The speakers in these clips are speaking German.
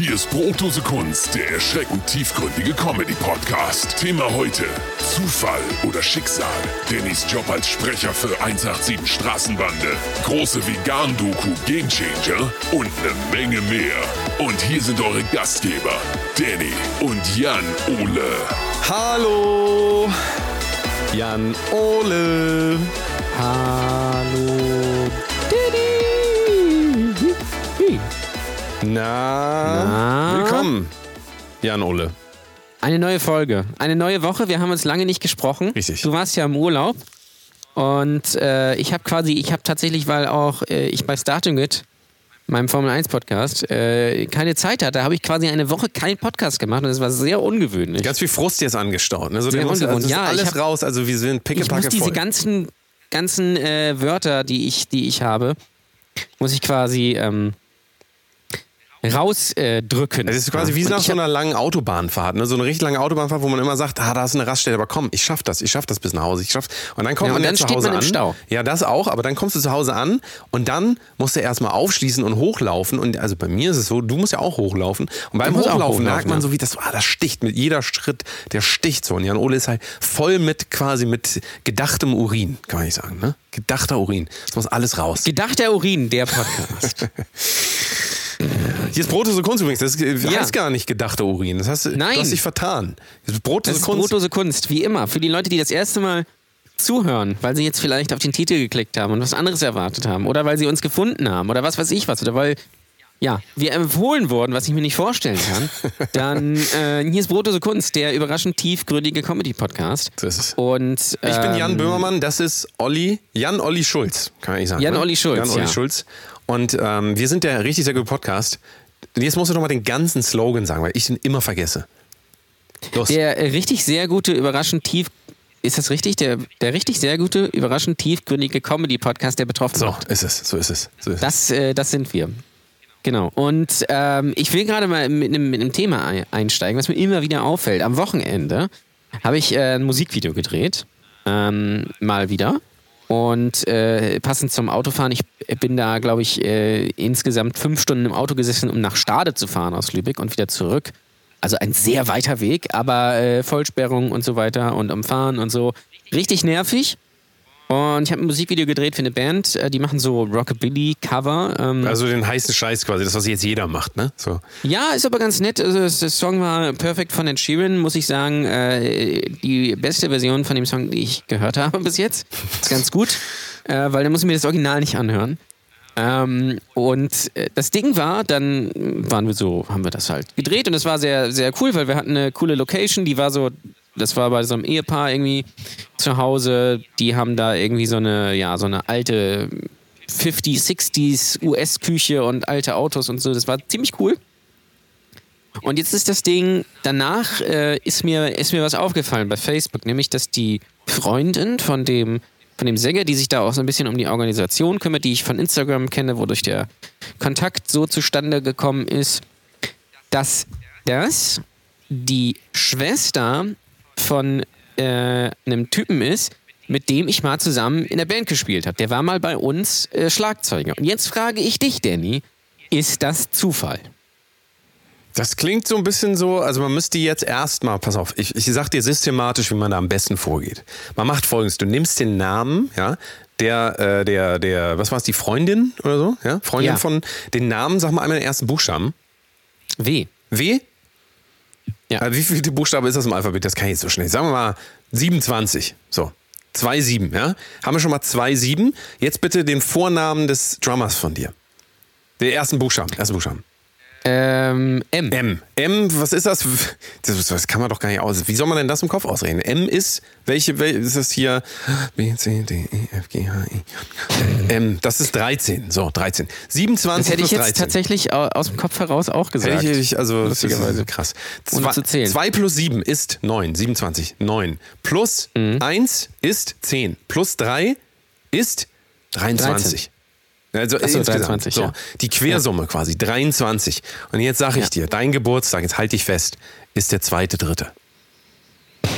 Hier ist Brotdose Kunst, der erschreckend tiefgründige Comedy-Podcast. Thema heute: Zufall oder Schicksal. Dannys Job als Sprecher für 187 Straßenbande. Große Vegan-Doku Gamechanger und eine Menge mehr. Und hier sind eure Gastgeber, Danny und Jan Ole. Hallo, Jan Ole. Hallo. Na, Na? willkommen, Jan Ole. Eine neue Folge, eine neue Woche. Wir haben uns lange nicht gesprochen. Richtig. Du warst ja im Urlaub und äh, ich habe quasi, ich habe tatsächlich, weil auch äh, ich bei Starting It, meinem Formel 1 Podcast, äh, keine Zeit hatte, habe ich quasi eine Woche keinen Podcast gemacht und das war sehr ungewöhnlich. Ganz viel Frust jetzt angestaut. Ne? So, Sehr der muss, also Ja, ich alles hab- raus. Also wir sind ich pickepacke muss diese ganzen, ganzen äh, Wörter, die ich, die ich habe, muss ich quasi ähm, rausdrücken. Äh. Es ist quasi wie nach so einer langen Autobahnfahrt, ne? so eine richtig lange Autobahnfahrt, wo man immer sagt, ah, da ist eine Raststelle, aber komm, ich schaff das, ich schaff das bis nach Hause, ich schaff. Und dann kommt Ja, man und ja dann zu steht Hause man im an. Stau. Ja, das auch, aber dann kommst du zu Hause an und dann musst du erstmal aufschließen und hochlaufen. Und also bei mir ist es so, du musst ja auch hochlaufen. Und beim auch Hochlaufen merkt hochlaufen, man ja. so, wie das, ah, das sticht mit jeder Schritt, der sticht so. Und Jan Ole ist halt voll mit quasi mit gedachtem Urin, kann man nicht sagen, ne? Gedachter Urin. Das muss alles raus. Gedachter Urin, der Podcast. Hier ist Brotdose Kunst übrigens. Das heißt Ja. gar nicht gedachter Urin. Das heißt, Nein. du hast dich vertan. Das ist Brotdose Das ist Kunst. Brotdose Kunst, wie immer. Für die Leute, die das erste Mal zuhören, weil sie jetzt vielleicht auf den Titel geklickt haben und was anderes erwartet haben oder weil sie uns gefunden haben oder was weiß ich was oder weil ja, wir empfohlen wurden, was ich mir nicht vorstellen kann, dann äh, hier ist Brotdose Kunst, der überraschend tiefgründige Comedy-Podcast. Und Ich bin Jan ähm, Böhmermann, das ist Olli, Jan Olli Schulz, kann ich sagen. Jan ne? Olli Schulz, Jan Olli ja. Schulz. Und ähm, wir sind der richtig sehr gute Podcast. Und Jetzt musst du noch mal den ganzen Slogan sagen, weil ich den immer vergesse. Los. Der äh, richtig sehr gute, überraschend tief. Ist das richtig? Der, der richtig sehr gute, überraschend tiefgründige Comedy-Podcast, der betroffen so macht. ist es, so ist es. So ist es. Das, äh, das sind wir. Genau. Und ähm, ich will gerade mal mit einem, mit einem Thema ein- einsteigen, was mir immer wieder auffällt. Am Wochenende habe ich äh, ein Musikvideo gedreht. Ähm, mal wieder. Und äh, passend zum Autofahren, ich bin da, glaube ich, äh, insgesamt fünf Stunden im Auto gesessen, um nach Stade zu fahren aus Lübeck und wieder zurück. Also ein sehr weiter Weg, aber äh, Vollsperrung und so weiter und umfahren und so. Richtig nervig. Und ich habe ein Musikvideo gedreht für eine Band, äh, die machen so Rockabilly-Cover. Ähm, also den heißen Scheiß quasi, das, was jetzt jeder macht, ne? So. ja, ist aber ganz nett. Also das, Song war Perfect von Ed Sheeran, muss ich sagen. Äh, die beste Version von dem Song, die ich gehört habe bis jetzt. Ist ganz gut, äh, weil dann muss ich mir das Original nicht anhören. Ähm, und äh, das Ding war, dann waren wir so, haben wir das halt gedreht und es war sehr, sehr cool, weil wir hatten eine coole Location, die war so, das war bei so einem Ehepaar irgendwie zu Hause, die haben da irgendwie so eine, ja, so eine alte 50s, 60s US-Küche und alte Autos und so, das war ziemlich cool. Und jetzt ist das Ding, danach äh, ist, mir, ist mir was aufgefallen bei Facebook, nämlich dass die Freundin von dem, von dem Sänger, die sich da auch so ein bisschen um die Organisation kümmert, die ich von Instagram kenne, wodurch der Kontakt so zustande gekommen ist, dass das die Schwester von äh, einem Typen ist, mit dem ich mal zusammen in der Band gespielt habe. Der war mal bei uns äh, Schlagzeuger. Und jetzt frage ich dich, Danny, ist das Zufall? Das klingt so ein bisschen so, also man müsste jetzt erstmal, pass auf, ich, ich sag dir systematisch, wie man da am besten vorgeht. Man macht folgendes, du nimmst den Namen, ja, der, äh, der, der, was war es, die Freundin oder so, ja, Freundin Ja. von, den Namen, sag mal einmal den ersten Buchstaben. W. W? Ja. Äh, wie viele Buchstaben ist das im Alphabet? Das kann ich jetzt so schnell. Sagen wir mal 27. So. 2-7, ja? Haben wir schon mal 2-7. Jetzt bitte den Vornamen des Drummers von dir. Den ersten Buchstaben. Ersten Buchstaben. Ähm, M. M. M, was ist das? das? Das kann man doch gar nicht aus. Wie soll man denn das im Kopf ausrechnen? M ist, welche, welche ist das hier? B, C, D, E, F, G, H, I, M. Das ist 13. So, 13. 27 Das hätte ich jetzt 13. tatsächlich au- aus dem Kopf heraus auch gesagt. Hätte ich, also Lustigerweise. krass. Zwei, zu zählen. 2 plus 7 ist 9, 27, 9. Plus Mhm. 1 ist 10. Plus 3 ist 23. Also so, insgesamt. 23, so, ja. Die Quersumme quasi, 23. Und jetzt sage ich Ja. dir, dein Geburtstag, jetzt halt dich fest, ist der zweite, dritte.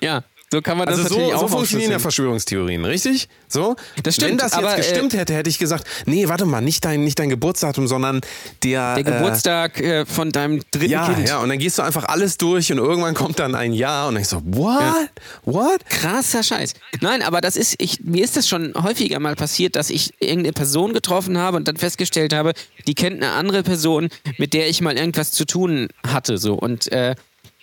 Ja. So kann man das Also so, natürlich auch so funktionieren ja. Verschwörungstheorien, richtig? So? Das stimmt, Wenn das jetzt aber, äh, gestimmt hätte, hätte ich gesagt, nee, warte mal, nicht dein, nicht dein Geburtsdatum, sondern der... Der Geburtstag äh, von deinem dritten ja, Kind. ja, und dann gehst du einfach alles durch und irgendwann kommt dann ein Ja und ich so, what? What? Krasser Scheiß. Nein, aber das ist, ich, mir ist das schon häufiger mal passiert, dass ich irgendeine Person getroffen habe und dann festgestellt habe, die kennt eine andere Person, mit der ich mal irgendwas zu tun hatte. So. Und äh,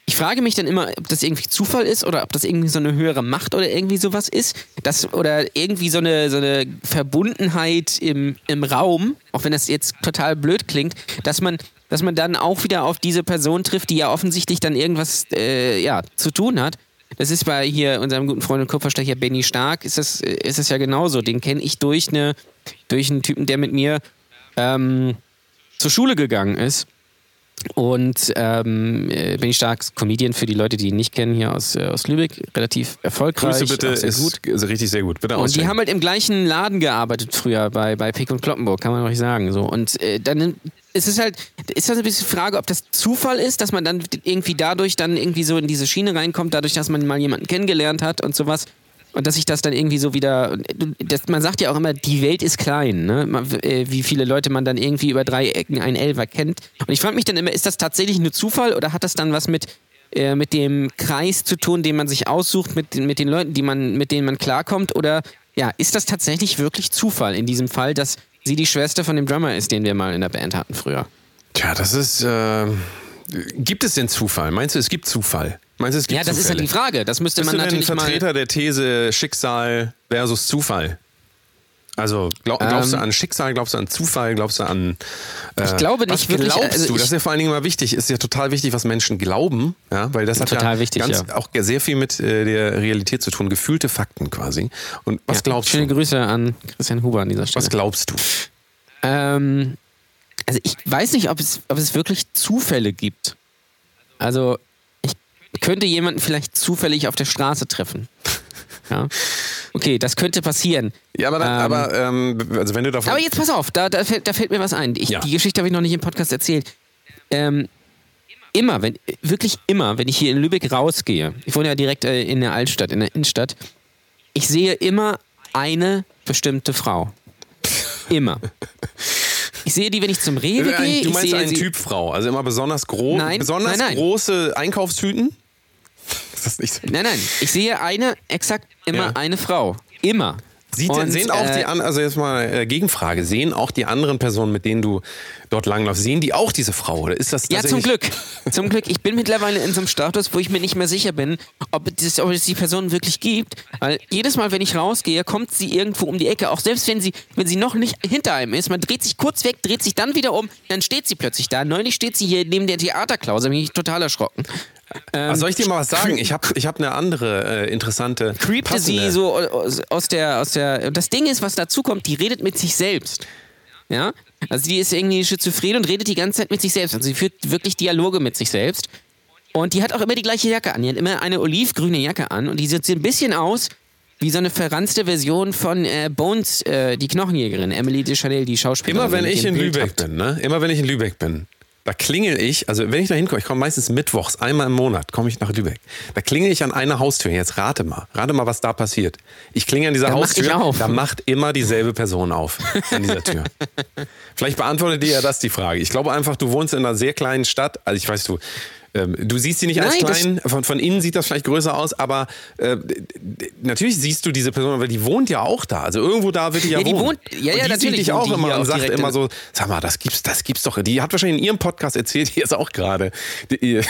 ich frage mich dann immer, ob das irgendwie Zufall ist oder ob das irgendwie so eine höhere Macht oder irgendwie sowas ist. Das, oder irgendwie so eine, so eine Verbundenheit im, im Raum, auch wenn das jetzt total blöd klingt, dass man, dass man dann auch wieder auf diese Person trifft, die ja offensichtlich dann irgendwas äh, ja, zu tun hat. Das ist bei hier unserem guten Freund und Kupferstecher Benny Stark, ist das, ist das ja genauso. Den kenne ich durch, eine, durch einen Typen, der mit mir ähm, zur Schule gegangen ist. Und ähm, äh, Benny Stark ist Comedian für die Leute, die ihn nicht kennen, hier aus, äh, aus Lübeck, relativ erfolgreich. Grüße bitte, sehr ist gut. ist richtig sehr gut. Bitte Und die haben halt im gleichen Laden gearbeitet früher bei, bei Pick und Kloppenburg, kann man euch sagen. So. Und äh, dann ist es halt, ist das ein bisschen die Frage, ob das Zufall ist, dass man dann irgendwie dadurch dann irgendwie so in diese Schiene reinkommt, dadurch, dass man mal jemanden kennengelernt hat und sowas. Und dass sich das dann irgendwie so wieder. Das, man sagt ja auch immer, die Welt ist klein, ne? Äh, wie viele Leute man dann irgendwie über drei Ecken ein Elfer kennt. Und ich frage mich dann immer, ist das tatsächlich nur Zufall oder hat das dann was mit, äh, mit dem Kreis zu tun, den man sich aussucht, mit, den- mit den Leuten, die man, mit denen man klarkommt? Oder ja, ist das tatsächlich wirklich Zufall in diesem Fall, dass sie die Schwester von dem Drummer ist, den wir mal in der Band hatten früher? Tja, das ist. Äh, gibt es denn Zufall? Meinst du, es gibt Zufall? Meinst du, es gibt Ja, das ist Zufälle? halt die Frage. Das müsste Bist man du denn natürlich mal. Vertreter der These Schicksal versus Zufall? Also glaub, glaubst du Ähm, an Schicksal, glaubst du an Zufall, glaubst du an. Äh, Ich glaube was nicht wirklich, Glaubst also du? Das ist ja vor allen Dingen immer wichtig. Ist ja total wichtig, was Menschen glauben, ja, weil das hat Total ja wichtig, ganz, ja. auch sehr viel mit äh, der Realität zu tun, gefühlte Fakten quasi. Und was Ja, glaubst Schöne du? Grüße an Christian Huber an dieser Stelle. Was glaubst du? Ähm, also ich weiß nicht, ob es, ob es wirklich Zufälle gibt. Also könnte jemanden vielleicht zufällig auf der Straße treffen. Ja. Okay, das könnte passieren. Ja, aber, dann, Ähm, aber ähm, also wenn du davon. Aber jetzt pass auf, da, da, fällt, da fällt mir was ein. Ich, Ja. Die Geschichte habe ich noch nicht im Podcast erzählt. Ähm, immer, wenn, wirklich immer, wenn ich hier in Lübeck rausgehe, ich wohne ja direkt äh, in der Altstadt, in der Innenstadt, ich sehe immer eine bestimmte Frau. Immer. Ich sehe die, wenn ich zum Rewe Äh, gehe. du meinst sehe einen sie, Typ Frau, also immer besonders groß, besonders nein, nein. große Einkaufstüten? Das nicht so? Nein, nein, ich sehe eine, exakt immer Ja. eine Frau. Immer. Sieht, Und, sehen auch äh, die an, also jetzt mal äh, Gegenfrage, sehen auch die anderen Personen, mit denen du dort langläufst, sehen die auch diese Frau oder ist das Ja, zum Glück. Zum Glück. Ich bin mittlerweile in so einem Status, wo ich mir nicht mehr sicher bin, ob es, ob es die Person wirklich gibt. Weil jedes Mal, wenn ich rausgehe, kommt sie irgendwo um die Ecke. Auch selbst wenn sie, wenn sie noch nicht hinter einem ist. Man dreht sich kurz weg, dreht sich dann wieder um, dann steht sie plötzlich da. Neulich steht sie hier neben der Theaterklause. Da bin ich total erschrocken. Also soll ich dir mal was sagen? Ich habe ich hab eine andere äh, interessante. Creepte passende- sie so aus, aus der, aus der. Das Ding ist, was dazu kommt, die redet mit sich selbst. Ja? Also die ist irgendwie schizophren und redet die ganze Zeit mit sich selbst. Also sie führt wirklich Dialoge mit sich selbst. Und die hat auch immer die gleiche Jacke an. Die hat immer eine olivgrüne Jacke an und die sieht so ein bisschen aus wie so eine verranzte Version von äh, Bones, äh, die Knochenjägerin, Emily Deschanel, die Schauspielerin. Immer wenn ich in Bild Lübeck habt. bin, ne? Immer wenn ich in Lübeck bin, da klingel ich, also wenn ich da hinkomme, ich komme meistens mittwochs, einmal im Monat komme ich nach Lübeck. Da klingel ich an einer Haustür. Jetzt rate mal, rate mal, was da passiert. Ich klingel an dieser Da mach Haustür, auf. da macht immer dieselbe Person auf an dieser Tür. Vielleicht beantwortet dir ja das die Frage. Ich glaube einfach, du wohnst in einer sehr kleinen Stadt. Also ich weiß, du, ähm, du siehst sie nicht als Nein, das- klein. Von, von innen sieht das vielleicht größer aus, aber äh, natürlich siehst du diese Person, aber die wohnt ja auch da. Also irgendwo da wird die ja, Ja, die wohnen. wohnt- ja, und ja, die natürlich sieht dich auch immer und sagt immer so, sag mal, das gibt's, das gibt's doch. Die hat wahrscheinlich in ihrem Podcast erzählt, die ist auch gerade. Die,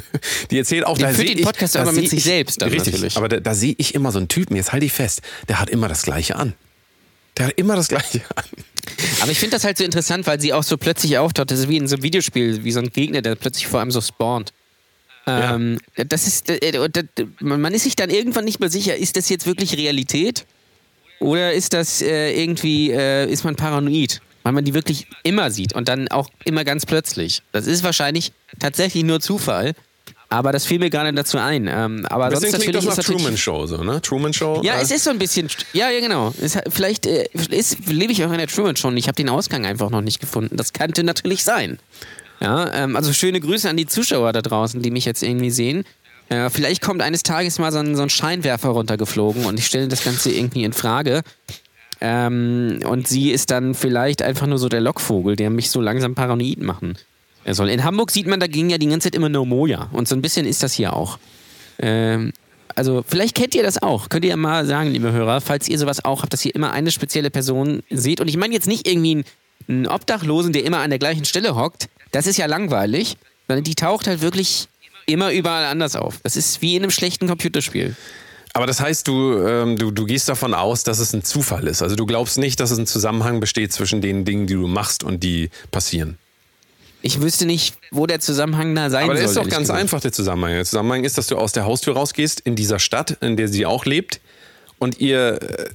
die erzählt auch, Die da führt den ich, Podcast da aber mit sich ich, selbst dann richtig, natürlich. aber da, da sehe ich immer so einen Typen, jetzt halte ich fest, der hat immer das Gleiche an. Der hat immer das Gleiche an. Aber ich finde das halt so interessant, weil sie auch so plötzlich auftaucht. Das ist wie in so einem Videospiel, wie so ein Gegner, der plötzlich vor einem so spawnt. Ähm, das ist, äh, das- man man ist sich dann irgendwann nicht mehr sicher, ist das jetzt wirklich Realität? Oder ist das äh, irgendwie, äh, ist man paranoid? Weil man die wirklich immer sieht und dann auch immer ganz plötzlich. Das ist wahrscheinlich tatsächlich nur Zufall, aber das fiel mir gerade dazu ein. Ähm, aber sonst klingt natürlich das nach Truman Show, so, ne? Truman Show. ja, äh, es ist so ein bisschen. Ja, ja, genau. Es, vielleicht äh, ist, lebe ich auch in der Truman schon. Ich habe den Ausgang einfach noch nicht gefunden. Das könnte natürlich sein. Ja, ähm, also schöne Grüße an die Zuschauer da draußen, die mich jetzt irgendwie sehen. Äh, vielleicht kommt eines Tages mal so ein, so ein Scheinwerfer runtergeflogen und ich stelle das Ganze irgendwie in Frage. Ähm, und sie ist dann vielleicht einfach nur so der Lockvogel, der mich so langsam paranoid machen soll. In Hamburg sieht man dagegen ja die ganze Zeit immer No Moja. Und so ein bisschen ist das hier auch. Ähm, also vielleicht kennt ihr das auch. Könnt ihr ja mal sagen, liebe Hörer, falls ihr sowas auch habt, dass ihr immer eine spezielle Person seht. Und ich meine jetzt nicht irgendwie einen, Obdachlosen, der immer an der gleichen Stelle hockt. Das ist ja langweilig. Sondern die taucht halt wirklich immer überall anders auf. Das ist wie in einem schlechten Computerspiel. Aber das heißt, du, ähm, du, du gehst davon aus, dass es ein Zufall ist. Also du glaubst nicht, dass es ein Zusammenhang besteht zwischen den Dingen, die du machst und die passieren. Ich wüsste nicht, wo der Zusammenhang da sein Aber soll. der ist doch ganz gesagt. einfach, der Zusammenhang. Der Zusammenhang ist, dass du aus der Haustür rausgehst in dieser Stadt, in der sie auch lebt. Und ihr, äh,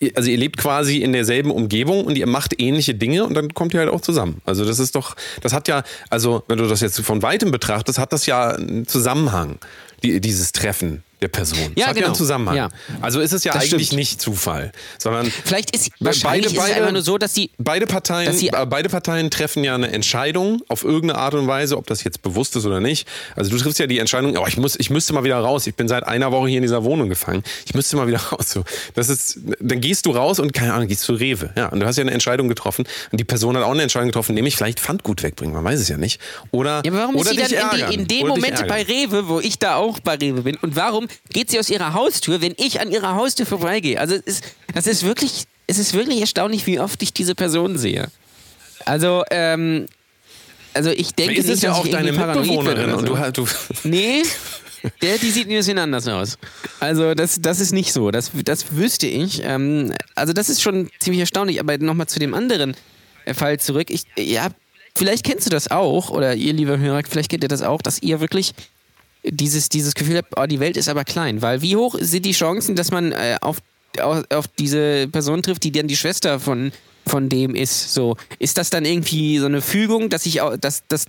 ihr- also ihr lebt quasi in derselben Umgebung und ihr macht ähnliche Dinge und dann kommt ihr halt auch zusammen. Also das ist doch, das hat ja, also wenn du das jetzt von weitem betrachtest, hat das ja einen Zusammenhang, die, dieses Treffen der Person. Ja, das hat ja genau. einen Zusammenhang. Ja. Also ist es ja Das eigentlich stimmt. nicht Zufall, sondern Vielleicht ist wahrscheinlich beide- ist es beide- einfach nur so, dass sie Beide Parteien, dass sie- äh, beide Parteien treffen ja eine Entscheidung auf irgendeine Art und Weise, ob das jetzt bewusst ist oder nicht. Also du triffst ja die Entscheidung, oh, ich muss, ich müsste mal wieder raus. Ich bin seit einer Woche hier in dieser Wohnung gefangen. Ich müsste mal wieder raus. So, das ist, dann gehst du raus und keine Ahnung, gehst zu Rewe. Ja, und du hast ja eine Entscheidung getroffen und die Person hat auch eine Entscheidung getroffen, nämlich vielleicht Pfandgut wegbringen. Man weiß es ja nicht. Oder Ja, aber warum oder ist sie dann in, die, in dem Oder Moment bei. Rewe, wo ich da auch bei Rewe bin? Und warum geht sie aus ihrer Haustür, wenn ich an ihrer Haustür vorbeigehe? Also es ist, das ist wirklich, es ist wirklich erstaunlich, wie oft ich diese Person sehe. Also, ähm, also ich denke Ist es nicht, ja auch deine Mitbewohnerin und oder du, du Nee, der, die sieht ein bisschen anders aus. Also das, das ist nicht so. Das, das wüsste ich. Ähm, also das ist schon ziemlich erstaunlich. Aber nochmal zu dem anderen äh, Fall zurück. Ich, ja, vielleicht kennst du das auch, oder ihr, lieber Hörer, vielleicht kennt ihr das auch, dass ihr wirklich dieses, dieses Gefühl habt, oh, die Welt ist aber klein. Weil wie hoch sind die Chancen, dass man äh, auf, auf, auf diese Person trifft, die dann die Schwester von, von dem ist? So, ist das dann irgendwie so eine Fügung, dass ich dass, dass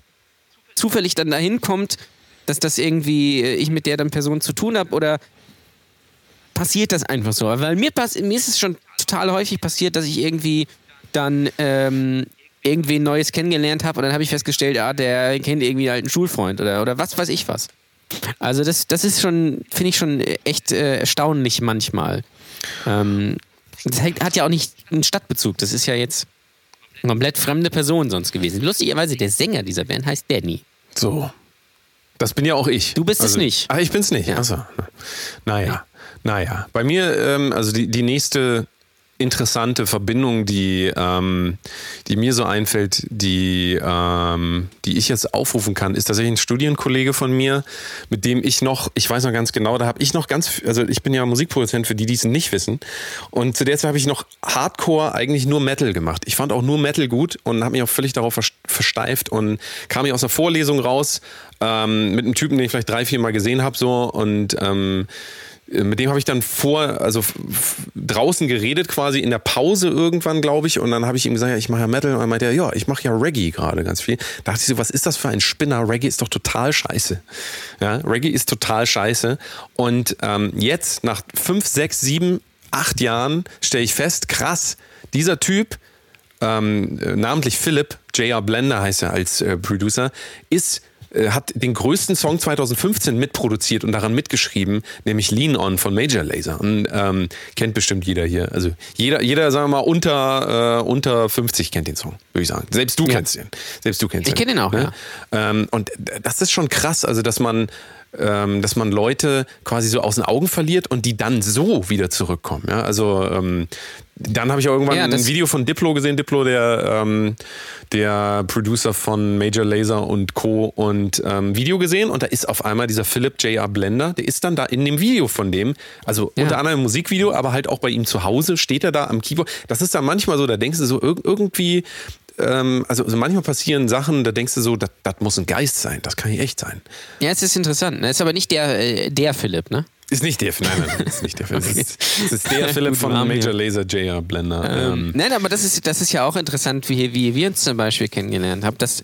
zufällig dann dahin kommt, dass das irgendwie äh, ich mit der dann Person zu tun habe oder passiert das einfach so? Weil mir, pass mir ist es schon total häufig passiert, dass ich irgendwie dann ähm, irgendwie ein Neues kennengelernt habe und dann habe ich festgestellt, ah, der kennt irgendwie einen Schulfreund oder, oder was weiß ich was. Also das, das ist schon, finde ich schon echt äh, erstaunlich manchmal. Ähm, das hat ja auch nicht einen Stadtbezug. Das ist ja jetzt eine komplett fremde Person sonst gewesen. Lustigerweise, der Sänger dieser Band heißt Danny. So. Das bin ja auch ich. Du bist es nicht. Ach, ich bin's nicht. Ja. Achso. Naja, naja. Bei mir, ähm, also die, die nächste interessante Verbindung, die, ähm, die mir so einfällt, die, ähm, die ich jetzt aufrufen kann, ist tatsächlich ein Studienkollege von mir, mit dem ich noch, ich weiß noch ganz genau, da habe ich noch ganz, also ich bin ja Musikproduzent für die, die es nicht wissen. Und zu der Zeit habe ich noch Hardcore eigentlich nur Metal gemacht. Ich fand auch nur Metal gut und habe mich auch völlig darauf vers- versteift und kam ich aus der Vorlesung raus ähm, mit einem Typen, den ich vielleicht drei, vier Mal gesehen habe so und ähm, mit dem habe ich dann vor, also draußen geredet, quasi in der Pause irgendwann, glaube ich. Und dann habe ich ihm gesagt, ja, ich mache ja Metal. Und er meinte, ja, ich mache ja Reggae gerade ganz viel. Da dachte ich so, was ist das für ein Spinner? Reggae ist doch total scheiße. Ja, Reggae ist total scheiße. Und ähm, jetzt, nach fünf, sechs, sieben, acht Jahren, stelle ich fest, krass, dieser Typ, ähm, äh, namentlich Philipp, J.R. Blender heißt er als äh, Producer, ist äh, hat den größten Song 2015 mitproduziert und daran mitgeschrieben, nämlich Lean On von Major Lazer. Und ähm, kennt bestimmt jeder hier. Also jeder, jeder sagen wir mal, unter, äh, unter 50 kennt den Song, würde ich sagen. Selbst du Ja. kennst den. Selbst du kennst Ich den auch, ja. Ähm, und das ist schon krass, also dass man ähm, dass man Leute quasi so aus den Augen verliert und die dann so wieder zurückkommen. Ja? Also ähm, dann habe ich auch irgendwann Ja, ein Video von Diplo gesehen, Diplo, der, ähm, der Producer von Major Lazer und Co. und ähm, Video gesehen und da ist auf einmal dieser Philip J.R. Blender, der ist dann da in dem Video von dem, also Ja. unter anderem im Musikvideo, aber halt auch bei ihm zu Hause, steht er da am Keyboard. Das ist dann manchmal so, da denkst du so irg irgendwie, ähm, also, also manchmal passieren Sachen, da denkst du so, das, das muss ein Geist sein, das kann nicht echt sein. Ja, es ist interessant. Es ist aber nicht der, äh, der Philipp, ne? Ist nicht der, nein, nein, ist nicht der Philipp. Es ist, es ist der Philipp Gut, von Major Laser J.R. Blender. Ähm, Nein, aber das ist, das ist ja auch interessant, wie, wie wir uns zum Beispiel kennengelernt haben. Das,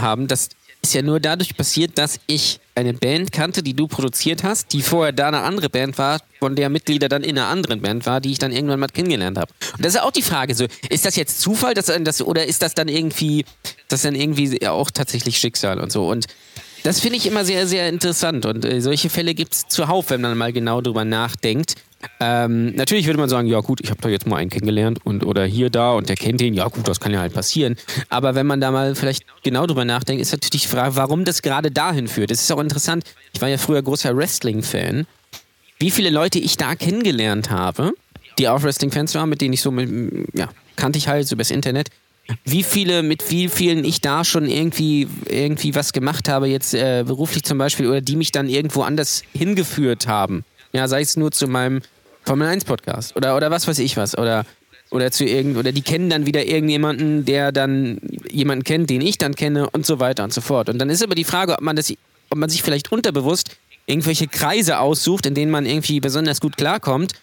haben. Das ist ja nur dadurch passiert, dass ich eine Band kannte, die du produziert hast, die vorher da eine andere Band war, von der Mitglieder dann in einer anderen Band war, die ich dann irgendwann mal kennengelernt habe. Und das ist auch die Frage, so, ist das jetzt Zufall, dass, das, oder ist das dann irgendwie, das dann irgendwie auch tatsächlich Schicksal und so? Und Das finde ich immer sehr, sehr interessant. Und äh, solche Fälle gibt es zuhauf, wenn man mal genau drüber nachdenkt. Ähm, natürlich würde man sagen, ja gut, ich habe da jetzt mal einen kennengelernt und oder hier, da und der kennt den, ja gut, das kann ja halt passieren. Aber wenn man da mal vielleicht genau drüber nachdenkt, ist natürlich die Frage, warum das gerade dahin führt. Das ist auch interessant. Ich war ja früher großer Wrestling-Fan. Wie viele Leute ich da kennengelernt habe, die auch Wrestling-Fans waren, mit denen ich so, ja, kannte ich halt so übers Internet. Wie viele, mit wie vielen ich da schon irgendwie, irgendwie was gemacht habe, jetzt äh, beruflich zum Beispiel, oder die mich dann irgendwo anders hingeführt haben. Ja, sei es nur zu meinem Formel 1 Podcast oder, oder was weiß ich was. Oder, oder zu irgend, oder die kennen dann wieder irgendjemanden, der dann jemanden kennt, den ich dann kenne und so weiter und so fort. Und dann ist aber die Frage, ob man das, ob man sich vielleicht unterbewusst irgendwelche Kreise aussucht, in denen man irgendwie besonders gut klarkommt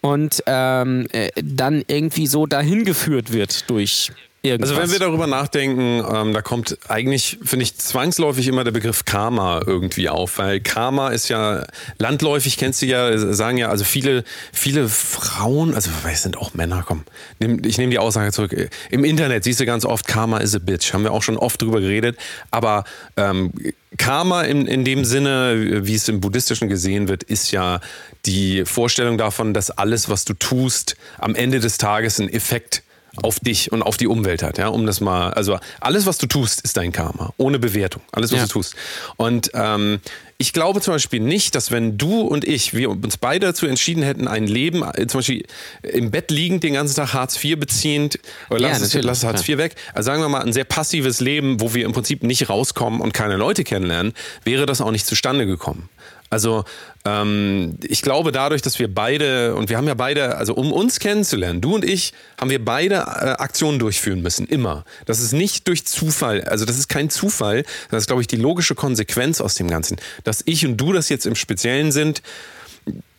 und ähm, äh, dann irgendwie so dahin geführt wird durch irgendwas. Also wenn wir darüber nachdenken, ähm, da kommt eigentlich, finde ich, zwangsläufig immer der Begriff Karma irgendwie auf, weil Karma ist ja landläufig, kennst du ja, sagen ja, also viele, viele Frauen, also es sind auch Männer, komm, ich nehme die Aussage zurück. Im Internet siehst du ganz oft, Karma is a bitch, haben wir auch schon oft drüber geredet, aber ähm, Karma in, in dem Sinne, wie es im Buddhistischen gesehen wird, ist ja die Vorstellung davon, dass alles, was du tust, am Ende des Tages einen Effekt auf dich und auf die Umwelt hat, ja, um das mal, also alles, was du tust, ist dein Karma, ohne Bewertung, alles, was ja. du tust. Und ähm, ich glaube zum Beispiel nicht, dass wenn du und ich, wir uns beide dazu entschieden hätten, ein Leben, äh, zum Beispiel im Bett liegend, den ganzen Tag Hartz IV beziehend, oder lass, ja, es, lass Hartz IV weg, also sagen wir mal ein sehr passives Leben, wo wir im Prinzip nicht rauskommen und keine Leute kennenlernen, wäre das auch nicht zustande gekommen. Also ähm, ich glaube dadurch, dass wir beide, und wir haben ja beide, also um uns kennenzulernen, du und ich, haben wir beide äh, Aktionen durchführen müssen, immer. Das ist nicht durch Zufall, also das ist kein Zufall, das ist, glaube ich, die logische Konsequenz aus dem Ganzen. Dass ich und du das jetzt im Speziellen sind,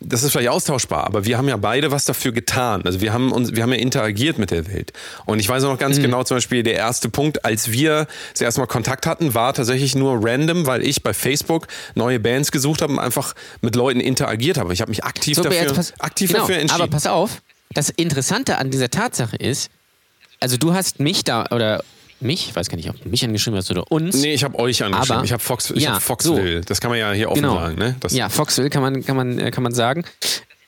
das ist vielleicht austauschbar, aber wir haben ja beide was dafür getan. Also wir haben uns, wir haben ja interagiert mit der Welt. Und ich weiß auch noch ganz mhm. genau, zum Beispiel der erste Punkt, als wir das erste Mal Kontakt hatten, war tatsächlich nur random, weil ich bei Facebook neue Bands gesucht habe und einfach mit Leuten interagiert habe. Ich habe mich aktiv, so, dafür, pass, aktiv genau, dafür entschieden. Aber pass auf, das Interessante an dieser Tatsache ist, also du hast mich da oder mich, ich weiß gar nicht, ob du mich angeschrieben hast oder uns. Nee, ich habe euch angeschrieben. Aber, ich habe Fox, ich ja, hab Foxville. So. Das kann man ja hier offen genau. sagen. Ne? Das ja, Foxville kann man, kann, man, äh, kann man sagen.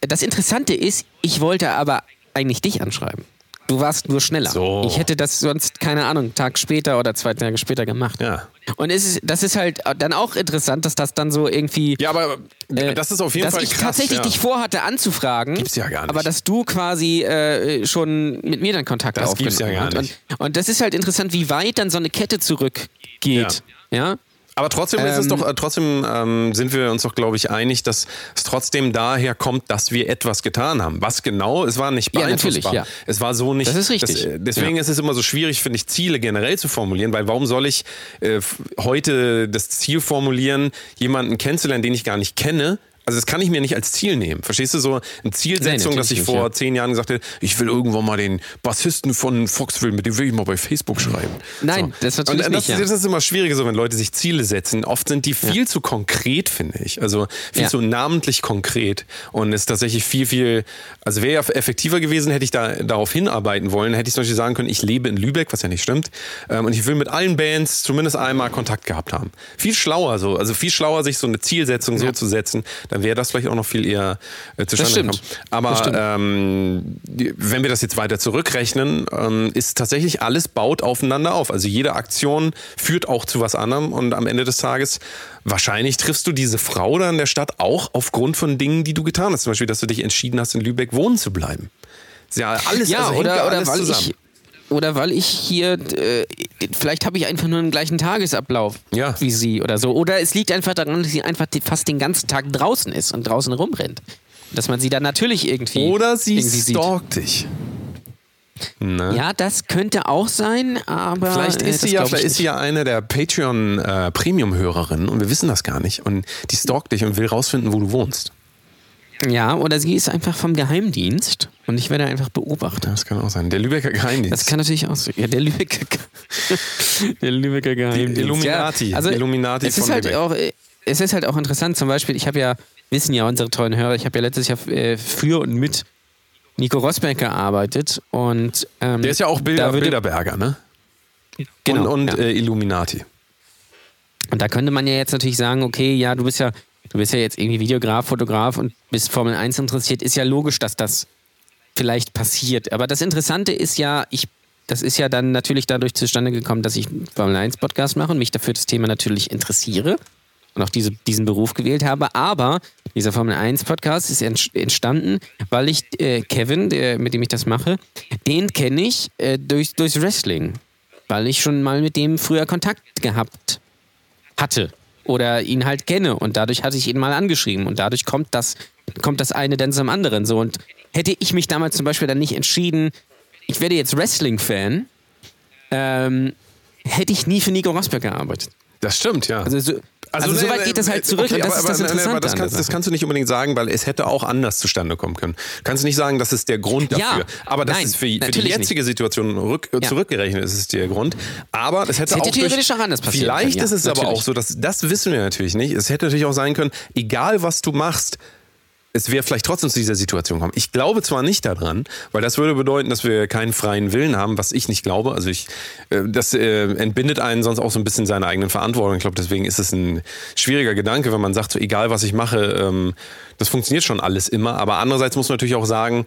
Das Interessante ist, ich wollte aber eigentlich dich anschreiben. Du warst nur schneller. So. Ich hätte das sonst, keine Ahnung, einen Tag später oder zwei Tage später gemacht. Ja. Und es ist, das ist halt dann auch interessant, dass das dann so irgendwie. Ja, aber äh, das ist auf jeden dass Fall ich krass. tatsächlich ja. dich vorhatte anzufragen. Gibt's ja gar nicht. Aber dass du quasi äh, schon mit mir dann Kontakt das aufgenommen gibt's ja gar nicht. Und, und, das ist halt interessant, wie weit dann so eine Kette zurückgeht. Ja. ja? Aber trotzdem ist es doch, ähm. äh, trotzdem ähm, sind wir uns doch, glaube ich, einig, dass es trotzdem daher kommt, dass wir etwas getan haben. Was genau? Es war nicht beeinflussbar. Ja, ja. Es war so nicht. Das ist richtig. Das, äh, deswegen ja. ist es immer so schwierig, finde ich, Ziele generell zu formulieren, weil warum soll ich äh, heute das Ziel formulieren, jemanden kennenzulernen, den ich gar nicht kenne? Also das kann ich mir nicht als Ziel nehmen. Verstehst du so eine Zielsetzung, nee, dass ich nicht, vor ja. zehn Jahren gesagt hätte, ich will irgendwann mal den Bassisten von Foxville, mit dem will ich mal bei Facebook schreiben. Nein, so. das natürlich Und das, nicht. Ja. Das ist immer schwieriger, so wenn Leute sich Ziele setzen. Oft sind die viel ja. zu konkret, finde ich. Also viel zu namentlich konkret und ist tatsächlich viel, viel. Also wäre ja effektiver gewesen, hätte ich da darauf hinarbeiten wollen, hätte ich zum Beispiel sagen können, ich lebe in Lübeck, was ja nicht stimmt, ähm, und ich will mit allen Bands zumindest einmal Kontakt gehabt haben. Viel schlauer so, also viel schlauer, sich so eine Zielsetzung so zu setzen. Dann wäre das vielleicht auch noch viel eher äh, zustande kommen. Aber ähm, wenn wir das jetzt weiter zurückrechnen, ähm, ist tatsächlich alles baut aufeinander auf. Also jede Aktion führt auch zu was anderem und am Ende des Tages wahrscheinlich triffst du diese Frau da in der Stadt auch aufgrund von Dingen, die du getan hast. Zum Beispiel, dass du dich entschieden hast, in Lübeck wohnen zu bleiben. Ja, alles, ja, also oder, oder weil zusammen. ich oder weil ich hier, äh, vielleicht habe ich einfach nur einen gleichen Tagesablauf ja. wie sie oder so. Oder es liegt einfach daran, dass sie einfach fast den ganzen Tag draußen ist und draußen rumrennt. Dass man sie dann natürlich irgendwie. Oder sie irgendwie stalkt sieht. dich. Ne? Ja, das könnte auch sein, aber. Vielleicht ist, äh, sie, ja, vielleicht ist sie ja eine der Patreon-Premium-Hörerinnen äh, und wir wissen das gar nicht. Und die stalkt dich und will rausfinden, wo du wohnst. Ja, oder sie ist einfach vom Geheimdienst und ich werde einfach beobachtet. Das kann auch sein. Der Lübecker Geheimdienst. Das kann natürlich auch sein. Ja, der Lübecker, der Lübecker Geheimdienst. Die Illuminati. Ja, also Illuminati es ist halt auch, Es ist halt auch interessant, zum Beispiel, ich habe ja, wissen ja unsere treuen Hörer, ich habe ja letztes Jahr äh, für und mit Nico Rosberg gearbeitet und ähm, Der ist ja auch Bilder, Bilderberger, ne? Genau. Und, und ja. äh, Illuminati. Und da könnte man ja jetzt natürlich sagen, okay, ja, du bist ja, du bist ja jetzt irgendwie Videograf, Fotograf und bist Formel 1 interessiert, ist ja logisch, dass das vielleicht passiert. Aber das Interessante ist ja, ich, das ist ja dann natürlich dadurch zustande gekommen, dass ich Formel 1 Podcast mache und mich dafür das Thema natürlich interessiere und auch diese, diesen Beruf gewählt habe. Aber dieser Formel 1 Podcast ist entstanden, weil ich äh, Kevin, der, mit dem ich das mache, den kenne ich äh, durch, durchs Wrestling. Weil ich schon mal mit dem früher Kontakt gehabt hatte oder ihn halt kenne und dadurch hatte ich ihn mal angeschrieben und dadurch kommt das, kommt das eine dann zum anderen so und hätte ich mich damals zum Beispiel dann nicht entschieden, ich werde jetzt Wrestling-Fan, ähm, hätte ich nie für Nico Rosberg gearbeitet. Das stimmt, ja. Also so, also, also so weit geht das halt zurück okay, und das aber, ist das Interessante. Aber das kannst, das kannst, du nicht unbedingt sagen, weil es hätte auch anders zustande kommen können. Kannst du nicht sagen, das ist der Grund dafür. Ja, aber das nein, ist für, für die jetzige nicht. Situation rück, ja. zurückgerechnet, ist es der Grund. Aber es hätte, hätte auch theoretisch durch, auch anders passieren Vielleicht können, ist es natürlich. aber auch so, dass das wissen wir natürlich nicht. Es hätte natürlich auch sein können, egal was du machst, es wäre vielleicht trotzdem zu dieser Situation kommen. Ich glaube zwar nicht daran, weil das würde bedeuten, dass wir keinen freien Willen haben, was ich nicht glaube. Also ich, äh, das äh, entbindet einen sonst auch so ein bisschen seiner eigenen Verantwortung. Ich glaube, deswegen ist es ein schwieriger Gedanke, wenn man sagt, so egal was ich mache, ähm, das funktioniert schon alles immer. Aber andererseits muss man natürlich auch sagen,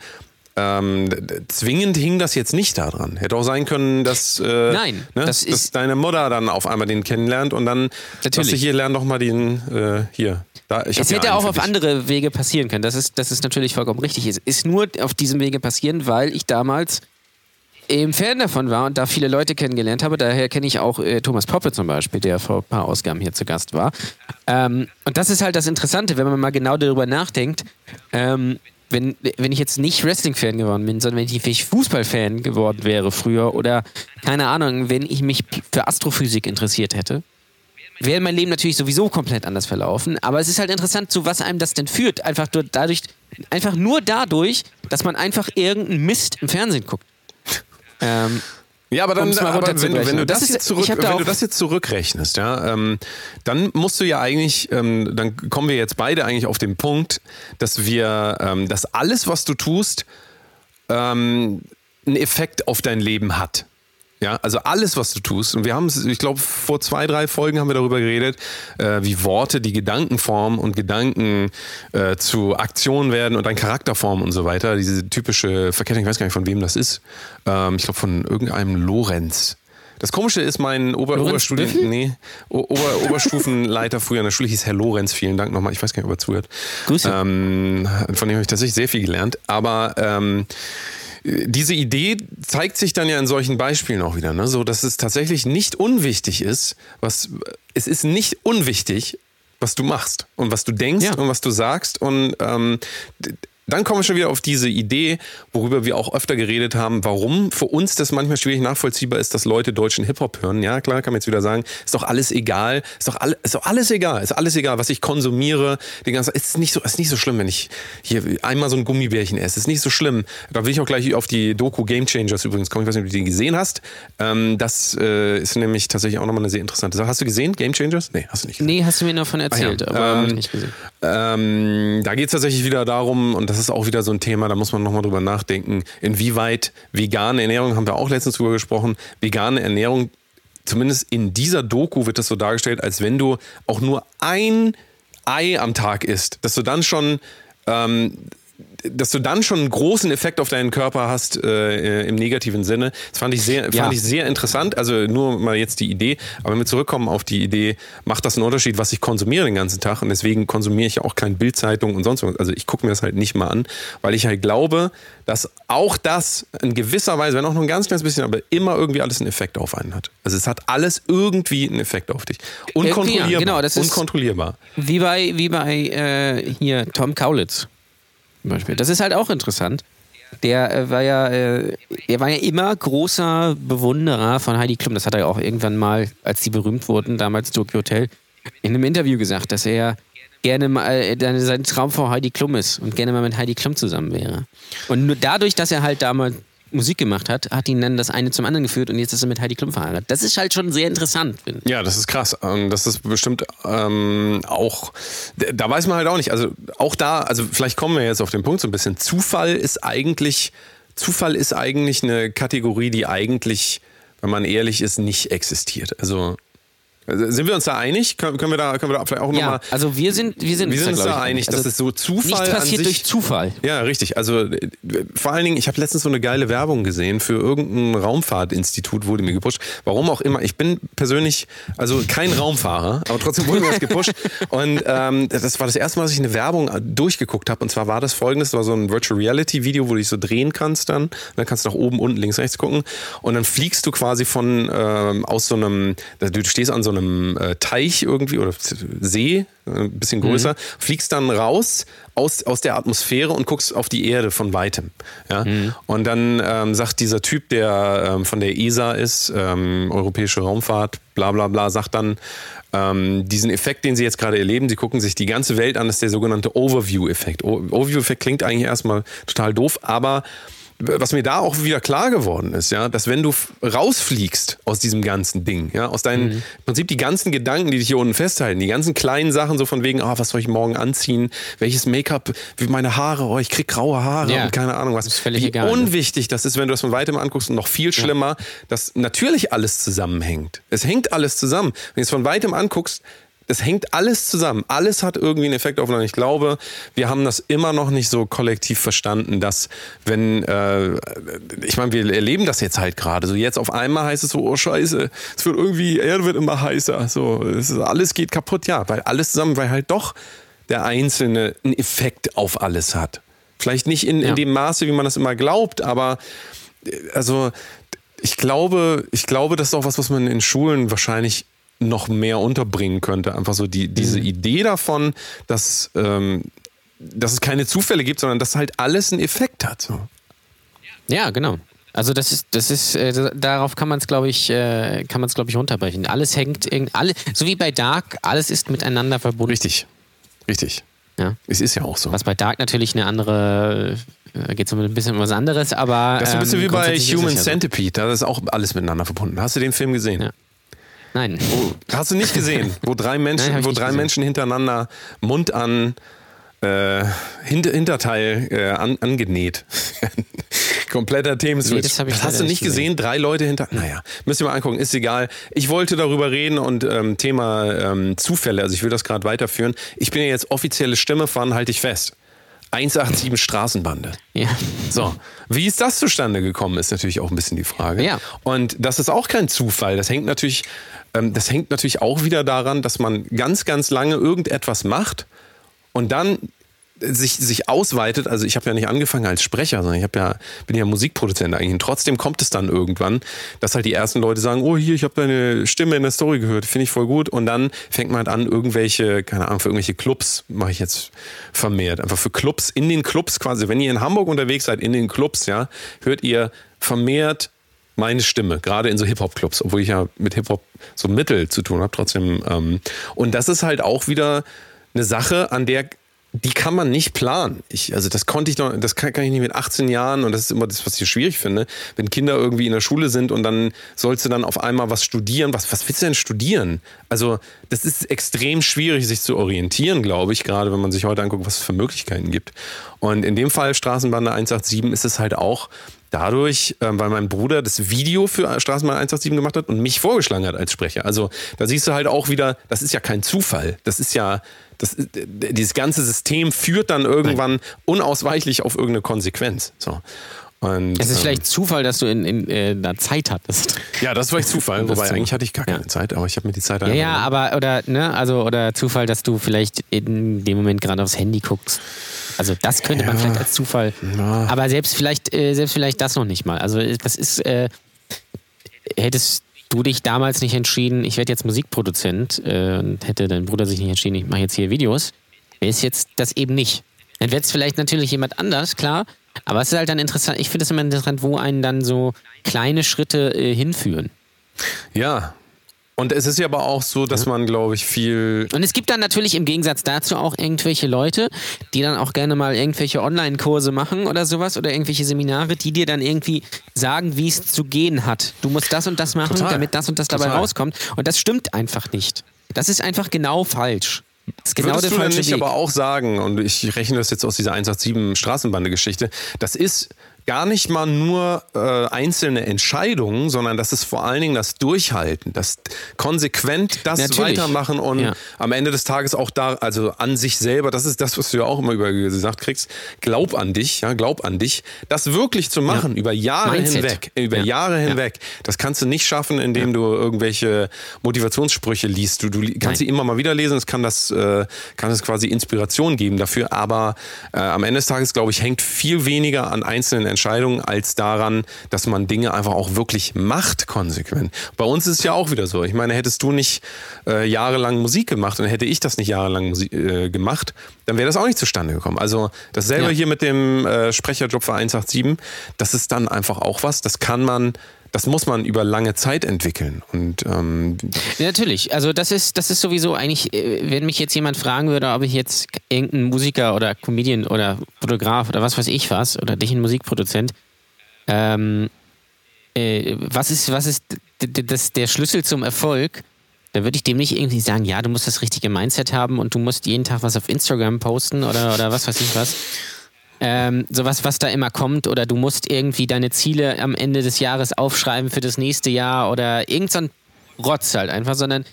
ähm, zwingend hing das jetzt nicht daran. Hätte auch sein können, dass, äh, Nein, ne, das dass deine Mutter dann auf einmal den kennenlernt und dann Natürlich. dass hier lern doch mal den äh, hier. Da, es hätte auch auf dich. andere Wege passieren können. Das ist, das ist natürlich vollkommen richtig. Es ist nur auf diesem Wege passieren, weil ich damals eben Fan davon war und da viele Leute kennengelernt habe. Daher kenne ich auch äh, Thomas Poppe zum Beispiel, der vor ein paar Ausgaben hier zu Gast war. Ähm, und das ist halt das Interessante, wenn man mal genau darüber nachdenkt. Ähm, wenn, wenn ich jetzt nicht Wrestling-Fan geworden bin, sondern wenn ich Fußball-Fan geworden wäre früher oder keine Ahnung, wenn ich mich für Astrophysik interessiert hätte, wäre mein Leben natürlich sowieso komplett anders verlaufen. Aber es ist halt interessant, zu was einem das denn führt. Einfach dadurch, einfach nur dadurch, dass man einfach irgendeinen Mist im Fernsehen guckt. Ähm, ja, aber dann, aber wenn, wenn, du das, das jetzt zurück, wenn du das jetzt zurückrechnest, ja, ähm, dann musst du ja eigentlich, ähm, dann kommen wir jetzt beide eigentlich auf den Punkt, dass wir, ähm, dass alles, was du tust, ähm, einen Effekt auf dein Leben hat. Ja, also alles, was du tust. Und wir haben es, ich glaube, vor zwei, drei Folgen haben wir darüber geredet, äh, wie Worte die Gedanken formen und Gedanken äh, zu Aktionen werden und dann Charakter formen und so weiter. Diese typische Verkettung, ich weiß gar nicht, von wem das ist. Ähm, ich glaube, von irgendeinem Lorenz. Das Komische ist, mein Ober Oberstudien, nee, Ober Oberstufenleiter früher an der Schule hieß Herr Lorenz. Vielen Dank nochmal. Ich weiß gar nicht, ob er zuhört. Grüße. Ähm, von dem habe ich tatsächlich sehr viel gelernt. Aber ähm, diese Idee zeigt sich dann ja in solchen Beispielen auch wieder, ne? so dass es tatsächlich nicht unwichtig ist, was es ist nicht unwichtig, was du machst und was du denkst ja. und was du sagst und ähm, dann kommen wir schon wieder auf diese Idee, worüber wir auch öfter geredet haben, warum für uns das manchmal schwierig nachvollziehbar ist, dass Leute deutschen Hip-Hop hören. Ja, klar, kann man jetzt wieder sagen, ist doch alles egal, ist doch, alle, ist doch alles egal, ist alles egal, was ich konsumiere. Den ganzen, ist nicht so, ist nicht so schlimm, wenn ich hier einmal so ein Gummibärchen esse. Ist nicht so schlimm. Da will ich auch gleich auf die Doku Game Changers übrigens kommen. Ich weiß nicht, ob du die gesehen hast. Ähm, das äh, ist nämlich tatsächlich auch nochmal eine sehr interessante Sache. Hast du gesehen, Game Changers? Nee, hast du nicht gesehen. Nee, hast du mir noch von erzählt, ah, ja. aber ähm, nicht gesehen. Ähm, da geht es tatsächlich wieder darum, und das ist auch wieder so ein Thema, da muss man nochmal drüber nachdenken, inwieweit vegane Ernährung, haben wir auch letztens drüber gesprochen, vegane Ernährung, zumindest in dieser Doku wird das so dargestellt, als wenn du auch nur ein Ei am Tag isst, dass du dann schon ähm, dass du dann schon einen großen Effekt auf deinen Körper hast äh, im negativen Sinne. Das fand ich sehr, fand ja. ich sehr interessant. Also nur mal jetzt die Idee. Aber wenn wir zurückkommen auf die Idee, macht das einen Unterschied, was ich konsumiere den ganzen Tag? Und deswegen konsumiere ich auch keine Bildzeitung und sonst was. Also ich gucke mir das halt nicht mal an, weil ich halt glaube, dass auch das in gewisser Weise, wenn auch nur ein ganz kleines bisschen, aber immer irgendwie alles einen Effekt auf einen hat. Also es hat alles irgendwie einen Effekt auf dich. Unkontrollierbar. Ja, genau, das ist unkontrollierbar. Wie bei, wie bei äh, hier Tom Kaulitz zum Beispiel. Das ist halt auch interessant. Der äh, war ja, äh, er war ja immer großer Bewunderer von Heidi Klum. Das hat er ja auch irgendwann mal, als die berühmt wurden, damals Tokyo Hotel, in einem Interview gesagt, dass er gerne mal äh, sein Traum vor Heidi Klum ist und gerne mal mit Heidi Klum zusammen wäre. Und nur dadurch, dass er halt damals Musik gemacht hat, hat ihn dann das eine zum anderen geführt und jetzt ist er mit Heidi Klum verheiratet. Das ist halt schon sehr interessant. Ja, das ist krass. Das ist bestimmt ähm, auch, da weiß man halt auch nicht. Also auch da, also vielleicht kommen wir jetzt auf den Punkt so ein bisschen. Zufall ist eigentlich, Zufall ist eigentlich eine Kategorie, die eigentlich, wenn man ehrlich ist, nicht existiert. Also Also sind wir uns da einig? Können, können wir da können wir da vielleicht auch Ja, nochmal. also wir sind, wir sind, Wir sind uns da einig, Also dass es so Zufall Nichts an passiert sich, durch Zufall. Ja, richtig. Also äh, vor allen Dingen, ich habe letztens so eine geile Werbung gesehen für irgendein Raumfahrtinstitut, wurde mir gepusht. Warum auch immer. Ich bin persönlich, also kein Raumfahrer, aber trotzdem wurde mir das gepusht. Und ähm, das war das erste Mal, dass ich eine Werbung durchgeguckt habe. Und zwar war das folgendes, das war so ein Virtual Reality Video, wo du dich so drehen kannst dann. Und dann kannst du nach oben, unten, links, rechts gucken. Und dann fliegst du quasi von ähm, aus so einem, du stehst an so einem äh, Teich irgendwie oder See, äh, ein bisschen größer, fliegst dann raus aus, aus der Atmosphäre und guckst auf die Erde von weitem. Ja? Und dann ähm, sagt dieser Typ, der ähm, von der ESA ist, ähm, Europäische Raumfahrt, bla bla bla, sagt dann, ähm, diesen Effekt, den sie jetzt gerade erleben, sie gucken sich die ganze Welt an, ist der sogenannte Overview-Effekt. Overview-Effekt klingt eigentlich erstmal total doof, aber was mir da auch wieder klar geworden ist, ja, dass wenn du rausfliegst aus diesem ganzen Ding, ja, aus deinen, im Prinzip die ganzen Gedanken, die dich hier unten festhalten, die ganzen kleinen Sachen, so von wegen, ah, was soll ich morgen anziehen, welches Make-up, wie meine Haare, oh, ich krieg graue Haare Ja. und keine Ahnung was. Ist völlig wie egal, ne? unwichtig das ist, wenn du das von weitem anguckst und noch viel schlimmer, dass natürlich alles zusammenhängt. Es hängt alles zusammen. Wenn du es von weitem anguckst, das hängt alles zusammen. Alles hat irgendwie einen Effekt aufeinander. Ich glaube, wir haben das immer noch nicht so kollektiv verstanden, dass wenn, äh, ich meine, wir erleben das jetzt halt gerade. So jetzt auf einmal heißt es so, oh Scheiße, es wird irgendwie, Erde wird immer heißer. So, es ist, alles geht kaputt, ja, weil alles zusammen, weil halt doch der Einzelne einen Effekt auf alles hat. Vielleicht nicht in, Ja. in dem Maße, wie man das immer glaubt, aber äh, also ich glaube, ich glaube, das ist auch was, was man in Schulen wahrscheinlich noch mehr unterbringen könnte. Einfach so die, diese Mhm. Idee davon, dass, ähm, dass es keine Zufälle gibt, sondern dass halt alles einen Effekt hat. So. Ja, genau. Also das ist, das ist, äh, darauf kann man es, glaube ich, äh, kann man es, glaube ich, runterbrechen. Alles hängt, irgend, alle, so wie bei Dark, alles ist miteinander verbunden. Richtig. Richtig. Ja. Es ist ja auch so. Was bei Dark natürlich eine andere, äh, geht es um ein bisschen um was anderes, aber. Das ist ein bisschen ähm, wie bei Human ja so. Centipede. Da ist auch alles miteinander verbunden. Hast du den Film gesehen? Ja. Nein. Hast du nicht gesehen, wo drei Menschen, Nein, wo drei gesehen. Menschen hintereinander Mund an äh, Hinter Hinterteil äh, an, angenäht. Kompletter Themenswitch. Nee, das ich hast du nicht nicht gesehen? Drei Leute hinter. Naja, müsst ihr mal angucken, ist egal. Ich wollte darüber reden und ähm, Thema ähm, Zufälle, also ich will das gerade weiterführen. Ich bin ja jetzt offizielle Stimme von, halte ich fest. 187 Straßenbande. Ja. So, wie ist das zustande gekommen, ist natürlich auch ein bisschen die Frage. Ja. Und das ist auch kein Zufall. Das hängt natürlich, das hängt natürlich auch wieder daran, dass man ganz, ganz lange irgendetwas macht und dann sich, sich ausweitet. Also ich habe ja nicht angefangen als Sprecher, sondern ich ja, bin ja Musikproduzent eigentlich. Und trotzdem kommt es dann irgendwann, dass halt die ersten Leute sagen, oh hier, ich habe deine Stimme in der Story gehört, finde ich voll gut. Und dann fängt man halt an, irgendwelche, keine Ahnung, für irgendwelche Clubs mache ich jetzt vermehrt. Einfach für Clubs, in den Clubs quasi. Wenn ihr in Hamburg unterwegs seid, in den Clubs, ja, hört ihr vermehrt meine Stimme, gerade in so Hip-Hop-Clubs, obwohl ich ja mit Hip-Hop so Mittel zu tun habe, trotzdem. Ähm, und das ist halt auch wieder eine Sache, an der die kann man nicht planen. Ich, also das konnte ich noch, das kann, kann ich nicht mit 18 Jahren und das ist immer das, was ich schwierig finde, wenn Kinder irgendwie in der Schule sind und dann sollst du dann auf einmal was studieren. Was, was willst du denn studieren? Also das ist extrem schwierig, sich zu orientieren, glaube ich, gerade wenn man sich heute anguckt, was es für Möglichkeiten gibt. Und in dem Fall Straßenbande 187 ist es halt auch dadurch, ähm, weil mein Bruder das Video für Straßenbahn 187 gemacht hat und mich vorgeschlagen hat als Sprecher. Also da siehst du halt auch wieder, das ist ja kein Zufall. Das ist ja, das ist, dieses ganze System führt dann irgendwann unausweichlich auf irgendeine Konsequenz. So. Und, Es ist ähm, vielleicht Zufall, dass du in, in äh, da Zeit hattest. Ja, das war echt Zufall. Wobei eigentlich hatte ich gar keine Ja. Zeit, aber ich habe mir die Zeit Ja, ja, aber oder ne, also oder Zufall, dass du vielleicht in dem Moment gerade aufs Handy guckst. Also das könnte man Ja. vielleicht als Zufall. Ja. Aber selbst vielleicht, äh, selbst vielleicht das noch nicht mal. Also äh, das ist, äh, hättest du dich damals nicht entschieden, ich werde jetzt Musikproduzent äh, und hätte dein Bruder sich nicht entschieden, ich mache jetzt hier Videos, wäre es jetzt das eben nicht. Dann wäre es vielleicht natürlich jemand anders, klar. Aber es ist halt dann interessant, ich finde es immer interessant, wo einen dann so kleine Schritte äh, hinführen. Ja. Und es ist ja aber auch so, dass man, glaube ich, viel. Und es gibt dann natürlich im Gegensatz dazu auch irgendwelche Leute, die dann auch gerne mal irgendwelche Online-Kurse machen oder sowas oder irgendwelche Seminare, die dir dann irgendwie sagen, wie es zu gehen hat. Du musst das und das machen, Total. damit das und das dabei Total. rauskommt. Und das stimmt einfach nicht. Das ist einfach genau falsch. Das ist genau Würdest der du falsche nicht Weg. aber auch sagen, und ich rechne das jetzt aus dieser 187 Straßenbande-Geschichte, das ist gar nicht mal nur äh, einzelne Entscheidungen, sondern das ist vor allen Dingen das Durchhalten, das konsequent das Natürlich. weitermachen und Ja. am Ende des Tages auch da, also an sich selber, das ist das, was du ja auch immer über gesagt kriegst, glaub an dich, ja, glaub an dich, das wirklich zu machen, über Jahre Mindset. hinweg, über Ja. Jahre Ja. hinweg, das kannst du nicht schaffen, indem du irgendwelche Motivationssprüche liest. Du, du kannst Nein. sie immer mal wieder lesen, es kann das, äh, kann es quasi Inspiration geben dafür, aber äh, am Ende des Tages, glaube ich, hängt viel weniger an einzelnen Entscheidungen als daran, dass man Dinge einfach auch wirklich macht, konsequent. Bei uns ist es ja auch wieder so. Ich meine, hättest du nicht äh, jahrelang Musik gemacht und hätte ich das nicht jahrelang Musi äh, gemacht, dann wäre das auch nicht zustande gekommen. Also dasselbe Ja. hier mit dem äh, Sprecherjob für 187, das ist dann einfach auch was, das kann man, das muss man über lange Zeit entwickeln. Und ähm, natürlich. Also das ist, das ist sowieso eigentlich, äh, wenn mich jetzt jemand fragen würde, ob ich jetzt irgendeinen Musiker oder Comedian oder Fotograf oder was weiß ich was, oder dich ein Musikproduzent, ähm, äh, was ist, was ist das, der Schlüssel zum Erfolg? Da würde ich dem nicht irgendwie sagen, ja, du musst das richtige Mindset haben und du musst jeden Tag was auf Instagram posten oder, oder was weiß ich was. Ähm, sowas, was da immer kommt, oder du musst irgendwie deine Ziele am Ende des Jahres aufschreiben für das nächste Jahr oder irgend so Rotz halt einfach, sondern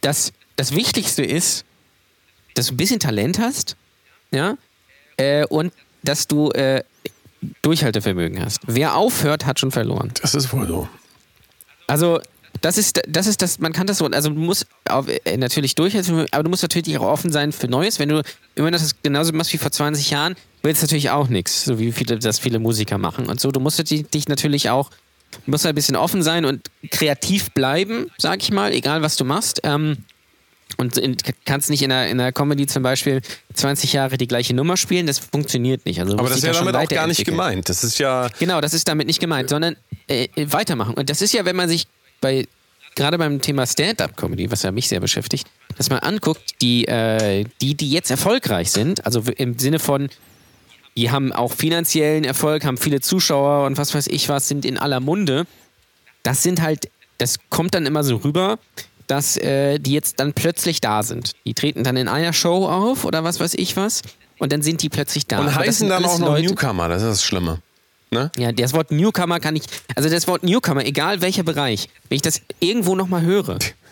das, das Wichtigste ist, dass du ein bisschen Talent hast, ja, äh, und dass du äh, Durchhaltevermögen hast. Wer aufhört, hat schon verloren. das ist wohl so. Also, das ist, das ist das, man kann das so, also du musst auf, äh, natürlich durchhalten, aber du musst natürlich auch offen sein für Neues. Wenn du immer das genauso machst wie vor 20 Jahren, wird es natürlich auch nichts, so wie viele, das viele Musiker machen und so. Du musst dich, dich natürlich auch, du musst ein bisschen offen sein und kreativ bleiben, sag ich mal, egal was du machst. Ähm, und in, kannst nicht in der, in der Comedy zum Beispiel 20 Jahre die gleiche Nummer spielen, das funktioniert nicht. Also du Aber das ist ja da damit auch gar nicht gemeint. Das ist ja. Genau, das ist damit nicht gemeint, sondern äh, weitermachen. Und das ist ja, wenn man sich bei, gerade beim Thema Stand-up-Comedy, was ja mich sehr beschäftigt, dass man anguckt, die, äh, die, die jetzt erfolgreich sind, also im Sinne von, die haben auch finanziellen Erfolg, haben viele Zuschauer und was weiß ich was, sind in aller Munde. Das sind halt, das kommt dann immer so rüber, dass äh, die jetzt dann plötzlich da sind. Die treten dann in einer Show auf oder was weiß ich was und dann sind die plötzlich da. Und heißen dann auch noch Leute- Newcomer, das ist das Schlimme. Ne? ja, das Wort Newcomer kann ich, also das Wort Newcomer, egal welcher Bereich, wenn ich das irgendwo nochmal höre,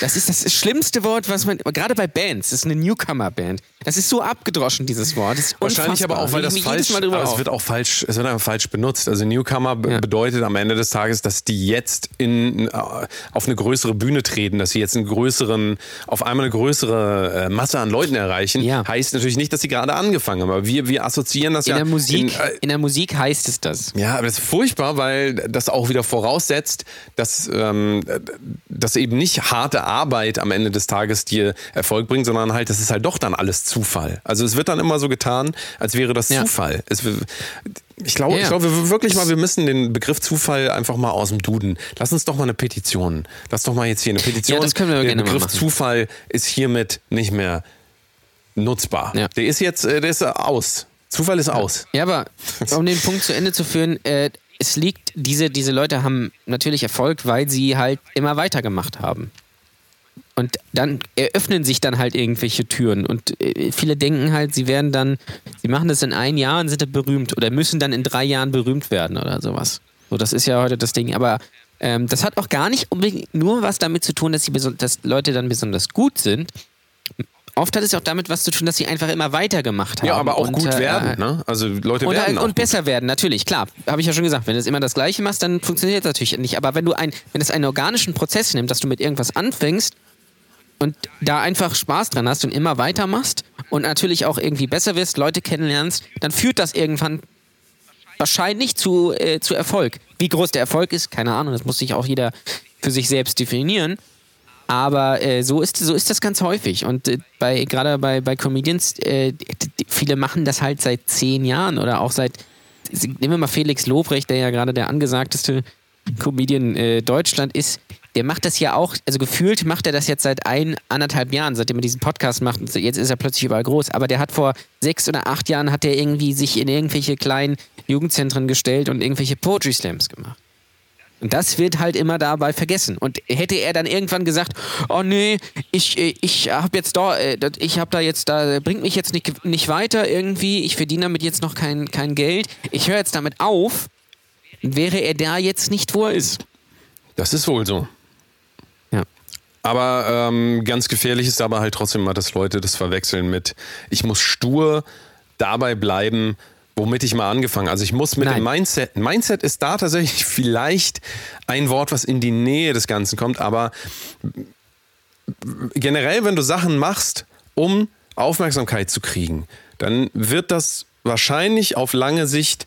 das ist das schlimmste Wort, was man, gerade bei Bands, das ist eine Newcomer-Band. Das ist so abgedroschen, dieses Wort. Wahrscheinlich aber auch, weil das falsch, Mal drüber aber es wird auch falsch, es wird einfach falsch benutzt. Also Newcomer Ja. bedeutet am Ende des Tages, dass die jetzt in, äh, auf eine größere Bühne treten, dass sie jetzt einen größeren, auf einmal eine größere äh, Masse an Leuten erreichen. Ja. Heißt natürlich nicht, dass sie gerade angefangen haben, aber wir, wir assoziieren das in ja der Musik, In, äh, in der Musik heißt es das. ja, aber das ist furchtbar, weil das auch wieder voraussetzt, dass ähm, dass eben nicht harte Arbeit am Ende des Tages dir Erfolg bringt, sondern halt, das ist halt doch dann alles Zufall. Also es wird dann immer so getan, als wäre das Ja. Zufall. Es, ich glaube, Ja, ich glaube wirklich mal, wir müssen den Begriff Zufall einfach mal aus dem Duden. Lass uns doch mal eine Petition. Lass doch mal jetzt hier eine Petition. Ja, das können wir Der gerne Begriff machen. Zufall ist hiermit nicht mehr nutzbar. Ja. Der ist jetzt, äh, der ist aus. Zufall ist aus. Ja, aber um den Punkt zu Ende zu führen, äh, es liegt, diese, diese Leute haben natürlich Erfolg, weil sie halt immer weitergemacht haben. Und dann eröffnen sich dann halt irgendwelche Türen. Und äh, viele denken halt, sie werden dann, sie machen das in ein Jahr und sind dann berühmt oder müssen dann in drei Jahren berühmt werden oder sowas. So, das ist ja heute das Ding. Aber ähm, das hat auch gar nicht unbedingt nur was damit zu tun, dass, sie dass Leute dann besonders gut sind. Oft hat es auch damit was zu tun, dass sie einfach immer weitergemacht haben. Ja, aber auch und, gut äh, werden. Ne? Also Leute und, werden auch und gut. besser werden, natürlich, klar. Habe ich ja schon gesagt. Wenn du es immer das Gleiche machst, dann funktioniert das natürlich nicht. Aber wenn du ein, wenn es einen organischen Prozess nimmt, dass du mit irgendwas anfängst und da einfach Spaß dran hast und immer weitermachst und natürlich auch irgendwie besser wirst, Leute kennenlernst, dann führt das irgendwann wahrscheinlich zu, äh, zu Erfolg. Wie groß der Erfolg ist, keine Ahnung, das muss sich auch jeder für sich selbst definieren. Aber äh, so, ist, so ist das ganz häufig. Und äh, bei, gerade bei, bei Comedians, äh, viele machen das halt seit zehn Jahren oder auch seit. Nehmen wir mal Felix Lobrecht, der ja gerade der angesagteste Comedian äh, Deutschland ist. Der macht das ja auch, also gefühlt macht er das jetzt seit ein, anderthalb Jahren, seitdem er diesen Podcast macht. Und jetzt ist er plötzlich überall groß. Aber der hat vor sechs oder acht Jahren hat er irgendwie sich in irgendwelche kleinen Jugendzentren gestellt und irgendwelche Poetry Slams gemacht. Und das wird halt immer dabei vergessen. Und hätte er dann irgendwann gesagt, oh nee, ich, äh, ich habe jetzt da, äh, ich habe da jetzt, da bringt mich jetzt nicht, nicht weiter irgendwie, ich verdiene damit jetzt noch kein, kein Geld, ich höre jetzt damit auf, wäre er da jetzt nicht, wo er ist. Das ist wohl so. Aber ähm, ganz gefährlich ist aber halt trotzdem mal, dass Leute das verwechseln mit, ich muss stur dabei bleiben, womit ich mal angefangen. Also ich muss mit Nein. dem Mindset. Mindset ist da tatsächlich vielleicht ein Wort, was in die Nähe des Ganzen kommt, aber generell, wenn du Sachen machst, um Aufmerksamkeit zu kriegen, dann wird das wahrscheinlich auf lange Sicht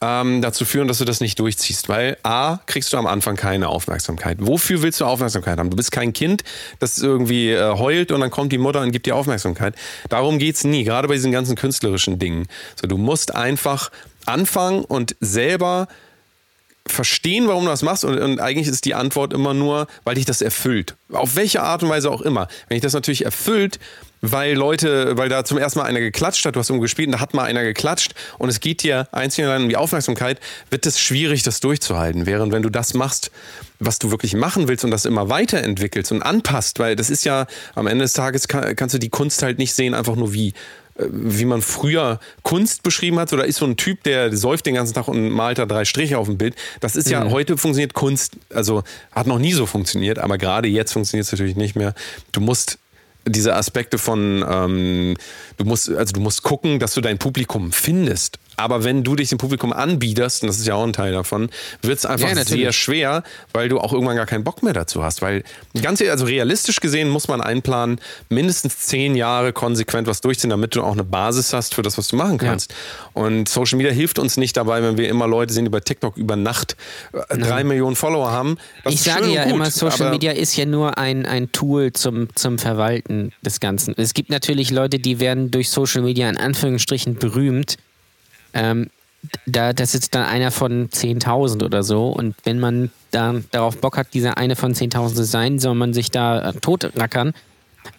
ähm, dazu führen, dass du das nicht durchziehst. Weil A, kriegst du am Anfang keine Aufmerksamkeit. Wofür willst du Aufmerksamkeit haben? Du bist kein Kind, das irgendwie äh, heult und dann kommt die Mutter und gibt dir Aufmerksamkeit. Darum geht's nie, gerade bei diesen ganzen künstlerischen Dingen. So, du musst einfach anfangen und selber verstehen, warum du das machst. Und, und eigentlich ist die Antwort immer nur, weil dich das erfüllt. Auf welche Art und Weise auch immer. Wenn dich das natürlich erfüllt, weil Leute, weil da zum ersten Mal einer geklatscht hat, du hast irgendwo gespielt und da hat mal einer geklatscht und es geht dir einzig und allein um die Aufmerksamkeit, wird es schwierig, das durchzuhalten. Während wenn du das machst, was du wirklich machen willst und das immer weiterentwickelst und anpasst, weil das ist ja am Ende des Tages kann, kannst du die Kunst halt nicht sehen, einfach nur wie äh, wie man früher Kunst beschrieben hat, oder ist so ein Typ, der säuft den ganzen Tag und malt da drei Striche auf dem Bild. Das ist ja, heute funktioniert Kunst, also hat noch nie so funktioniert, aber gerade jetzt funktioniert es natürlich nicht mehr. Du musst diese Aspekte von, ähm, du musst, also du musst gucken, dass du dein Publikum findest. Aber wenn du dich dem Publikum anbiederst, und das ist ja auch ein Teil davon, wird es einfach Ja, sehr schwer, weil du auch irgendwann gar keinen Bock mehr dazu hast. Weil ganz also realistisch gesehen muss man einplanen, mindestens zehn Jahre konsequent was durchziehen, damit du auch eine Basis hast für das, was du machen kannst. Und Social Media hilft uns nicht dabei, wenn wir immer Leute sehen, die bei TikTok über Nacht äh, drei Millionen Follower haben. Das ich sage ja gut, immer, Social Media ist ja nur ein, ein Tool zum, zum Verwalten des Ganzen. Es gibt natürlich Leute, die werden durch Social Media in Anführungsstrichen berühmt. Ähm, da, das ist dann einer von 10.000 oder so. Und wenn man da darauf Bock hat, dieser eine von 10.000 zu sein, soll man sich da äh, totrackern.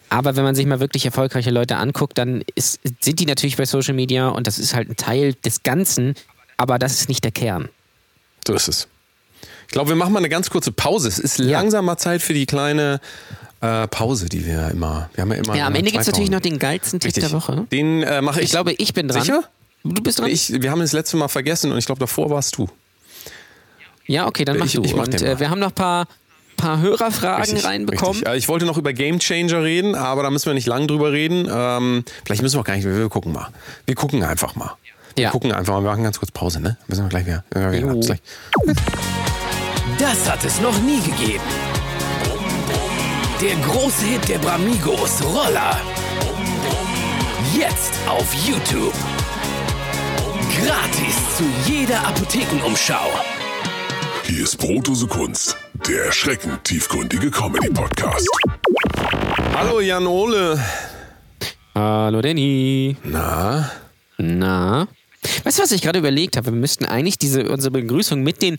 Aber wenn man sich mal wirklich erfolgreiche Leute anguckt, dann ist, sind die natürlich bei Social Media und das ist halt ein Teil des Ganzen, aber das ist nicht der Kern. So ist es. Ich glaube, wir machen mal eine ganz kurze Pause. Es ist langsam mal Zeit für die kleine äh, Pause, die wir immer. Wir haben ja immer. Ja, am Ende gibt es natürlich noch den geilsten Tipp der Woche. Den äh, mache ich. Ich glaube, ich bin dran. Sicher? Du bist dran? Ich, wir haben das letzte Mal vergessen und ich glaube, davor warst du. ja, okay, dann mach Ich- du. ich mach und äh, wir haben noch ein paar, paar Hörerfragen Richtig, reinbekommen. richtig. Äh, Ich wollte noch über Game Changer reden, aber da müssen wir nicht lang drüber reden. Ähm, vielleicht müssen wir auch gar nicht. Wir, wir gucken mal. Wir gucken einfach mal. Wir Ja. gucken einfach mal. Wir machen ganz kurz Pause, ne? Müssen wir gleich wieder. Ja, gleich. Das hat es noch nie gegeben. Der große Hit der Bramigos, Roller. Jetzt auf YouTube. Gratis zu jeder Apothekenumschau. Hier ist Brotdose Kunst, der erschreckend tiefgründige Comedy-Podcast. Hallo Jan Ole. Hallo Danny. Na? Na? Weißt du, was ich gerade überlegt habe? Wir müssten eigentlich diese, unsere Begrüßung mit den,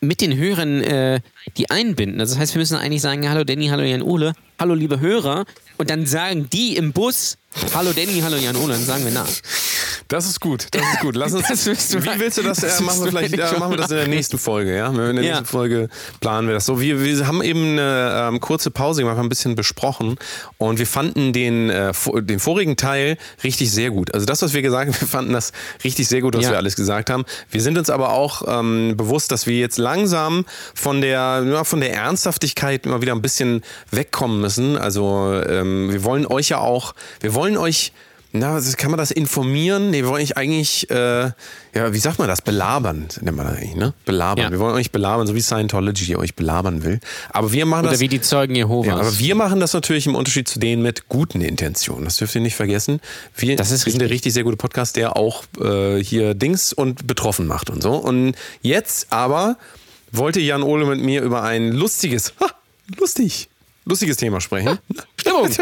mit den Hörern äh, die einbinden. Also das heißt, wir müssen eigentlich sagen, hallo Danny, hallo Jan Ole, hallo liebe Hörer. Und dann sagen die im Bus, hallo Danny, hallo Jan Ole. Dann sagen wir nach. Das ist gut, das ist gut. Lass uns. Das willst du- wie willst du das? das äh, machen wir vielleicht. eigentlich Äh, machen wir das in der nächsten Folge, ja? In der Ja. nächsten Folge planen wir das so. Wir, wir haben eben eine ähm, kurze Pause gemacht, haben ein bisschen besprochen und wir fanden den, äh, den vorigen Teil richtig sehr gut. Also das, was wir gesagt haben, wir fanden das richtig sehr gut, was Ja. wir alles gesagt haben. Wir sind uns aber auch ähm, bewusst, dass wir jetzt langsam von der, ja, von der Ernsthaftigkeit immer wieder ein bisschen wegkommen müssen. Also ähm, wir wollen euch ja auch, wir wollen euch na, kann man das informieren? Nee, wir wollen euch eigentlich, äh, ja, wie sagt man das? Belabern, nennt man das eigentlich, ne? Belabern. Ja. Wir wollen euch belabern, so wie Scientology euch belabern will. Aber wir machen Oder das. wie die Zeugen Jehovas. ja, aber wir machen das natürlich im Unterschied zu denen mit guten Intentionen. Das dürft ihr nicht vergessen. Wir, Das ist wir sind der richtig. richtig sehr gute Podcast, der auch äh, hier Dings und betroffen macht und so. Und jetzt aber wollte Jan Ole mit mir über ein lustiges, ha, lustig, lustiges Thema sprechen. Stimmung.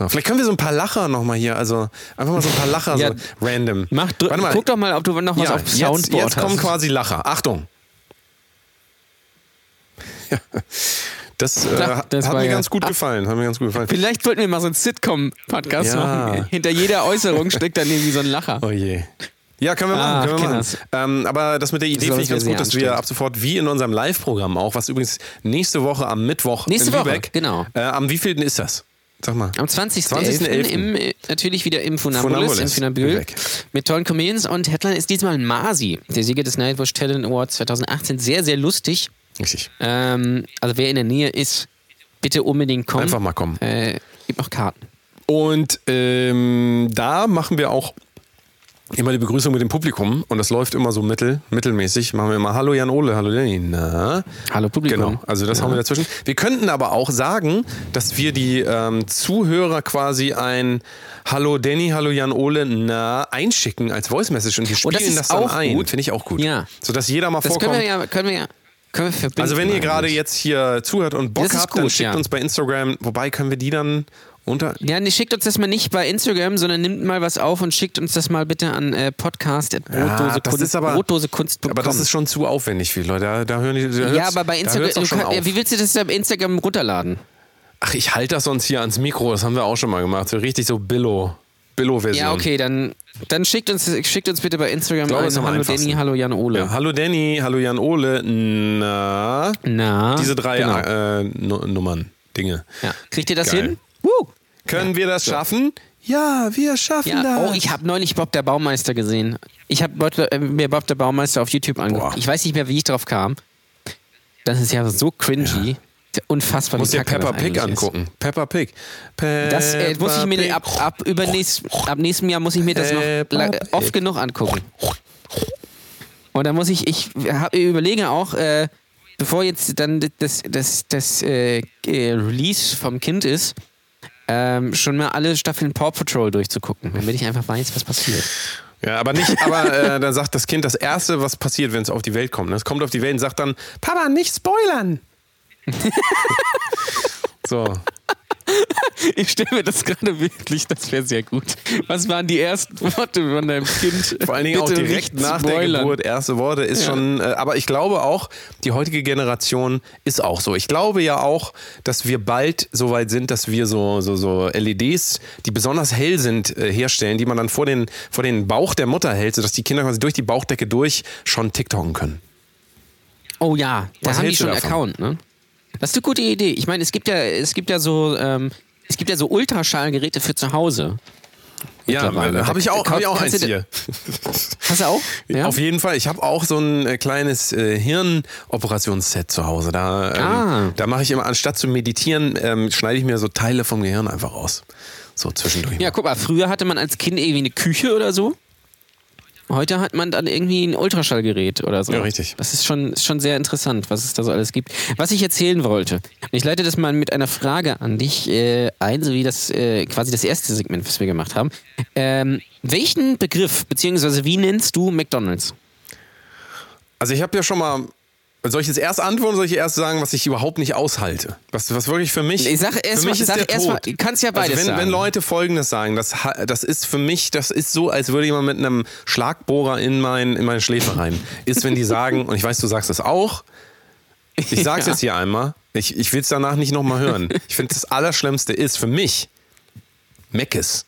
So, vielleicht können wir so ein paar Lacher nochmal hier, also einfach mal so ein paar Lacher Ja. so random. Mach, Warte mal. guck doch mal, ob du noch was ja, auf jetzt, Soundboard jetzt kommen hast. quasi Lacher. Achtung. Ja, das, äh, Da, das hat mir ja- ganz gut gefallen. Hat mir ganz gut gefallen. Vielleicht wollten wir mal so einen Sitcom-Podcast Ja. machen. Hinter jeder Äußerung steckt dann irgendwie so ein Lacher. Oh je. Ja, können wir machen. Ah, können wir machen. Ähm, aber das mit der Idee finde ich ganz gut, dass wir ab sofort wie in unserem Live-Programm auch, was übrigens nächste Woche am Mittwoch Nächste in Woche, Lübeck. genau. Äh, am wievielten ist das? Sag mal. Am 20.11. 20.11.. im äh, natürlich wieder im Funambulis, im Funambül Lübeck. mit tollen Comedians und Headline ist diesmal Masi, der Sieger des Nightwatch Talent Awards 2018. Sehr, sehr lustig. Richtig. Ähm, also wer in der Nähe ist, bitte unbedingt kommen. Einfach mal kommen. Äh, gibt noch Karten. Und ähm, da machen wir auch immer die Begrüßung mit dem Publikum und das läuft immer so mittel, mittelmäßig. Machen wir immer Hallo Jan Ole, hallo Danny. Na? Hallo Publikum. Genau, also das Ja. haben wir dazwischen. Wir könnten aber auch sagen, dass wir die ähm, Zuhörer quasi ein Hallo Danny, hallo Jan Ole, na einschicken als Voice Message und wir Und spielen das ist das, dann auch ein. Finde ich auch gut. Ja. Sodass jeder mal Das vorkommt. können wir ja, können wir ja, können wir verbinden. Also wenn ihr gerade jetzt hier zuhört und Bock Das habt, dann gut, schickt ja. uns bei Instagram. Wobei können wir die dann unter. Ja, nee, schickt uns das mal nicht bei Instagram, sondern nimmt mal was auf und schickt uns das mal bitte an äh, das ist aber-. Aber das ist schon zu aufwendig für die Leute. Da, da hören die. Da ja, aber bei Instagram, kann, ja, wie willst du das da bei Instagram runterladen? Ach, ich halte das sonst hier ans Mikro. Das haben wir auch schon mal gemacht. So richtig so Billo. Billo-Version. Ja, okay, dann, dann schickt, uns, schickt uns bitte bei Instagram glaube, ein Hallo. Danny, Hallo Jan Ole. Ja, hallo Danny, hallo Jan Ole. Na. Na, Diese drei genau. äh, Nu- Nummern, Dinge. ja. Kriegt ihr das Geil. hin? Woo! Können wir das schaffen? Ja, wir schaffen Ja, das. oh, ich habe neulich Bob der Baumeister gesehen. Ich habe äh, mir Bob der Baumeister auf YouTube angeguckt. Boah. Ich weiß nicht mehr, wie ich drauf kam. Das ist ja so cringy. Unfassbar, muss dir Peppa Pig eigentlich ist. angucken. Peppa Pig. Peppa Das äh, muss ich mir ab, ab, übernächst, ab nächstem Jahr muss ich mir das noch Peppa Pig. oft genug angucken. Und dann muss ich, ich hab, überlege auch, äh, bevor jetzt dann das, das, das äh, Release vom Kind ist, ähm, schon mal alle Staffeln Paw Patrol durchzugucken, damit ich einfach weiß, was passiert. Ja, aber nicht, aber äh, dann sagt das Kind das Erste, was passiert, wenn es auf die Welt kommt. ne? Es kommt auf die Welt und sagt dann, Papa, nicht spoilern. so. Ich stelle mir das gerade wirklich, das wäre sehr gut. Was waren die ersten Worte von deinem Kind? Vor allen Dingen auch Bitte direkt nicht nach der spoilern. Geburt, erste Worte ist Ja. schon, äh, aber ich glaube auch, die heutige Generation ist auch so. Ich glaube ja auch, dass wir bald so weit sind, dass wir so, so, so LEDs, die besonders hell sind, äh, herstellen, die man dann vor den, vor den Bauch der Mutter hält, sodass die Kinder quasi durch die Bauchdecke durch schon TikToken können. Oh ja, da Was haben die schon davon? Account, ne? Das ist eine gute Idee. Ich meine, es gibt ja, es gibt ja so, ähm, es gibt ja so Ultraschallgeräte für zu Hause. Ja, habe ich auch, hab ich auch eins hier. Hast du auch? Ja. Auf jeden Fall. Ich habe auch so ein äh, kleines äh, Hirnoperationsset zu Hause. Da, ähm, Ah. da mache ich immer, anstatt zu meditieren, ähm, schneide ich mir so Teile vom Gehirn einfach aus. So zwischendurch. Ja, guck mal, früher hatte man als Kind irgendwie eine Küche oder so. Heute hat man dann irgendwie ein Ultraschallgerät oder so. Ja, richtig. Das ist schon, ist schon sehr interessant, was es da so alles gibt. Was ich erzählen wollte, und ich leite das mal mit einer Frage an dich äh, ein, so wie das äh, quasi das erste Segment, was wir gemacht haben. Ähm, welchen Begriff, beziehungsweise wie nennst du McDonalds? Also ich habe ja schon mal. Soll ich jetzt erst antworten soll ich erst sagen, was ich überhaupt nicht aushalte? Was, was wirklich für mich. Ich sag erst mal- sag der erst mal- du kannst ja beides also wenn, sagen. wenn Leute folgendes sagen, das, das ist für mich, das ist so, als würde jemand mit einem Schlagbohrer in, mein, in meine Schläfe rein. Ist, wenn die sagen, und ich weiß, du sagst das auch, ich sag's Ja. jetzt hier einmal, ich, ich will's danach nicht nochmal hören. Ich finde, das Allerschlimmste ist für mich Meckes.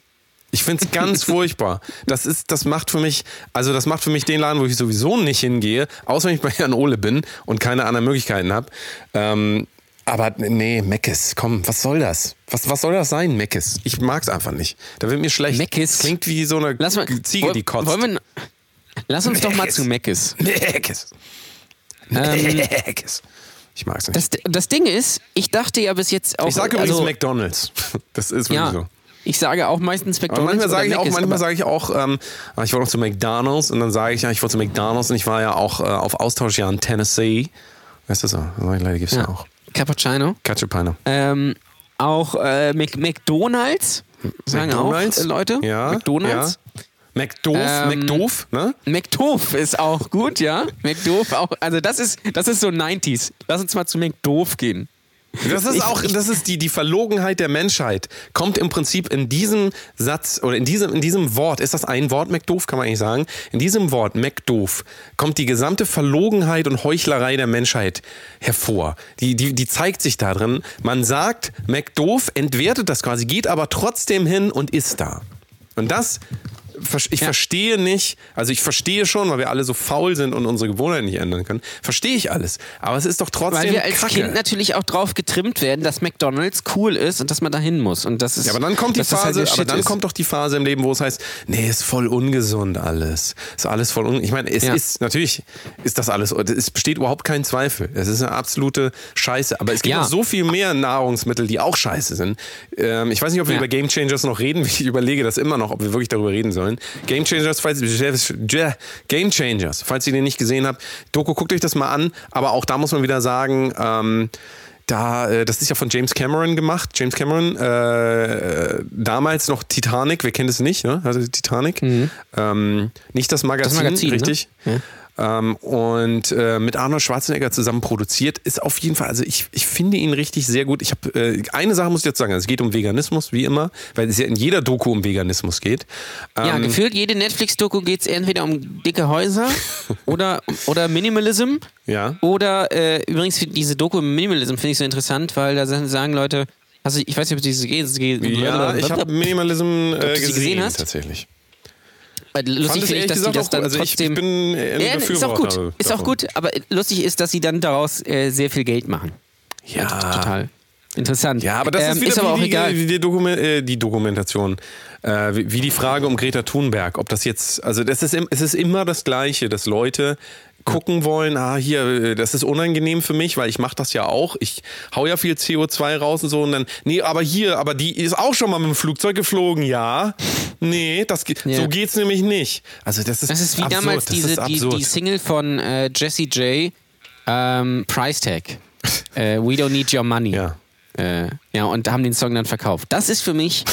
Ich finde es ganz furchtbar. Das ist, das macht für mich, also das macht für mich den Laden, wo ich sowieso nicht hingehe, außer wenn ich bei Herrn Ole bin und keine anderen Möglichkeiten habe. Ähm, aber nee, Meckes, komm, was soll das? Was, was soll das sein, Meckes? Ich mag's einfach nicht. Da wird mir schlecht. Meckes? Klingt wie so eine mal, Ziege, die kotzt. Wollen wir, lass uns doch mal Meckes. zu Meckes. Meckes. Ähm, Meckes. Ich mag's nicht. Das, das Ding ist, ich dachte ja bis jetzt auch. ich sage übrigens also, McDonalds. Das ist wirklich Ja, so. Ich sage auch meistens McDonalds. manchmal sage ich auch, manchmal sage ich auch, ähm, ich wollte noch zu McDonalds und dann sage ich, ja, ich wollte zu McDonalds und ich war ja auch äh, auf Austauschjahr in Tennessee. Weißt du so? Leider gibt's ja, ja. auch. Cappuccino. Ketchup Ähm, auch äh, Mc, McDonalds. Sagen McDonald's? auch äh, Leute. Ja. McDonalds. Ja. McDoof, Ähm, McDoof, ne? McDoof ist auch gut, ja. McDoof auch. Also das ist, das ist so 90s. Lass uns mal zu McDoof gehen. Das ist auch, das ist die, die Verlogenheit der Menschheit. Kommt im Prinzip in diesem Satz oder in diesem, in diesem Wort, ist das ein Wort, McDoof, kann man eigentlich sagen? In diesem Wort, McDoof, kommt die gesamte Verlogenheit und Heuchlerei der Menschheit hervor. Die, die, die zeigt sich da drin. Man sagt, McDoof entwertet das quasi, geht aber trotzdem hin und ist da. Und das ich verstehe nicht, also ich verstehe schon, weil wir alle so faul sind und unsere Gewohnheiten nicht ändern können, verstehe ich alles. Aber es ist doch trotzdem Weil wir als Kacke. Kind natürlich auch drauf getrimmt werden, dass McDonalds cool ist und dass man da hin muss. Und das ist, Ja, aber dann kommt die halt Phase, der aber dann ist. kommt doch die Phase im Leben, wo es heißt, nee, ist voll ungesund alles. Ist alles voll un Ich meine, es Ja. ist natürlich ist das alles, es besteht überhaupt kein Zweifel. Es ist eine absolute Scheiße, aber es gibt Ja. noch so viel mehr Nahrungsmittel, die auch scheiße sind. Ähm, ich weiß nicht, ob wir Ja. über Game Changers noch reden. Ich überlege das immer noch, ob wir wirklich darüber reden sollen. Game Changers, falls Game Changers, falls ihr den nicht gesehen habt, Doku, guckt euch das mal an, aber auch da muss man wieder sagen, ähm, da, äh, das ist ja von James Cameron gemacht. James Cameron, äh, damals noch Titanic, wer kennt es nicht, ne? Also Titanic. Ähm, nicht das Magazin, Mhm. Magazin, ne? richtig. Ja. Ähm, und äh, mit Arnold Schwarzenegger zusammen produziert, ist auf jeden Fall, also ich, ich finde ihn richtig sehr gut. Ich habe äh, eine Sache muss ich jetzt sagen, also es geht um Veganismus, wie immer, weil es ja in jeder Doku um Veganismus geht. Ja, Ähm, gefühlt jede Netflix-Doku geht es entweder um dicke Häuser oder, oder Minimalism. Ja. Oder äh, übrigens diese Doku im Minimalism finde ich so interessant, weil da sagen Leute, also ich weiß nicht, ob du diese geht. ja, ich habe Minimalism äh, gesehen, gesehen hast? tatsächlich. Lustig finde ich, dass die gesagt das dann. Also ich- ich trotzdem. bin ja, ist auch gut. Ist auch gut, aber lustig ist, dass sie dann daraus äh, sehr viel Geld machen. Ja. Total. Interessant. Ja, aber das ähm, ist wieder aber wie auch die, egal. Wie die, Dokumen äh, die Dokumentation. Äh, wie, wie die Frage um Greta Thunberg. Ob das jetzt, also das ist, es ist immer das Gleiche, dass Leute gucken wollen, ah, hier, äh, das ist unangenehm für mich, weil ich mache das ja auch. Ich hau ja viel CO2 raus und so und dann, nee, aber hier, aber die ist auch schon mal mit dem Flugzeug geflogen, ja. Nee, das, ge- Ja. so geht's nämlich nicht. Also das ist Das ist wie absurd, damals diese, die, die Single von äh, Jesse J. Ähm, Price Tag. äh, We Don't Need Your Money. Ja. Äh, ja, und haben den Song dann verkauft. Das ist für mich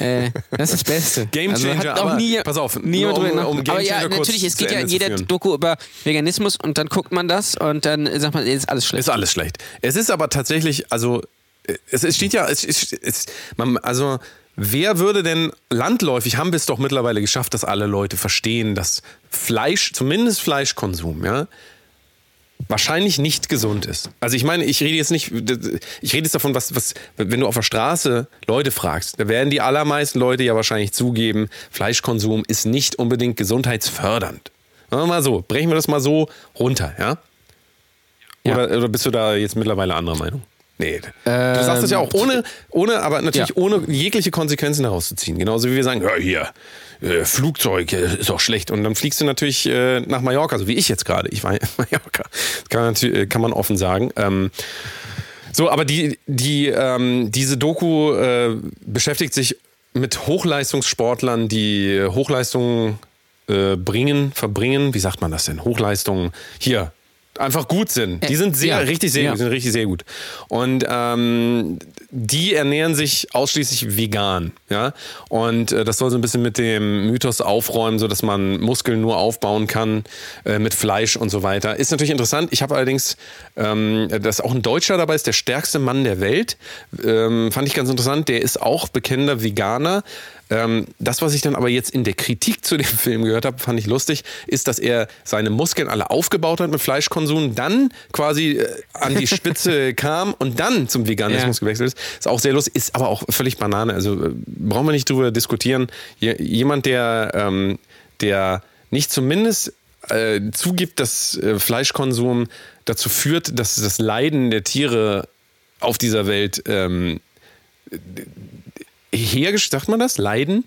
äh, das ist das Beste. Game also, Changer, hat auch aber nie, pass auf, niemand nur um- drüber um Aber ja, natürlich, es geht ja in jeder. Doku über Veganismus und dann guckt man das und dann sagt man, ist alles schlecht. Ist alles schlecht. Es ist aber tatsächlich, also äh, es, es steht ja, es, es, es, man, also wer würde denn landläufig haben wir es doch mittlerweile geschafft, dass alle Leute verstehen, dass Fleisch, zumindest Fleischkonsum, ja, wahrscheinlich nicht gesund ist. Also ich meine, ich rede jetzt nicht, ich rede jetzt davon, was, was, wenn du auf der Straße Leute fragst, da werden die allermeisten Leute ja wahrscheinlich zugeben, Fleischkonsum ist nicht unbedingt gesundheitsfördernd. Sagen wir mal so, brechen wir das mal so runter, ja? Ja. Oder, oder bist du da jetzt mittlerweile anderer Meinung? Nee. du sagst das ja auch ohne, ohne aber natürlich Ja. ohne jegliche Konsequenzen herauszuziehen. Genauso wie wir sagen, ja, hier, äh, Flugzeug äh, ist auch schlecht. Und dann fliegst du natürlich äh, nach Mallorca, so wie ich jetzt gerade. Ich war in Mallorca. Kann kann man offen sagen. Ähm, so, aber die, die, ähm, diese Doku beschäftigt sich mit Hochleistungssportlern, die Hochleistungen bringen, verbringen. Wie sagt man das denn? Hochleistungen hier. Einfach gut sind. Die sind sehr, ja. richtig sehr Ja. gut, sind richtig sehr gut. Und ähm, die ernähren sich ausschließlich vegan, ja. Und äh, das soll so ein bisschen mit dem Mythos aufräumen, so dass man Muskeln nur aufbauen kann äh, mit Fleisch und so weiter. Ist natürlich interessant. Ich habe allerdings, ähm, dass auch ein Deutscher dabei ist, der stärkste Mann der Welt. Ähm, fand ich ganz interessant. Der ist auch bekennender Veganer. Ähm, das, was ich dann aber jetzt in der Kritik zu dem Film gehört habe, fand ich lustig, ist, dass er seine Muskeln alle aufgebaut hat mit Fleischkonsum, dann quasi äh, an die Spitze kam und dann zum Veganismus Ja. gewechselt ist. Ist auch sehr lustig, ist aber auch völlig Banane. Also äh, brauchen wir nicht drüber diskutieren. Je, jemand, der, ähm, der nicht zumindest äh, zugibt, dass äh, Fleischkonsum dazu führt, dass das Leiden der Tiere auf dieser Welt ähm, hergestellt, sagt man das? Leiden?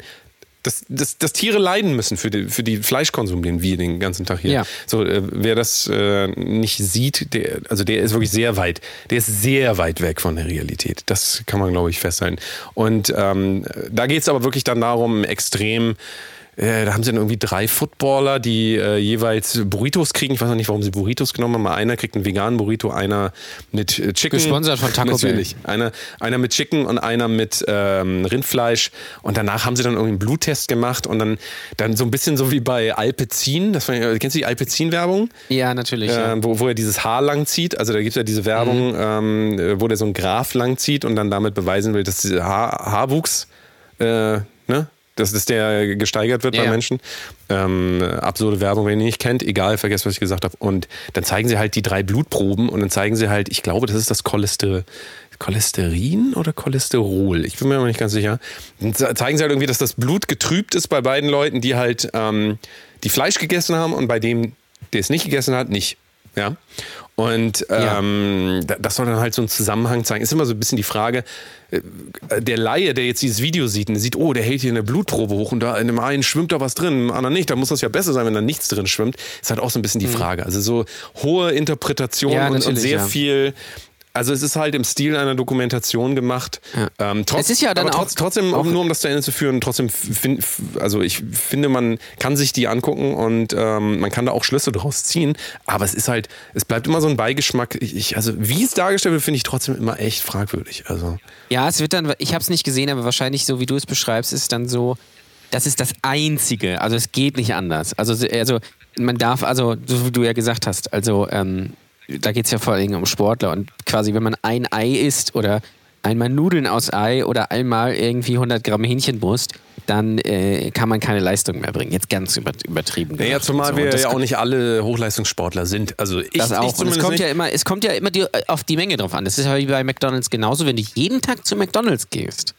Dass, dass, dass Tiere leiden müssen für, die, für die Fleischkonsum, den wir den ganzen Tag hier. Ja. So, äh, wer das äh, nicht sieht, der, also der ist wirklich sehr weit, der ist sehr weit weg von der Realität. Das kann man, glaube ich, festhalten. Und ähm, da geht es aber wirklich dann darum, extrem. Äh, da haben sie dann irgendwie drei Footballer, die äh, jeweils Burritos kriegen. Ich weiß noch nicht, warum sie Burritos genommen haben. Einer kriegt einen veganen Burrito, einer mit äh, Chicken. Gesponsert von Taco Bell. Natürlich. Einer, einer mit Chicken und einer mit ähm, Rindfleisch. Und danach haben sie dann irgendwie einen Bluttest gemacht und dann, dann so ein bisschen so wie bei Alpecin. Das war, kennst du die Alpecin-Werbung? Ja, natürlich. ja. Ähm, wo, wo er dieses Haar lang zieht. Also da gibt es ja diese Werbung, Mhm. ähm, äh, wo der so ein Graph lang zieht und dann damit beweisen will, dass dieser Haar, Haarwuchs, äh, ne? Dass, dass der gesteigert wird Ja, bei. Menschen. Ähm, absurde Werbung, wenn ihr nicht kennt, egal, vergesst, was ich gesagt habe. Und dann zeigen sie halt die drei Blutproben und dann zeigen sie halt, ich glaube, das ist das Cholester Cholesterin oder Cholesterol? Ich bin mir aber nicht ganz sicher. Dann ze- zeigen sie halt irgendwie, dass das Blut getrübt ist bei beiden Leuten, die halt ähm, die Fleisch gegessen haben und bei dem, der es nicht gegessen hat, nicht. Ja. Und Ja. ähm, da- das soll dann halt so einen Zusammenhang zeigen. Ist immer so ein bisschen die Frage, äh, der Laie, der jetzt dieses Video sieht und sieht, oh, der hält hier eine Blutprobe hoch und da in dem einen schwimmt da was drin, im anderen nicht, da muss das ja besser sein, wenn da nichts drin schwimmt, ist halt auch so ein bisschen die Frage. Also so hohe Interpretation. Ja, und, und sehr ja. viel. Also es ist halt im Stil einer Dokumentation gemacht. Ähm, trotz, Es ist ja dann auch- trotz, trotzdem, auch- nur um das zu Ende zu führen, trotzdem, fin, f- also ich finde, man kann sich die angucken und ähm, man kann da auch Schlüsse draus ziehen. Aber es ist halt, es bleibt immer so ein Beigeschmack. Ich, ich, also wie es dargestellt wird, finde ich trotzdem immer echt fragwürdig. Also Ja, es wird dann, ich habe es nicht gesehen, aber wahrscheinlich so wie du es beschreibst, ist es dann so, das ist das Einzige. Also es geht nicht anders. Also, also man darf, also so wie du ja gesagt hast, also ähm, da geht es ja vor allem um Sportler und quasi, wenn man ein Ei isst oder einmal Nudeln aus Ei oder einmal irgendwie 100 Gramm Hähnchenbrust, dann äh, kann man keine Leistung mehr bringen. Jetzt ganz über, übertrieben. naja, zumal So, wir ja auch nicht alle Hochleistungssportler sind. Also ich, das ich auch. Und es kommt nicht. ja immer, es kommt ja immer die, auf die Menge drauf an. Das ist ja wie bei McDonalds genauso. Wenn du jeden Tag zu McDonalds gehst,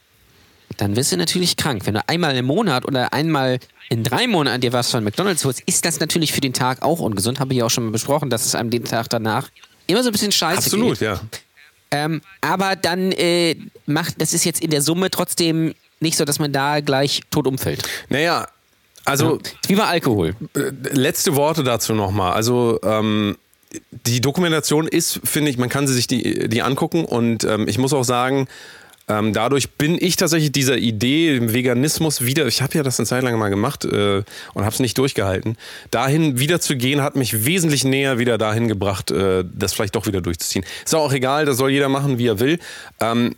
dann wirst du natürlich krank. Wenn du einmal im Monat oder einmal in drei Monaten dir was von McDonalds holst, ist das natürlich für den Tag auch ungesund. Habe ich ja auch schon mal besprochen, dass es einem den Tag danach immer so ein bisschen scheiße Absolut, geht. ja. Ähm, aber dann äh, macht, das ist jetzt in der Summe trotzdem nicht so, dass man da gleich tot umfällt. Naja, also Wie bei Alkohol. Äh, letzte Worte dazu nochmal. Also ähm, die Dokumentation ist, finde ich, man kann sie sich die, die angucken und ähm, ich muss auch sagen, ähm, dadurch bin ich tatsächlich dieser Idee, dem Veganismus wieder, ich habe ja das eine Zeit lang mal gemacht äh, und habe es nicht durchgehalten, dahin wieder zu gehen, hat mich wesentlich näher wieder dahin gebracht, äh, das vielleicht doch wieder durchzuziehen. Ist auch egal, das soll jeder machen, wie er will. Ähm,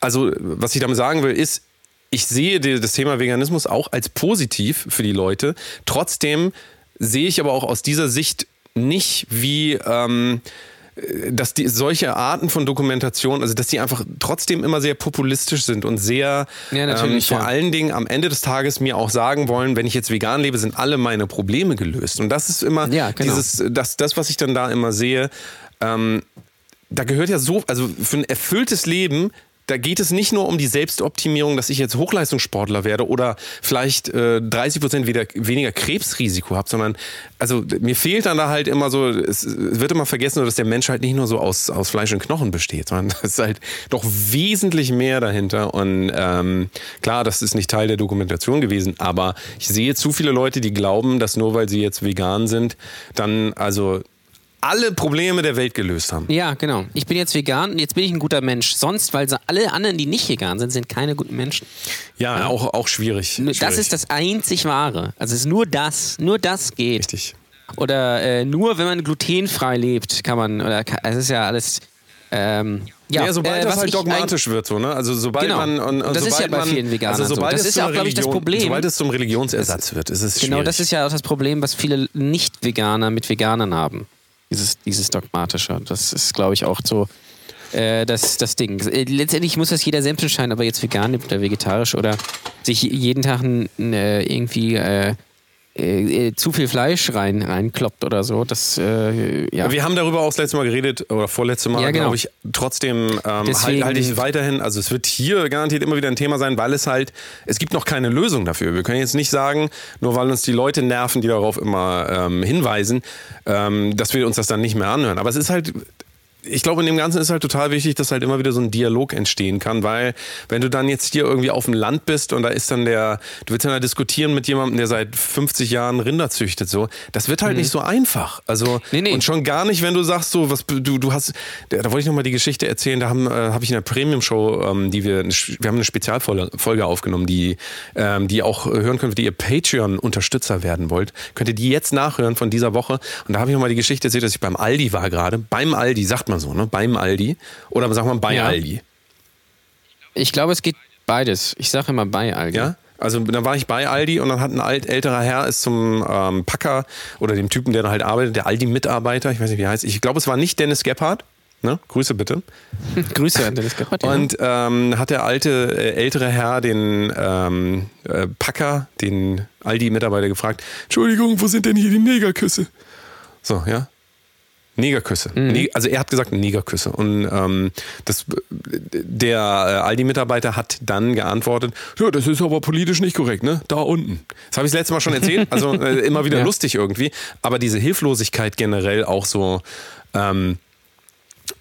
also, was ich damit sagen will, ist, ich sehe das Thema Veganismus auch als positiv für die Leute. Trotzdem sehe ich aber auch aus dieser Sicht nicht, wie ähm, äh, dass die solche Arten von Dokumentation, also dass die einfach trotzdem immer sehr populistisch sind und sehr Ja, ähm, vor ja. allen Dingen am Ende des Tages mir auch sagen wollen, wenn ich jetzt vegan lebe, sind alle meine Probleme gelöst. Und das ist immer Ja, genau. dieses, das, das, was ich dann da immer sehe. Ähm, da gehört ja so, also für ein erfülltes Leben, da geht es nicht nur um die Selbstoptimierung, dass ich jetzt Hochleistungssportler werde oder vielleicht äh, 30 Prozent weniger Krebsrisiko habe, sondern also mir fehlt dann da halt immer so, es, es wird immer vergessen, dass der Mensch halt nicht nur so aus, aus Fleisch und Knochen besteht, sondern es ist halt doch wesentlich mehr dahinter. Und ähm, klar, das ist nicht Teil der Dokumentation gewesen, aber ich sehe zu viele Leute, die glauben, dass nur weil sie jetzt vegan sind, dann also alle Probleme der Welt gelöst haben. Ja, genau. Ich bin jetzt vegan und jetzt bin ich ein guter Mensch. Sonst, weil alle anderen, die nicht vegan sind, sind keine guten Menschen. Ja, auch, auch schwierig. Das schwierig. ist das einzig Wahre. Also es ist nur das, nur das geht. Richtig. Oder äh, nur wenn man glutenfrei lebt, kann man, oder es ist ja alles. Ähm, ja, Ja, sobald äh, das halt dogmatisch wird, so, ne? Also sobald Genau. man und, und Das ist ja bei man, vielen Veganern also so. Das ist ja auch, glaub ich, das Problem. Sobald es zum Religionsersatz wird, ist es schwierig. Genau, das ist ja auch das Problem, was viele Nicht-Veganer mit Veganern haben. Dieses, dieses Dogmatische. Das ist, glaube ich, auch so äh, das, das Ding. Äh, Letztendlich muss das jeder selbst entscheiden, ob jetzt vegan lebt oder vegetarisch oder sich jeden Tag äh, irgendwie äh, äh, äh, zu viel Fleisch rein, reinkloppt oder so. Das, äh, ja. Wir haben darüber auch das letzte Mal geredet, oder vorletzte Mal, Ja, genau. glaube ich. Trotzdem ähm, Deswegen- halte ich weiterhin, also es wird hier garantiert immer wieder ein Thema sein, weil es halt, es gibt noch keine Lösung dafür. Wir können jetzt nicht sagen, nur weil uns die Leute nerven, die darauf immer ähm, hinweisen, ähm, dass wir uns das dann nicht mehr anhören. Aber es ist halt, ich glaube, in dem Ganzen ist halt total wichtig, dass halt immer wieder so ein Dialog entstehen kann, weil wenn du dann jetzt hier irgendwie auf dem Land bist und da ist dann der, du willst dann da diskutieren mit jemandem, der seit 50 Jahren Rinder züchtet, so, das wird halt nicht so einfach. Also, Mhm. Nee, nee. und schon gar nicht, wenn du sagst, so, was du, du hast, da, wollte ich nochmal die Geschichte erzählen, da haben, äh, habe ich in der Premium-Show, ähm, die wir, wir haben eine Spezialfolge Folge aufgenommen, die, ähm, die auch hören könnt, die ihr Patreon-Unterstützer werden wollt, könnt ihr die jetzt nachhören von dieser Woche. Und da habe ich nochmal die Geschichte erzählt, dass ich beim Aldi war gerade, beim Aldi, sagt man so, ne, beim Aldi, oder sagt man bei Ja. Aldi, Ich glaube, es geht beides. Ich sage immer bei Aldi. ja? Also dann war ich bei Aldi und dann hat ein alt, älterer Herr ist zum ähm, Packer oder dem Typen, der da halt arbeitet, der Aldi-Mitarbeiter, ich weiß nicht, wie er heißt. Ich glaube, es war nicht Dennis Gebhardt. Ne? Grüße bitte. Grüße an Dennis Gebhardt. ja. Und ähm, hat der alte, äh, ältere Herr den ähm, äh, Packer, den Aldi-Mitarbeiter gefragt, Entschuldigung, wo sind denn hier die Negerküsse? So, ja. Negerküsse. Ne also er hat gesagt Negerküsse. Und ähm, das, der äh, Aldi-Mitarbeiter hat dann geantwortet, ja, das ist aber politisch nicht korrekt, ne? Da unten. Das habe ich das letzte Mal schon erzählt. Also äh, immer wieder Ja. lustig irgendwie. Aber diese Hilflosigkeit generell auch so. Ähm,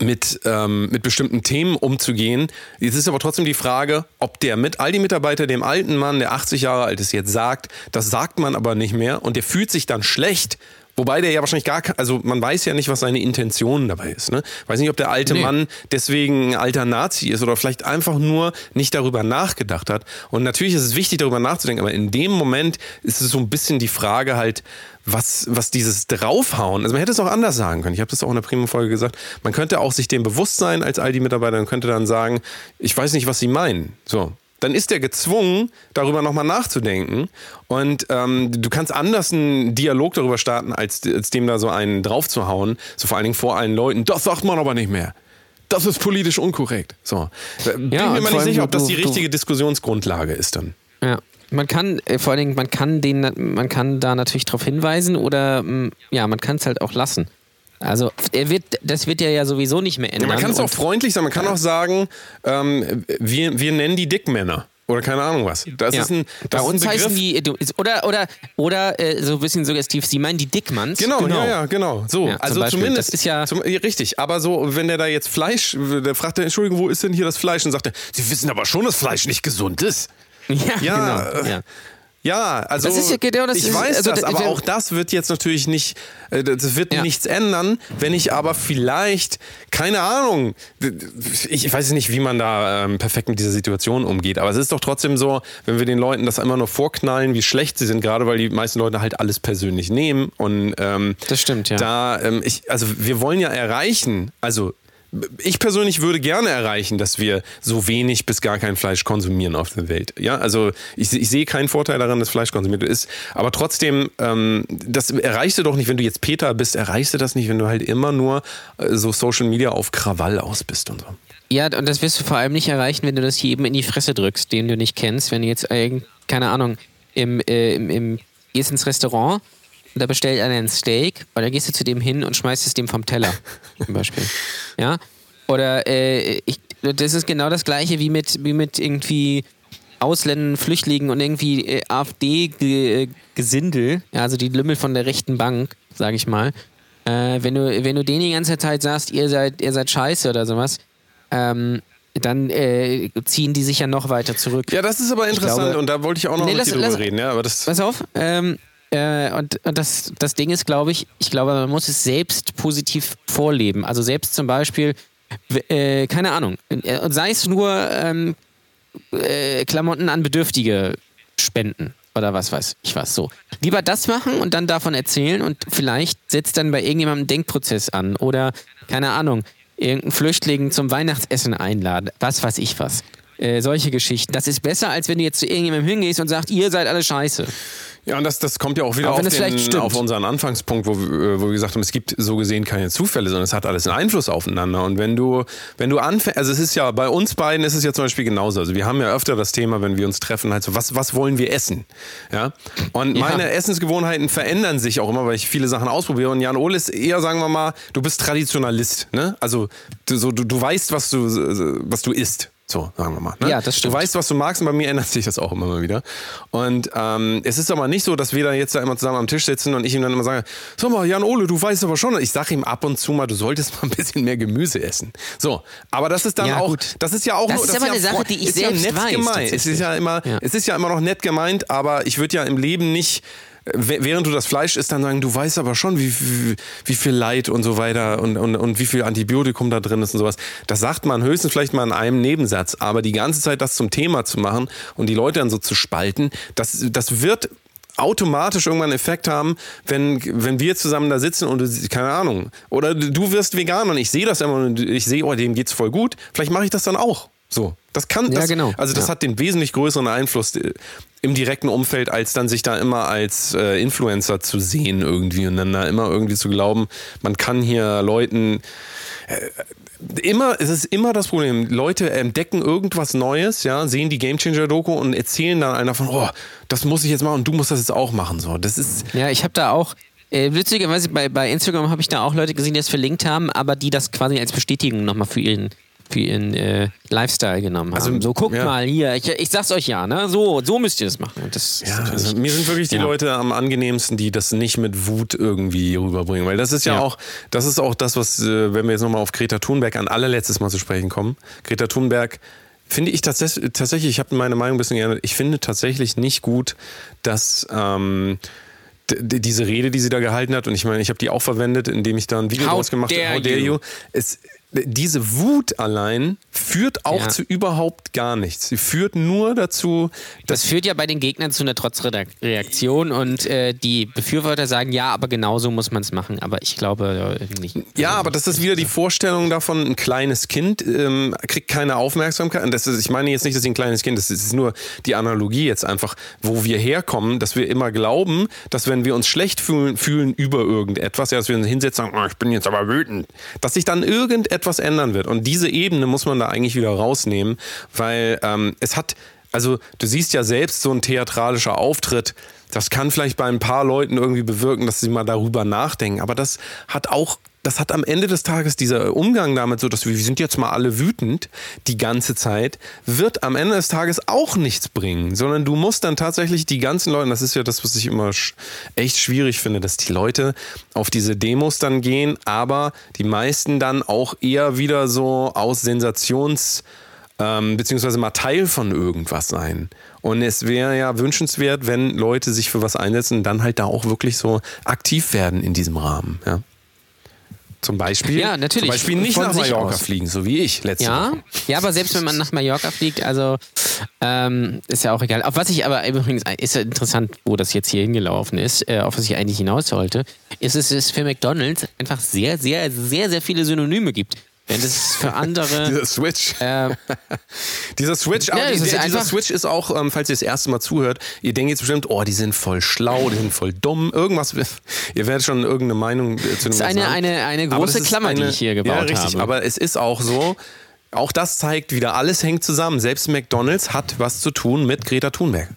mit, ähm, mit bestimmten Themen umzugehen. Jetzt ist aber trotzdem die Frage, ob der mit Aldi-Mitarbeiter dem alten Mann, der 80 Jahre alt ist, jetzt sagt, das sagt man aber nicht mehr und der fühlt sich dann schlecht. Wobei der ja wahrscheinlich gar, also man weiß ja nicht, was seine Intention dabei ist. Ne? Weiß nicht, ob der alte Nee. Mann deswegen ein alter Nazi ist oder vielleicht einfach nur nicht darüber nachgedacht hat. Und natürlich ist es wichtig, darüber nachzudenken, aber in dem Moment ist es so ein bisschen die Frage halt, was, was dieses Draufhauen, also man hätte es auch anders sagen können. Ich habe das auch in der Premium-Folge gesagt. Man könnte auch sich dem bewusst sein als Aldi-Mitarbeiter und könnte dann sagen, ich weiß nicht, was Sie meinen. So. Dann ist er gezwungen, darüber nochmal nachzudenken. Und ähm, du kannst anders einen Dialog darüber starten, als, als dem da so einen draufzuhauen. So vor allen Dingen vor allen Leuten. Das sagt man aber nicht mehr. Das ist politisch unkorrekt. So. Da bin Ja, mir mal nicht sicher, du- ob das die du- richtige Diskussionsgrundlage ist dann. Ja. Man kann, äh, vor allen Dingen, man kann den, man kann da natürlich darauf hinweisen oder mh, ja, man kann es halt auch lassen. Also er wird, das wird ja ja sowieso nicht mehr Ja, ändern. man kann es auch und- freundlich sagen, man kann auch sagen, ähm, wir, wir nennen die Dickmänner. Oder keine Ahnung was. Das ja. ist ein, Bei das uns ist ein Begriff. heißen die, oder, oder, oder äh, so ein bisschen suggestiv, sie meinen die Dickmanns. Genau, ja, ja, genau. So, Ja, zum also Beispiel. zumindest. Das ist ja- zum, richtig, aber so, wenn der da jetzt Fleisch, der fragt er, Entschuldigung, wo ist denn hier das Fleisch? Und sagt er, Sie wissen aber schon, dass Fleisch nicht gesund ist. Ja, Ja, genau. äh, Ja. Ja, also Das ist ja genau das ich ist- weiß also das, da- aber auch das wird jetzt natürlich nicht, äh, das wird Ja. nichts ändern, wenn ich aber vielleicht, keine Ahnung, ich weiß nicht, wie man da ähm, perfekt mit dieser Situation umgeht, aber es ist doch trotzdem so, wenn wir den Leuten das immer nur vorknallen, wie schlecht sie sind, gerade weil die meisten Leute halt alles persönlich nehmen und ähm, Das stimmt, ja. da, ähm, ich, also wir wollen ja erreichen, also ich persönlich würde gerne erreichen, dass wir so wenig bis gar kein Fleisch konsumieren auf der Welt. Ja, also ich, ich sehe keinen Vorteil daran, dass Fleisch konsumiert ist. Aber trotzdem, ähm, das erreichst du doch nicht, wenn du jetzt Peter bist, erreichst du das nicht, wenn du halt immer nur äh, so Social Media auf Krawall aus bist und so. Ja, und das wirst du vor allem nicht erreichen, wenn du das jedem in die Fresse drückst, den du nicht kennst. Wenn du jetzt, irgend- keine Ahnung, im, äh, im, im, gehst ins Restaurant und da bestellt einer ein Steak und dann gehst du zu dem hin und schmeißt es dem vom Teller, zum Beispiel. Ja? Oder äh, ich, das ist genau das gleiche wie mit, wie mit irgendwie Ausländern, Flüchtlingen und irgendwie äh, AfD-Gesindel, ja, also die Lümmel von der rechten Bank, sage ich mal. Äh, wenn, du, wenn du denen die ganze Zeit sagst, ihr seid, ihr seid scheiße oder sowas, ähm, dann äh, ziehen die sich ja noch weiter zurück. Ja, das ist aber interessant glaube- und da wollte ich auch noch Nee, mit lass- dir drüber lass- reden. Ja, aber das, Pass auf, ähm, äh, und, und das, das Ding ist, glaube ich, ich glaube, man muss es selbst positiv vorleben. Also selbst zum Beispiel, äh, keine Ahnung, äh, sei es nur ähm, äh, Klamotten an Bedürftige spenden oder was weiß ich was so. Lieber das machen und dann davon erzählen und vielleicht setzt dann bei irgendjemandem einen Denkprozess an oder keine Ahnung, irgendeinen Flüchtling zum Weihnachtsessen einladen, was weiß ich was. Äh, solche Geschichten. Das ist besser, als wenn du jetzt zu irgendjemandem hingehst und sagst, ihr seid alle scheiße. Ja, und das, das kommt ja auch wieder auf, den, auf unseren Anfangspunkt, wo, wir- wo wir gesagt haben, es gibt so gesehen keine Zufälle, sondern es hat alles einen Einfluss aufeinander. Und wenn du, wenn du anfängst, also es ist ja, bei uns beiden ist es ja zum Beispiel genauso. Also wir haben ja öfter das Thema, wenn wir uns treffen, halt so, was, was wollen wir essen? Ja. Und Ja. meine Essensgewohnheiten verändern sich auch immer, weil ich viele Sachen ausprobiere. Und Jan Ole ist eher, sagen wir mal, du bist Traditionalist, ne? Also du, so, du, du weißt, was du, was du isst. So, sagen wir mal. Ne? Ja, das stimmt. Du weißt, was du magst und bei mir ändert sich das auch immer mal wieder. Und ähm, es ist aber nicht so, dass wir da jetzt da immer zusammen am Tisch sitzen und ich ihm dann immer sage, sag mal, Jan Ole, du weißt aber schon, ich sage ihm ab und zu mal, du solltest mal ein bisschen mehr Gemüse essen. So, aber das ist dann Ja, auch, gut. das ist ja auch Das nur, ist das aber ja eine Sache, die ich ist ja nett weiß, gemeint. Es ist ja immer, Ja. es ist ja immer noch nett gemeint, aber ich würde ja im Leben nicht während du das Fleisch isst, dann sagen, du weißt aber schon, wie, wie, wie viel Leid und so weiter und, und, und wie viel Antibiotikum da drin ist und sowas. Das sagt man höchstens vielleicht mal in einem Nebensatz, aber die ganze Zeit das zum Thema zu machen und die Leute dann so zu spalten, das, das wird automatisch irgendwann einen Effekt haben, wenn, wenn wir zusammen da sitzen und keine Ahnung, oder du wirst vegan und ich sehe das immer und ich sehe, oh, dem geht's voll gut, vielleicht mache ich das dann auch. So, das kann, Ja, das, genau. also das Ja. hat den wesentlich größeren Einfluss äh, im direkten Umfeld, als dann sich da immer als äh, Influencer zu sehen irgendwie und dann da immer irgendwie zu glauben, man kann hier Leuten immer, es ist immer das Problem. Leute entdecken irgendwas Neues, ja, sehen die Gamechanger Doku und erzählen dann einer von, oh, das muss ich jetzt machen und du musst das jetzt auch machen. So, das ist, Ja, ich habe da auch, Äh, witzigerweise bei, bei Instagram habe ich da auch Leute gesehen, die das verlinkt haben, aber die das quasi als Bestätigung nochmal für ihren, für ihren äh, Lifestyle genommen haben. Also, so, guckt ja. mal hier, ich, ich sag's euch ja, ne? So, so müsst ihr das machen. Und das Ja, also mir sind wirklich die Ja. Leute am angenehmsten, die das nicht mit Wut irgendwie rüberbringen. Weil das ist ja, auch, das ist auch das, was, äh, wenn wir jetzt nochmal auf Greta Thunberg an allerletztes Mal zu sprechen kommen. Greta Thunberg finde ich tatsächlich, tatsächlich ich habe meine Meinung ein bisschen geändert, ich finde tatsächlich nicht gut, dass ähm, diese Rede, die sie da gehalten hat, und ich meine, ich habe die auch verwendet, indem ich da ein Video How draus gemacht habe, How dare you. you. Es, diese Wut allein führt auch Ja. zu überhaupt gar nichts. Sie führt nur dazu, Das führt ja bei den Gegnern zu einer Trotzreaktion und äh, die Befürworter sagen, ja, aber genauso muss man es machen. Aber ich glaube äh, nicht. Ja, aber das ist wieder die Vorstellung davon, ein kleines Kind ähm, kriegt keine Aufmerksamkeit. Und das ist, ich meine jetzt nicht, dass sie ein kleines Kind ist, das ist nur die Analogie jetzt einfach, wo wir herkommen, dass wir immer glauben, dass wenn wir uns schlecht fühlen, fühlen über irgendetwas, ja, dass wir uns hinsetzen und sagen, oh, ich bin jetzt aber wütend, dass sich dann irgendetwas ändern wird. Und diese Ebene muss man da eigentlich wieder rausnehmen, weil ähm, es hat, also du siehst ja selbst so ein theatralischer Auftritt, das kann vielleicht bei ein paar Leuten irgendwie bewirken, dass sie mal darüber nachdenken. Aber das hat auch, das hat am Ende des Tages dieser Umgang damit, so dass wir, wir sind jetzt mal alle wütend die ganze Zeit, wird am Ende des Tages auch nichts bringen, sondern du musst dann tatsächlich die ganzen Leute, das ist ja das, was ich immer sch echt schwierig finde, dass die Leute auf diese Demos dann gehen, aber die meisten dann auch eher wieder so aus Sensations ähm, beziehungsweise mal Teil von irgendwas sein. Und es wäre ja wünschenswert, wenn Leute sich für was einsetzen, dann halt da auch wirklich so aktiv werden in diesem Rahmen. Ja. Zum Beispiel, Ja, natürlich. Zum Beispiel nicht Von nach Mallorca aus. fliegen, so wie ich letzte Ja, Woche. ja, aber selbst wenn man nach Mallorca fliegt, also ähm, ist ja auch egal. Auf was ich aber übrigens, ist ja interessant, wo das jetzt hier hingelaufen ist, äh, auf was ich eigentlich hinaus wollte, ist, dass es für McDonalds einfach sehr, sehr, sehr, sehr viele Synonyme gibt. Wenn es für andere. Dieser Switch. äh, Dieser Switch, aber Ja, die, ist der, dieser Switch ist auch, ähm, falls ihr das erste Mal zuhört, ihr denkt jetzt bestimmt, oh, die sind voll schlau, die sind voll dumm, irgendwas. Ihr werdet schon irgendeine Meinung äh, zu dem ist Ganzen eine, eine, eine Aber große das ist Klammer, die eine- ich hier gebaut ja, richtig, habe. Aber es ist auch so, auch das zeigt wieder, alles hängt zusammen. Selbst McDonalds hat was zu tun mit Greta Thunberg.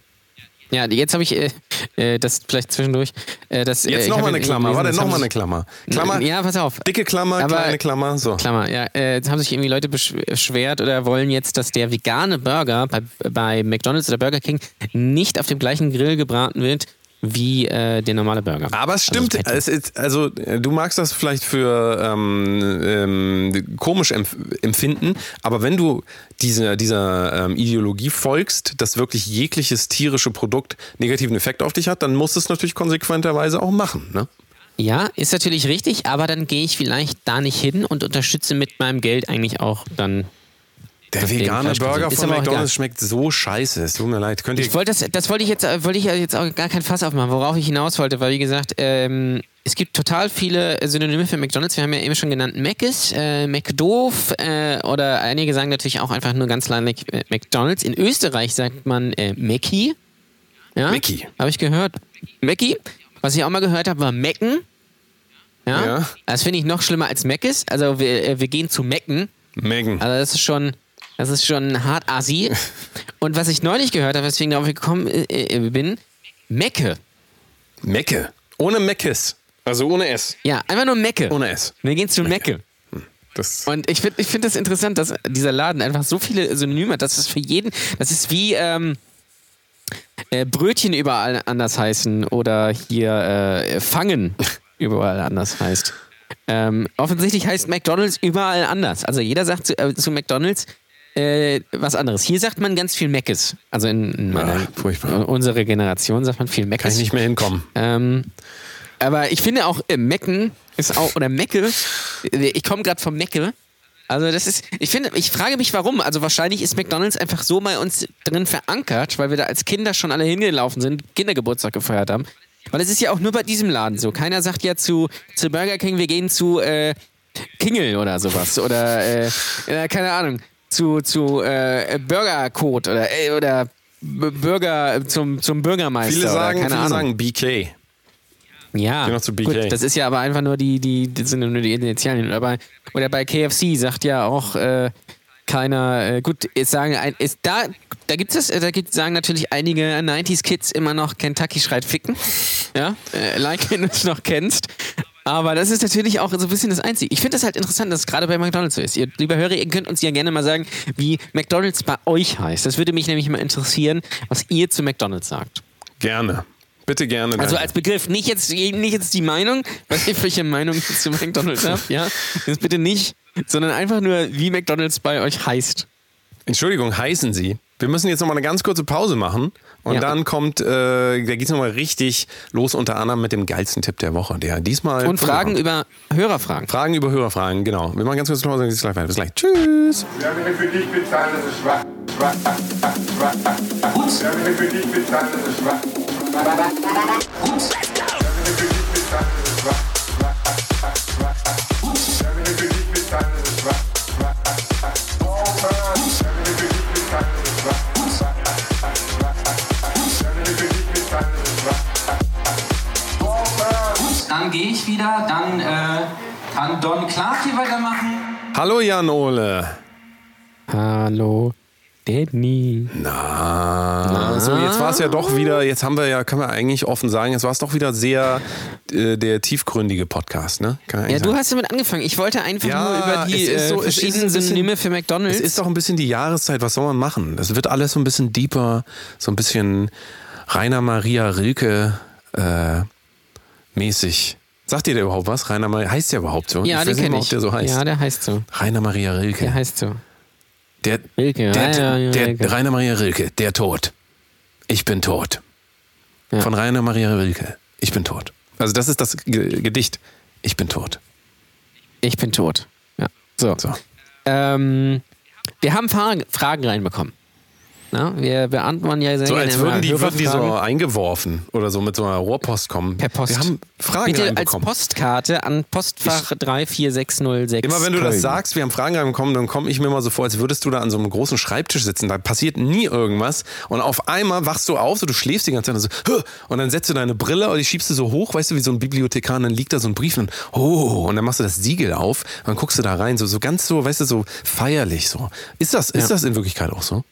Ja, jetzt habe ich äh, äh, das vielleicht zwischendurch. Äh, das, äh, Jetzt nochmal eine Klammer, warte, nochmal eine Klammer. Klammer, Ja, pass auf. dicke Klammer, Aber- kleine Klammer, so. Klammer, ja. Äh, jetzt haben sich irgendwie Leute besch- beschwert oder wollen jetzt, dass der vegane Burger bei, bei McDonalds oder Burger King nicht auf dem gleichen Grill gebraten wird wie äh, der normale Burger. Aber es stimmt, Also, es ist, also du magst das vielleicht für ähm, ähm, komisch empf empfinden, aber wenn du diese, dieser ähm, Ideologie folgst, dass wirklich jegliches tierische Produkt negativen Effekt auf dich hat, dann musst du es natürlich konsequenterweise auch machen. Ne? ja, ist natürlich richtig, aber dann gehe ich vielleicht da nicht hin und unterstütze mit meinem Geld eigentlich auch dann. Der vegane Burger von McDonalds schmeckt so scheiße. Es tut mir leid. Könnt ihr Ich wollte das, das wollte ich jetzt, wollte ich jetzt auch gar kein Fass aufmachen, worauf ich hinaus wollte, weil wie gesagt, ähm, es gibt total viele Synonyme für McDonalds. Wir haben ja eben schon genannt Mc's, äh, McDoof äh, oder einige sagen natürlich auch einfach nur ganz klein äh, McDonalds. In Österreich sagt man äh, Mackie. Ja? Mackie. Habe ich gehört. Mackie. Was ich auch mal gehört habe, war Mecken. Ja. Ja. Das finde ich noch schlimmer als Mc's. Also wir, äh, wir gehen zu Mecken. Megan. Also das ist schon, das ist schon hart assi. Und was ich neulich gehört habe, weswegen darauf gekommen äh, äh, bin, Mecke. Mecke. Ohne Meckes. Also ohne S. Ja, einfach nur Mecke. Ohne S. Wir gehen zu Mecke. Das, Und ich finde ich find das interessant, dass dieser Laden einfach so viele Synonyme hat. Das ist für jeden, das ist wie ähm, äh, Brötchen überall anders heißen oder hier äh, Fangen überall anders heißt. Ähm, offensichtlich heißt McDonalds überall anders. Also jeder sagt zu, äh, zu McDonalds äh, was anderes. Hier sagt man ganz viel Meckes. Also in, in meiner, Ah, furchtbar. unsere Generation sagt man viel Meckes. kann ich nicht mehr hinkommen. Ähm, aber ich finde auch äh, Mecken ist auch oder Mecke. äh, Ich komme gerade vom Mecke. Also das ist, ich finde, ich frage mich warum. Also wahrscheinlich ist McDonald's einfach so bei uns drin verankert, weil wir da als Kinder schon alle hingelaufen sind, Kindergeburtstag gefeiert haben. Weil es ist ja auch nur bei diesem Laden so. Keiner sagt ja zu, zu Burger King, wir gehen zu äh, Kingel oder sowas. Oder, äh, keine Ahnung, zu, zu äh, Burger Code oder, äh, oder B Burger zum, zum Bürgermeister. Viele oder sagen, keine viele Ahnung. sagen BK. Ja, gut, das ist ja aber einfach nur die, die, das sind nur die Initialien. Oder bei, oder bei KFC sagt ja auch äh, keiner, äh, gut, ist sagen, ein, ist da da gibt es, da gibt, sagen natürlich einige 90s-Kids immer noch Kentucky schreit ficken. Ja, äh, like, wenn du es noch kennst. Aber das ist natürlich auch so ein bisschen das Einzige. Ich finde das halt interessant, dass es gerade bei McDonalds so ist. Ihr, lieber Hörer, ihr könnt uns ja gerne mal sagen, wie McDonalds bei euch heißt. Das würde mich nämlich mal interessieren, was ihr zu McDonalds sagt. Gerne. Bitte gerne. Also als Begriff, nicht jetzt, nicht jetzt die Meinung, was für eine Meinung zu McDonalds habt, ja? Das bitte nicht, sondern einfach nur, wie McDonalds bei euch heißt. Entschuldigung, heißen Sie. Wir müssen jetzt nochmal eine ganz kurze Pause machen und Ja. dann kommt, äh, da geht es nochmal richtig los, unter anderem mit dem geilsten Tipp der Woche, der diesmal. Und Fragen über Hörerfragen. Fragen über Hörerfragen, genau. Wir machen ganz kurz Pause und geht's gleich weiter. Bis gleich. Tschüss. Wir haben hier für dich bezahlt, das ist schwach. Schwach. Schwach. Wir haben hier für dich bezahlt, das ist schwach. Wir gehe ich wieder, dann äh, kann Don Clark hier weitermachen. Hallo Jan Ole. Hallo, Danny. Na, so jetzt war es ja doch wieder, jetzt haben wir ja, kann man eigentlich offen sagen, jetzt war es doch wieder sehr äh, der tiefgründige Podcast, ne? Ja, du sagen. hast damit angefangen. Ich wollte einfach Ja, nur über die so- äh, ist verschiedenen Synonyme für McDonalds. Es ist doch ein bisschen die Jahreszeit, was soll man machen? Das wird alles so ein bisschen deeper, so ein bisschen Rainer Maria Rilke äh, mäßig. Sagt ihr der überhaupt was? Rainer Maria, heißt der überhaupt so? ja, ich den weiß nicht kenne ich. ob der so heißt. Ja, der heißt so. Rainer Maria Rilke. Der heißt so. Der, Rilke, der, Rainer Maria der, Rilke. Rainer Maria Rilke, der Tod. Ich bin tot. Ja. Von Rainer Maria Rilke. Ich bin tot. Also das ist das Ge- Gedicht. Ich bin tot. Ich bin tot. Ja. So. So. Ähm, wir haben Fragen reinbekommen. Na, wir beantworten ja sehr So gerne als würden die, würden die so eingeworfen oder so mit so einer Rohrpost kommen. per Post. Wir haben Fragen Bitte als. Postkarte an Postfach 34606. Immer wenn du das sagst, wir haben Fragen reinbekommen, dann komme ich mir mal so vor, als würdest du da an so einem großen Schreibtisch sitzen. Da passiert nie irgendwas. Und auf einmal wachst du auf, so du schläfst die ganze Zeit und so, und dann setzt du deine Brille und die schiebst du so hoch, weißt du, wie so ein Bibliothekar, und dann liegt da so ein Brief und, oh, und dann machst du das Siegel auf und dann guckst du da rein, so, so ganz so, weißt du, so feierlich so. Ist das, ist Ja. das in Wirklichkeit auch so?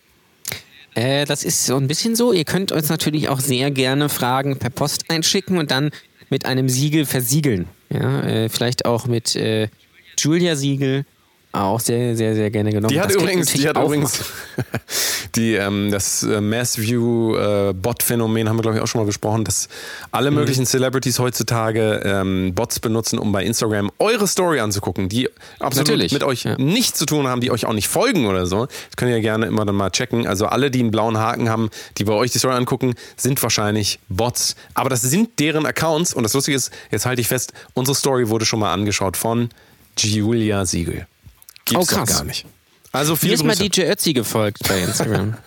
Äh, das ist so ein bisschen so. Ihr könnt uns natürlich auch sehr gerne Fragen per Post einschicken und dann mit einem Siegel versiegeln. Ja, äh, vielleicht auch mit äh, Julia-Siegel. Auch sehr, sehr, sehr gerne genommen. Die hat Das übrigens, die hat übrigens die, ähm, das äh, Mass-View-Bot-Phänomen haben wir, glaube ich, auch schon mal besprochen, dass alle möglichen Celebrities heutzutage ähm, Bots benutzen, um bei Instagram eure Story anzugucken, die absolut Natürlich, mit euch ja. nichts zu tun haben, die euch auch nicht folgen oder so. Das könnt ihr gerne immer dann mal checken. Also alle, die einen blauen Haken haben, die bei euch die Story angucken, sind wahrscheinlich Bots. Aber das sind deren Accounts und das Lustige ist, jetzt halte ich fest, unsere Story wurde schon mal angeschaut von Julia Siegel. Gibt's Oh, krass. gar nicht. Also Mir viele ist mal. DJ Ötzi gefolgt bei Instagram.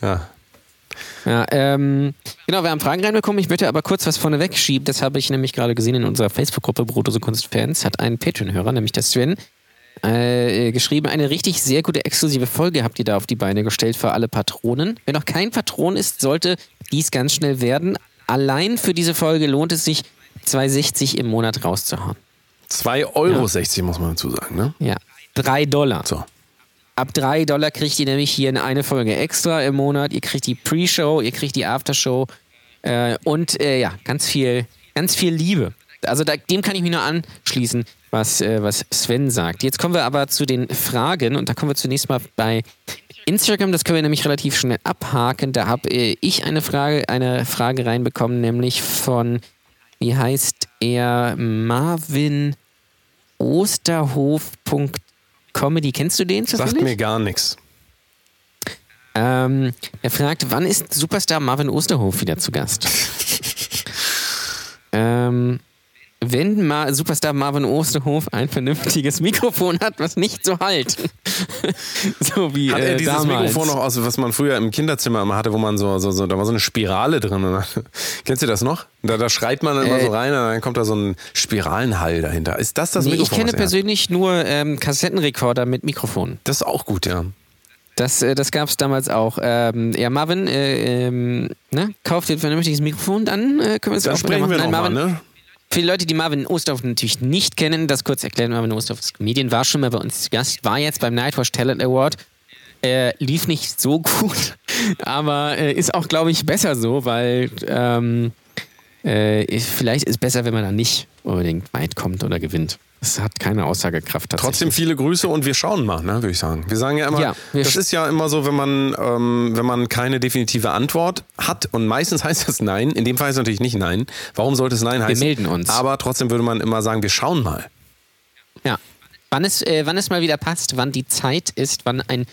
Ja. ja, ähm, genau, wir haben Fragen reinbekommen. Ich möchte aber kurz was vorneweg schieben. Das habe ich nämlich gerade gesehen in unserer Facebook-Gruppe Brotose Kunstfans. Hat ein Patreon-Hörer, nämlich der Sven, äh, geschrieben, eine richtig sehr gute exklusive Folge habt ihr da auf die Beine gestellt für alle Patronen. Wer noch kein Patron ist, sollte dies ganz schnell werden. Allein für diese Folge lohnt es sich, 2,60 im Monat rauszuhauen. 2,60 Euro muss man dazu sagen, ne? Ja, 3 Dollar. So. Ab 3 Dollar kriegt ihr nämlich hier eine Folge extra im Monat. Ihr kriegt die Pre-Show, ihr kriegt die Aftershow äh, und äh, ja, ganz viel, ganz viel Liebe. Also da, dem kann ich mich nur anschließen, was, äh, was Sven sagt. Jetzt kommen wir aber zu den Fragen und da kommen wir zunächst mal bei Instagram. Das können wir nämlich relativ schnell abhaken. Da habe äh, ich eine Frage, eine Frage reinbekommen, nämlich von, wie heißt er, Marvin Osterhof.comedy. Kennst du den? Sagt mir gar nichts. Ähm, er fragt, wann ist Superstar Marvin Osterhof wieder zu Gast? ähm, wenn Ma Superstar Marvin Osterhof ein vernünftiges Mikrofon hat, was nicht so halt. so wie Hat äh, er dieses damals. Mikrofon noch aus, was man früher im Kinderzimmer immer hatte, wo man so, so, so da war so eine Spirale drin. Und dann- Kennst du das noch? Da, da schreit man immer Äh, so rein und dann kommt da so ein Spiralenhall dahinter. Ist das das Nee, ich Mikrofon? kenne er hat? persönlich nur ähm, Kassettenrekorder mit Mikrofon. Das ist auch gut, ja. Das, äh, das gab es damals auch. Ähm, ja, Marvin, äh, ähm, ne? kauft dir ein vernünftiges Mikrofon, dann äh, können wir Dann auch sprechen wir machen. Nein, nochmal, Marvin, ne? Für die Leute, die Marvin Osterhoff natürlich nicht kennen, das kurz erklären, Marvin Osterhoff ist Comedian, war schon mal bei uns zu Gast, war jetzt beim Nightwatch Talent Award Äh, lief nicht so gut, aber äh, ist auch, glaube ich, besser so, weil ähm, äh, ist- vielleicht ist besser, wenn man da nicht unbedingt weit kommt oder gewinnt. Das hat keine Aussagekraft. Trotzdem viele Grüße und wir schauen mal, ne, würde ich sagen. Wir sagen ja immer, Ja, wir das ist ja immer so, wenn man, ähm, wenn man keine definitive Antwort hat und meistens heißt das Nein. In dem Fall ist es natürlich nicht Nein. Warum sollte es Nein heißen? melden uns. Aber trotzdem würde man immer sagen, wir schauen mal. Ja. Wann es, äh, wann es mal wieder passt, wann die Zeit ist, wann ein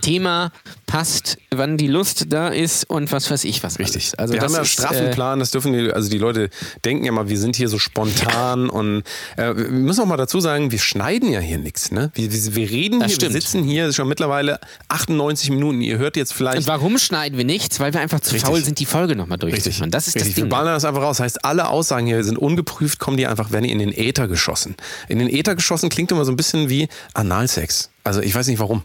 Thema passt, wann die Lust da ist und was weiß ich was. Richtig. alles. Also wir das haben ja einen ist, straffen äh, Plan, das dürfen die, also die Leute denken ja mal, wir sind hier so spontan und äh, wir müssen auch mal dazu sagen, wir schneiden ja hier nichts. Ne? Wir, wir, wir reden Das hier, wir stimmt. sitzen hier schon mittlerweile 98 Minuten. Ihr hört jetzt vielleicht. Und warum schneiden wir nichts? Weil wir einfach zu Richtig. faul sind, die Folge nochmal durchzuführen. Das ist Richtig. das Ding. Wir ballern das einfach raus. Heißt, alle Aussagen hier sind ungeprüft, kommen die einfach, werden die in den Äther geschossen. In den Äther geschossen klingt immer so ein bisschen wie Analsex. Also ich weiß nicht warum.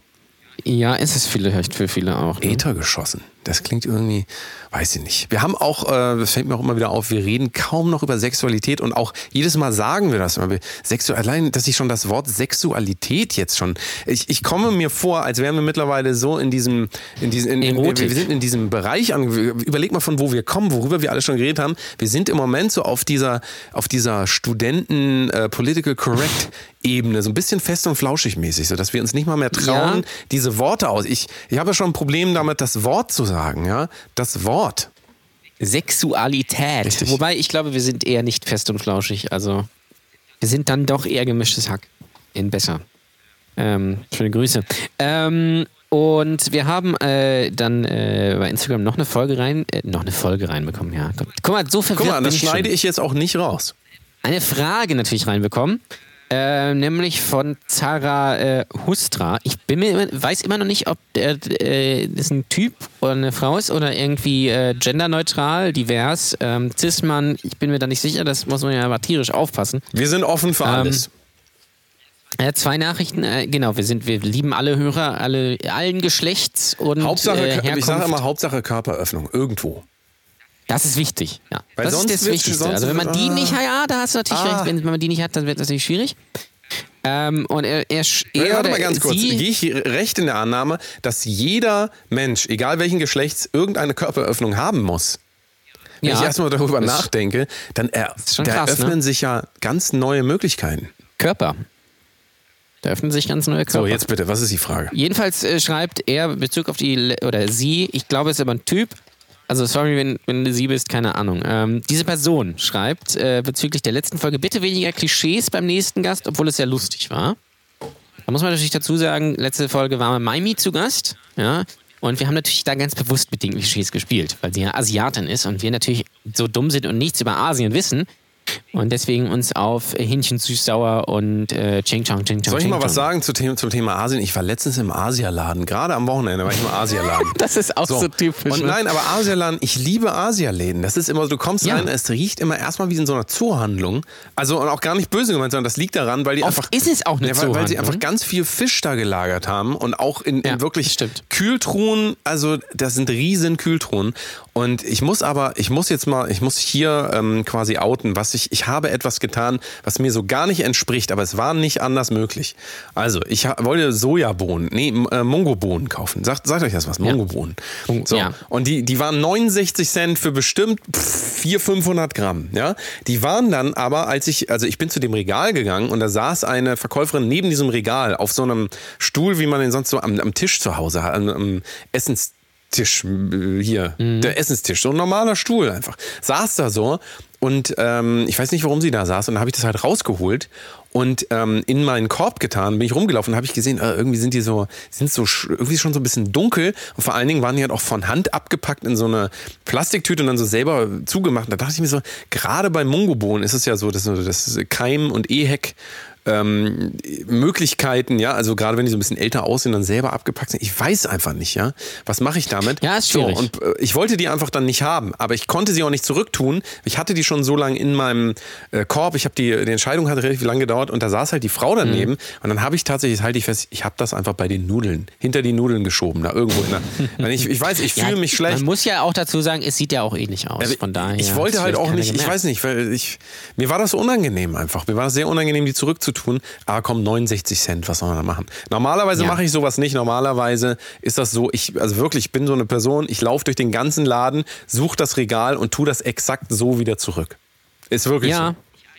Ja, ist es vielleicht für viele auch. Ne? Äther geschossen. Das klingt irgendwie, weiß ich nicht. Wir haben auch, äh, das fällt mir auch immer wieder auf, wir reden kaum noch über Sexualität und auch jedes Mal sagen wir das immer. Sexu allein, dass ich schon das Wort Sexualität jetzt schon, ich, ich komme mir vor, als wären wir mittlerweile so in diesem, in diesem, in, in, Erotik. wir sind in diesem Bereich an, überleg mal von wo wir kommen, worüber wir alle schon geredet haben. Wir sind im Moment so auf dieser, auf dieser Studenten äh, Political Correct Ebene, so ein bisschen fest und flauschig mäßig, so dass wir uns nicht mal mehr trauen, Ja. diese Worte aus. Ich, ich habe ja schon ein Problem damit, das Wort zu sagen, ja. Das Wort. Sexualität. Richtig. Wobei ich glaube, wir sind eher nicht fest und flauschig. Also wir sind dann doch eher gemischtes Hack. In besser. Ähm, schöne Grüße. Ähm, und wir haben äh, dann äh, bei Instagram noch eine Folge rein, äh, noch eine Folge reinbekommen, ja. Guck mal, so verwirrt Guck mal, das ich schon. schneide ich jetzt auch nicht raus. eine Frage natürlich reinbekommen. Äh, nämlich von Zara äh, Hustra. Ich bin mir immer, weiß immer noch nicht, ob der, äh, das ein Typ oder eine Frau ist oder irgendwie äh, genderneutral, divers, ähm, Cis-Mann. Ich bin mir da nicht sicher, das muss man ja aber tierisch aufpassen. Wir sind offen für alles. Äh, zwei Nachrichten, äh, genau, wir sind, wir lieben alle Hörer, alle, allen Geschlechts und Hauptsache, ich sage immer Hauptsache Körperöffnung, irgendwo. Das ist wichtig, ja. Weil das ist das Wichtigste. Also wenn man die ah. nicht hat, ja, da hast du natürlich Ah. recht. Wenn man die nicht hat, dann wird das natürlich schwierig. Ähm, und er, er, Warte er mal oder ganz kurz. Gehe ich recht in der Annahme, dass jeder Mensch, egal welchen Geschlechts, irgendeine Körperöffnung haben muss? Wenn Ja, ich erstmal darüber nachdenke, dann er, da krass, öffnen ne? sich ja ganz neue Möglichkeiten. Körper. Da öffnen sich ganz neue Körper. So, jetzt bitte, was ist die Frage? Jedenfalls äh, schreibt er Bezug auf die, Le- oder sie, ich glaube, es ist aber ein Typ. Also, sorry, wenn, wenn du sie bist, keine Ahnung. Ähm, diese Person schreibt äh, bezüglich der letzten Folge bitte weniger Klischees beim nächsten Gast, obwohl es sehr lustig war. Da muss man natürlich dazu sagen, letzte Folge war Maimi zu Gast, ja. Und wir haben natürlich da ganz bewusst mit den Klischees gespielt, weil sie ja Asiatin ist und wir natürlich so dumm sind und nichts über Asien wissen. Und deswegen uns auf Hähnchen süß-sauer und äh, Ching Chong Ching Chong Soll ich mal was sagen zu Thema, zum Thema Asien? Ich war letztens im Asialaden, gerade am Wochenende war ich im Asialaden. Das ist auch so, typisch. Und ne? nein, aber Asialaden, ich liebe Asialäden. Das ist immer, du kommst Ja. rein, es riecht immer erstmal wie in so einer Zoohandlung. Also und auch gar nicht böse gemeint, sondern das liegt daran, weil die Oft einfach. ist es auch eine ja, weil, weil sie einfach ganz viel Fisch da gelagert haben und auch in, in Ja, wirklich stimmt. Kühltruhen. Also das sind riesen Kühltruhen. Und ich muss aber, ich muss jetzt mal, ich muss hier ähm, quasi outen, was ich, ich habe etwas getan, was mir so gar nicht entspricht, aber es war nicht anders möglich. Also, ich wollte Sojabohnen, nee, äh, Mongobohnen kaufen. Sagt, sagt euch das was? Mongobohnen. Mong- So. ja. Und die, die waren 69 Cent für bestimmt 400, 500 Gramm. Ja? Die waren dann aber, als ich, also ich bin zu dem Regal gegangen und da saß eine Verkäuferin neben diesem Regal auf so einem Stuhl, wie man den sonst so am, am Tisch zu Hause hat, am, am Essenstisch äh, hier, der Essenstisch, so ein normaler Stuhl einfach. Saß da so und ähm, ich weiß nicht, warum sie da saß. Und dann habe ich das halt rausgeholt und ähm, in meinen Korb getan, bin ich rumgelaufen und habe ich gesehen, äh, irgendwie sind die so, sind so irgendwie schon so ein bisschen dunkel. Und vor allen Dingen waren die halt auch von Hand abgepackt in so eine Plastiktüte und dann so selber zugemacht. Da dachte ich mir so, gerade bei Mungobohnen ist es ja so, dass das Keim und Eheck ähm, Möglichkeiten, ja, also gerade wenn die so ein bisschen älter aussehen, dann selber abgepackt sind. Ich weiß einfach nicht, ja. Was mache ich damit? Ja, ist schwierig. So, und äh, ich wollte die einfach dann nicht haben, aber ich konnte sie auch nicht zurücktun. Ich hatte die schon so lange in meinem äh, Korb. Ich habe die, die Entscheidung hat relativ lange gedauert und da saß halt die Frau daneben Mhm. und dann habe ich tatsächlich, halte ich fest, ich habe das einfach bei den Nudeln, hinter die Nudeln geschoben, da irgendwo in ich, ich weiß, ich Ja, fühle mich schlecht. Man muss ja auch dazu sagen, es sieht ja auch ähnlich aus. Also Von daher. ich wollte halt auch nicht, ich weiß nicht, weil ich, mir war das so unangenehm einfach. Mir war das sehr unangenehm, die zurückzutun. Tun. Aber komm, 69 Cent, was soll man da machen? Normalerweise Ja. mache ich sowas nicht. Normalerweise ist das so, ich, also wirklich, ich bin so eine Person, ich laufe durch den ganzen Laden, suche das Regal und tue das exakt so wieder zurück. Ist wirklich Ja. so.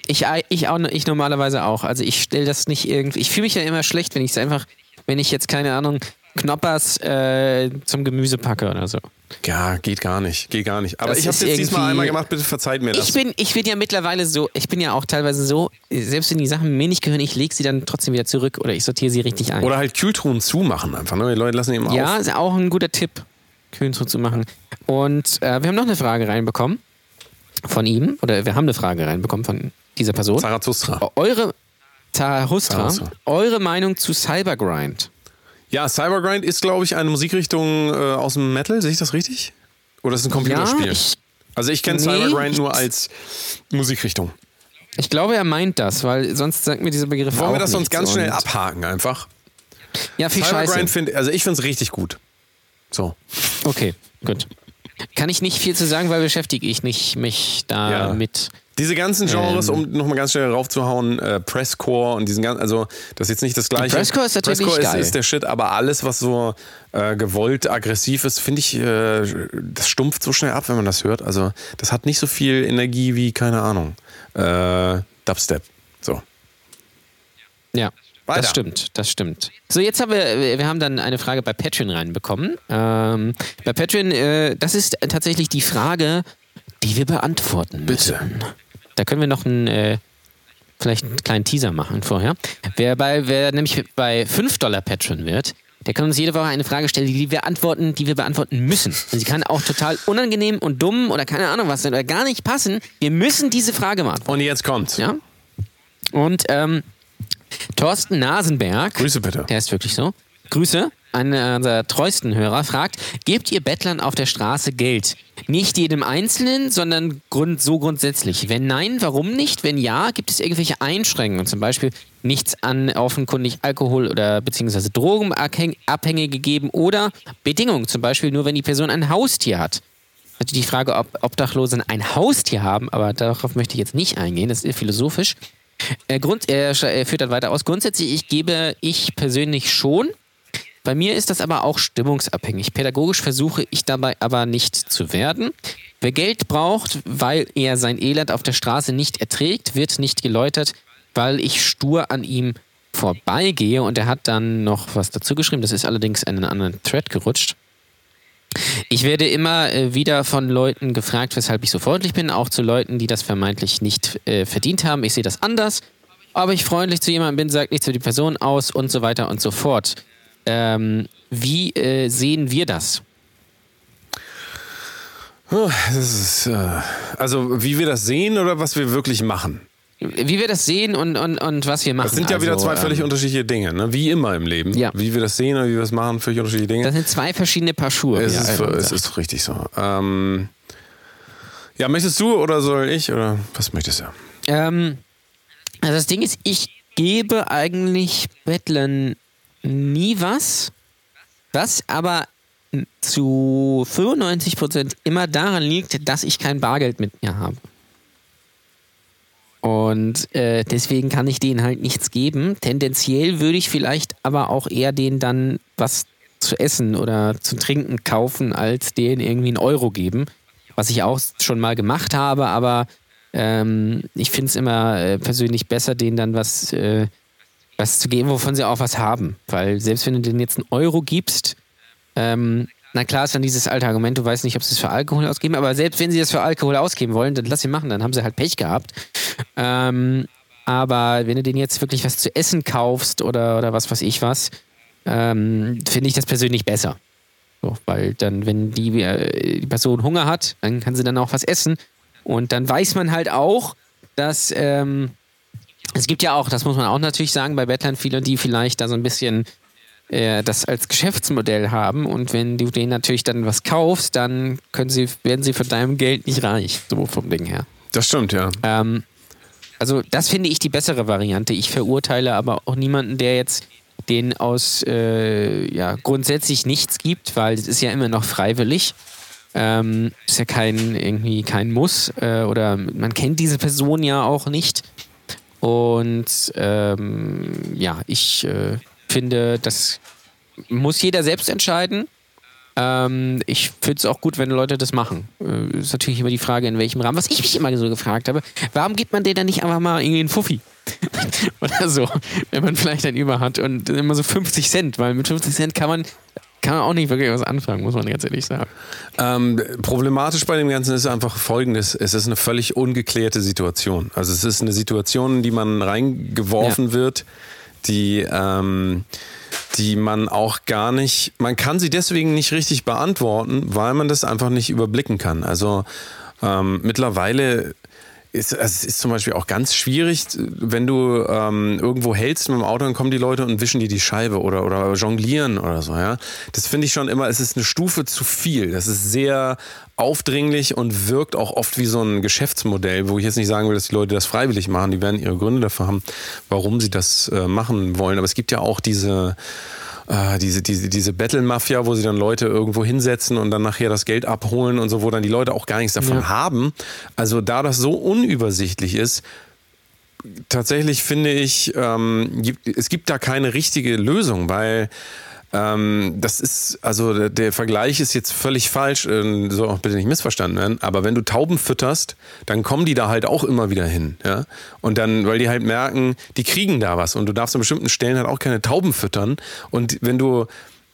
Ich, ich, auch, ich normalerweise auch. Also ich stelle das nicht irgendwie. Ich fühle mich ja immer schlecht, wenn ich es einfach, wenn ich jetzt, keine Ahnung, Knoppers äh, zum Gemüse packe oder so. Ja, geht gar nicht, geht gar nicht. Aber Das ich habe jetzt diesmal einmal gemacht, bitte verzeiht mir das. Ich bin, ich bin ja mittlerweile so, ich bin ja auch teilweise so, selbst wenn die Sachen mir nicht gehören, ich lege sie dann trotzdem wieder zurück oder ich sortiere sie richtig ein. Oder halt Kühltruhen zumachen einfach. Ne? Die Leute lassen eben ja, auf. ist auch ein guter Tipp, kühn zu machen. Und äh, wir haben noch eine Frage reinbekommen von ihm, oder wir haben eine Frage reinbekommen von dieser Person. Zarathustra. Eure, Zarathustra, Zarathustra. eure Meinung zu Cybergrind? Ja, Cybergrind ist, glaube ich, eine Musikrichtung äh, aus dem Metal. Sehe ich das richtig? Oder ist es ein Computerspiel? Ja, ich, also ich kenne Nee, Cybergrind nur als Musikrichtung. ich glaube, er meint das, weil sonst sagt mir dieser Begriff Wollen wir das sonst ganz schnell abhaken einfach? Ja, viel Scheiße. Cybergrind finde also ich finde es richtig gut. So. Okay, gut. Kann ich nicht viel zu sagen, weil beschäftige ich nicht mich da Ja. mit. Diese ganzen Genres, Ähm. um nochmal ganz schnell raufzuhauen, äh, Presscore und diesen ganzen, also das ist jetzt nicht das gleiche. Presscore ist natürlich Presscore geil. Ist, ist der Shit, aber alles, was so äh, gewollt aggressiv ist, finde ich, äh, das stumpft so schnell ab, wenn man das hört. Also das hat nicht so viel Energie wie, keine Ahnung, äh, Dubstep. So. Ja, Weiter. das stimmt, das stimmt. So, jetzt haben wir, wir haben dann eine Frage bei Patreon reinbekommen. Ähm, bei Patreon, äh, das ist tatsächlich die Frage, die wir beantworten müssen. Bitte. Da können wir noch einen, äh, vielleicht einen kleinen Teaser machen vorher. Wer, bei, wer nämlich bei 5 Dollar Patreon wird, der kann uns jede Woche eine Frage stellen, die wir antworten, die wir beantworten müssen. Und sie kann auch total unangenehm und dumm oder keine Ahnung was sein oder gar nicht passen. Wir müssen diese Frage beantworten. Und jetzt kommt's. Ja? Und ähm, Thorsten Nasenberg, Grüße bitte. der ist wirklich so, Grüße, einer unserer treuesten Hörer, fragt, gebt ihr Bettlern auf der Straße Geld? Nicht jedem Einzelnen, sondern grund so grundsätzlich. Wenn nein, warum nicht? Wenn ja, gibt es irgendwelche Einschränkungen? Zum Beispiel nichts an offenkundig Alkohol- oder beziehungsweise Drogenabhängige geben oder Bedingungen, zum Beispiel nur, wenn die Person ein Haustier hat. Natürlich die Frage, ob Obdachlose ein Haustier haben, aber darauf möchte ich jetzt nicht eingehen, das ist philosophisch. Er, Grund, er, er führt dann weiter aus. Grundsätzlich, ich gebe ich persönlich schon. Bei mir ist das aber auch stimmungsabhängig. Pädagogisch versuche ich dabei aber nicht zu werden. Wer Geld braucht, weil er sein Elend auf der Straße nicht erträgt, wird nicht geläutert, weil ich stur an ihm vorbeigehe. Und er hat dann noch was dazu geschrieben. Das ist allerdings in einen anderen Thread gerutscht. Ich werde immer äh, wieder von Leuten gefragt, weshalb ich so freundlich bin, auch zu Leuten, die das vermeintlich nicht äh, verdient haben. Ich sehe das anders. Aber ich freundlich zu jemandem bin, sagt nichts für die Person aus und so weiter und so fort. Ähm, wie äh, sehen wir das? Ist, äh, also wie wir das sehen oder was wir wirklich machen. Wie wir das sehen und, und, und was wir machen. Das sind ja wieder Also, zwei völlig ähm, unterschiedliche Dinge, ne? wie immer im Leben. Ja. Wie wir das sehen oder wie wir das machen, völlig unterschiedliche Dinge. Das sind zwei verschiedene Paar Schuhe. Es, ist, es ist richtig so. Ähm, ja, möchtest du oder soll ich oder was möchtest du? Ähm, also das Ding ist, ich gebe eigentlich Bettlern nie was, was aber zu 95% immer daran liegt, dass ich kein Bargeld mit mir habe. Und äh, deswegen kann ich denen halt nichts geben. Tendenziell würde ich vielleicht aber auch eher denen dann was zu essen oder zu trinken kaufen, als denen irgendwie einen Euro geben. Was ich auch schon mal gemacht habe, aber ähm, ich finde es immer äh, persönlich besser, denen dann was, äh, was zu geben, wovon sie auch was haben. Weil selbst wenn du denen jetzt einen Euro gibst, ähm, na klar ist dann dieses alte Argument, du weißt nicht, ob sie es für Alkohol ausgeben, aber selbst wenn sie das für Alkohol ausgeben wollen, dann lass sie machen, dann haben sie halt Pech gehabt. Ähm, aber wenn du denen jetzt wirklich was zu essen kaufst oder, oder was weiß ich was, ähm, finde ich das persönlich besser. So, weil dann, wenn die, äh, die Person Hunger hat, dann kann sie dann auch was essen. Und dann weiß man halt auch, dass ähm, es gibt ja auch, das muss man auch natürlich sagen, bei Bettlern viele, die vielleicht da so ein bisschen äh, das als Geschäftsmodell haben. Und wenn du denen natürlich dann was kaufst, dann können sie, werden sie von deinem Geld nicht reich, so vom Ding her. Das stimmt, ja. Ähm, also das finde ich die bessere Variante. Ich verurteile aber auch niemanden, der jetzt den aus äh, ja, grundsätzlich nichts gibt, weil es ist ja immer noch freiwillig. Ähm, ist ja kein irgendwie kein Muss äh, oder man kennt diese Person ja auch nicht. Und ähm, ja, ich äh, finde, das muss jeder selbst entscheiden. Ähm, ich finde es auch gut, wenn Leute das machen. Äh, ist natürlich immer die Frage, in welchem Rahmen. Was ich mich immer so gefragt habe, warum gibt man denen dann nicht einfach mal irgendwie einen Fuffi? Oder so, wenn man vielleicht einen über hat und immer so 50 Cent, weil mit 50 Cent kann man, kann auch nicht wirklich was anfangen, muss man ganz ehrlich sagen. Ähm, problematisch bei dem Ganzen ist einfach folgendes: Es ist eine völlig ungeklärte Situation. Also, es ist eine Situation, in die man reingeworfen Ja. wird, die, ähm, die man auch gar nicht, man kann sie deswegen nicht richtig beantworten, weil man das einfach nicht überblicken kann. Also, ähm, mittlerweile ist, also es ist zum Beispiel auch ganz schwierig, wenn du ähm, irgendwo hältst mit dem Auto, dann kommen die Leute und wischen dir die Scheibe oder, oder jonglieren oder so, ja. Das finde ich schon immer, es ist eine Stufe zu viel. Das ist sehr aufdringlich und wirkt auch oft wie so ein Geschäftsmodell, wo ich jetzt nicht sagen will, dass die Leute das freiwillig machen. Die werden ihre Gründe dafür haben, warum sie das äh, machen wollen. Aber es gibt ja auch diese äh, diese, diese, diese Battle-Mafia, wo sie dann Leute irgendwo hinsetzen und dann nachher das Geld abholen und so, wo dann die Leute auch gar nichts davon Ja. haben. Also da das so unübersichtlich ist, tatsächlich finde ich, ähm, gibt, es gibt da keine richtige Lösung, weil ähm, das ist, also der, Vergleich ist jetzt völlig falsch, äh, soll auch bitte nicht missverstanden werden, aber wenn du Tauben fütterst, dann kommen die da halt auch immer wieder hin, ja. Und dann, weil die halt merken, die kriegen da was und du darfst an bestimmten Stellen halt auch keine Tauben füttern. Und wenn du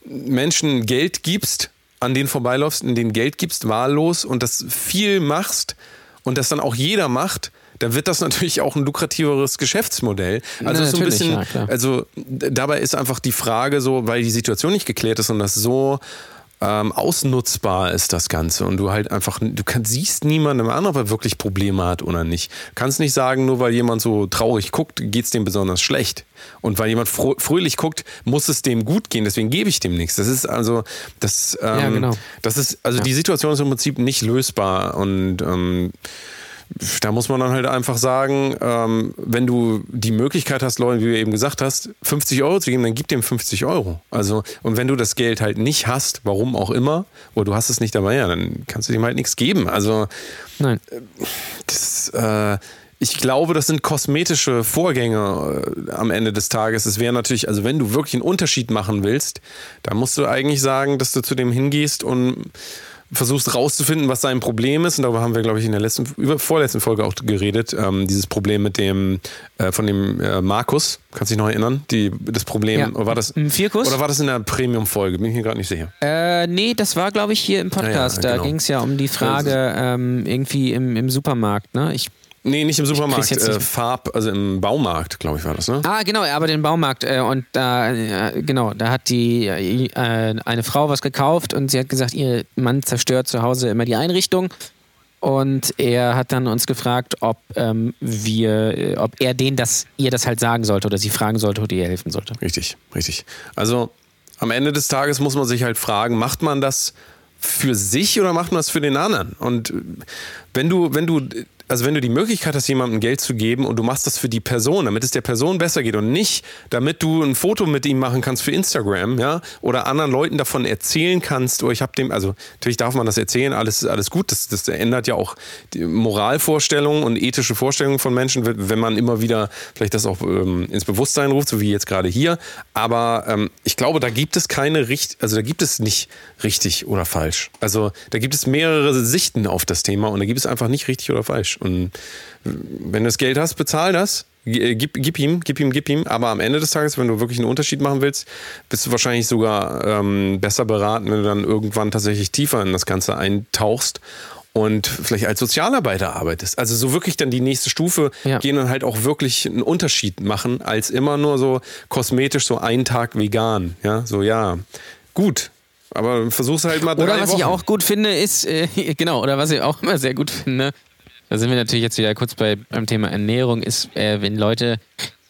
Menschen Geld gibst, an denen vorbeiläufst, in denen Geld gibst, wahllos und das viel machst und das dann auch jeder macht, dann wird das natürlich auch ein lukrativeres Geschäftsmodell. Also Na, so ein bisschen, ja, also dabei ist einfach die Frage so, weil die Situation nicht geklärt ist und das so ähm, ausnutzbar ist das Ganze und du halt einfach, du kann, siehst niemanden an, ob er wirklich Probleme hat oder nicht. Du kannst nicht sagen, nur weil jemand so traurig guckt, geht's dem besonders schlecht. Und weil jemand fröhlich guckt, muss es dem gut gehen, deswegen gebe ich dem nichts. Das ist also, das, ähm, Ja, genau. das ist, also die Situation ist im Prinzip nicht lösbar und ähm, da muss man dann halt einfach sagen, ähm, wenn du die Möglichkeit hast, Leuten, wie du eben gesagt hast, 50 Euro zu geben, dann gib dem 50 Euro. Also, und wenn du das Geld halt nicht hast, warum auch immer, oder du hast es nicht dabei, ja, dann kannst du dem halt nichts geben. Also, Nein. das, äh, ich glaube, das sind kosmetische Vorgänge äh, am Ende des Tages. Es wäre natürlich, also wenn du wirklich einen Unterschied machen willst, dann musst du eigentlich sagen, dass du zu dem hingehst und versuchst rauszufinden, was sein Problem ist. Und darüber haben wir, glaube ich, in der letzten, über, vorletzten Folge auch geredet. Ähm, dieses Problem mit dem, äh, von dem äh, Markus, kannst du dich noch erinnern? Die, das Problem, Ja. oder war das, Im Vierkuss? oder war das in der Premium-Folge? Bin ich mir gerade nicht sicher. Äh, nee, das war, glaube ich, hier im Podcast. Ja, ja, Da genau. ging es ja um die Frage ähm, irgendwie im, im Supermarkt. Ne? Ich, Nee, nicht im Supermarkt, äh, Farb, also im Baumarkt, glaube ich, war das, ne? ah, genau, er arbeitet im Baumarkt. Äh, und da, äh, genau, da hat die äh, eine Frau was gekauft und sie hat gesagt, ihr Mann zerstört zu Hause immer die Einrichtung. Und er hat dann uns gefragt, ob ähm, wir, äh, ob er denen das, ihr das halt sagen sollte oder sie fragen sollte oder ihr helfen sollte. Richtig, richtig. Also am Ende des Tages muss man sich halt fragen, macht man das für sich oder macht man das für den anderen? Und äh, wenn du, wenn du, also wenn du die Möglichkeit hast, jemandem Geld zu geben und du machst das für die Person, damit es der Person besser geht und nicht, damit du ein Foto mit ihm machen kannst für Instagram, ja, oder anderen Leuten davon erzählen kannst, oder ich habe dem, also natürlich darf man das erzählen, alles ist alles gut, das, das ändert ja auch die Moralvorstellungen und ethische Vorstellungen von Menschen, wenn man immer wieder vielleicht das auch ähm, ins Bewusstsein ruft, so wie jetzt gerade hier. Aber ähm, ich glaube, da gibt es keine richt, also da gibt es nicht richtig oder falsch. Also da gibt es mehrere Sichten auf das Thema und da gibt es einfach nicht richtig oder falsch. Und wenn du das Geld hast, bezahl das. G- Gib, gib ihm, gib ihm, gib ihm. Aber am Ende des Tages, wenn du wirklich einen Unterschied machen willst, bist du wahrscheinlich sogar ähm, besser beraten, wenn du dann irgendwann tatsächlich tiefer in das Ganze eintauchst und vielleicht als Sozialarbeiter arbeitest. Also so wirklich dann die nächste Stufe Ja. gehen und halt auch wirklich einen Unterschied machen, als immer nur so kosmetisch so einen Tag vegan. Ja, so ja, gut. Aber versuch's halt mal drei Oder was Wochen. ich auch gut finde, ist, äh, genau, oder was ich auch immer sehr gut finde, da sind wir natürlich jetzt wieder kurz bei, beim Thema Ernährung, ist, äh, wenn Leute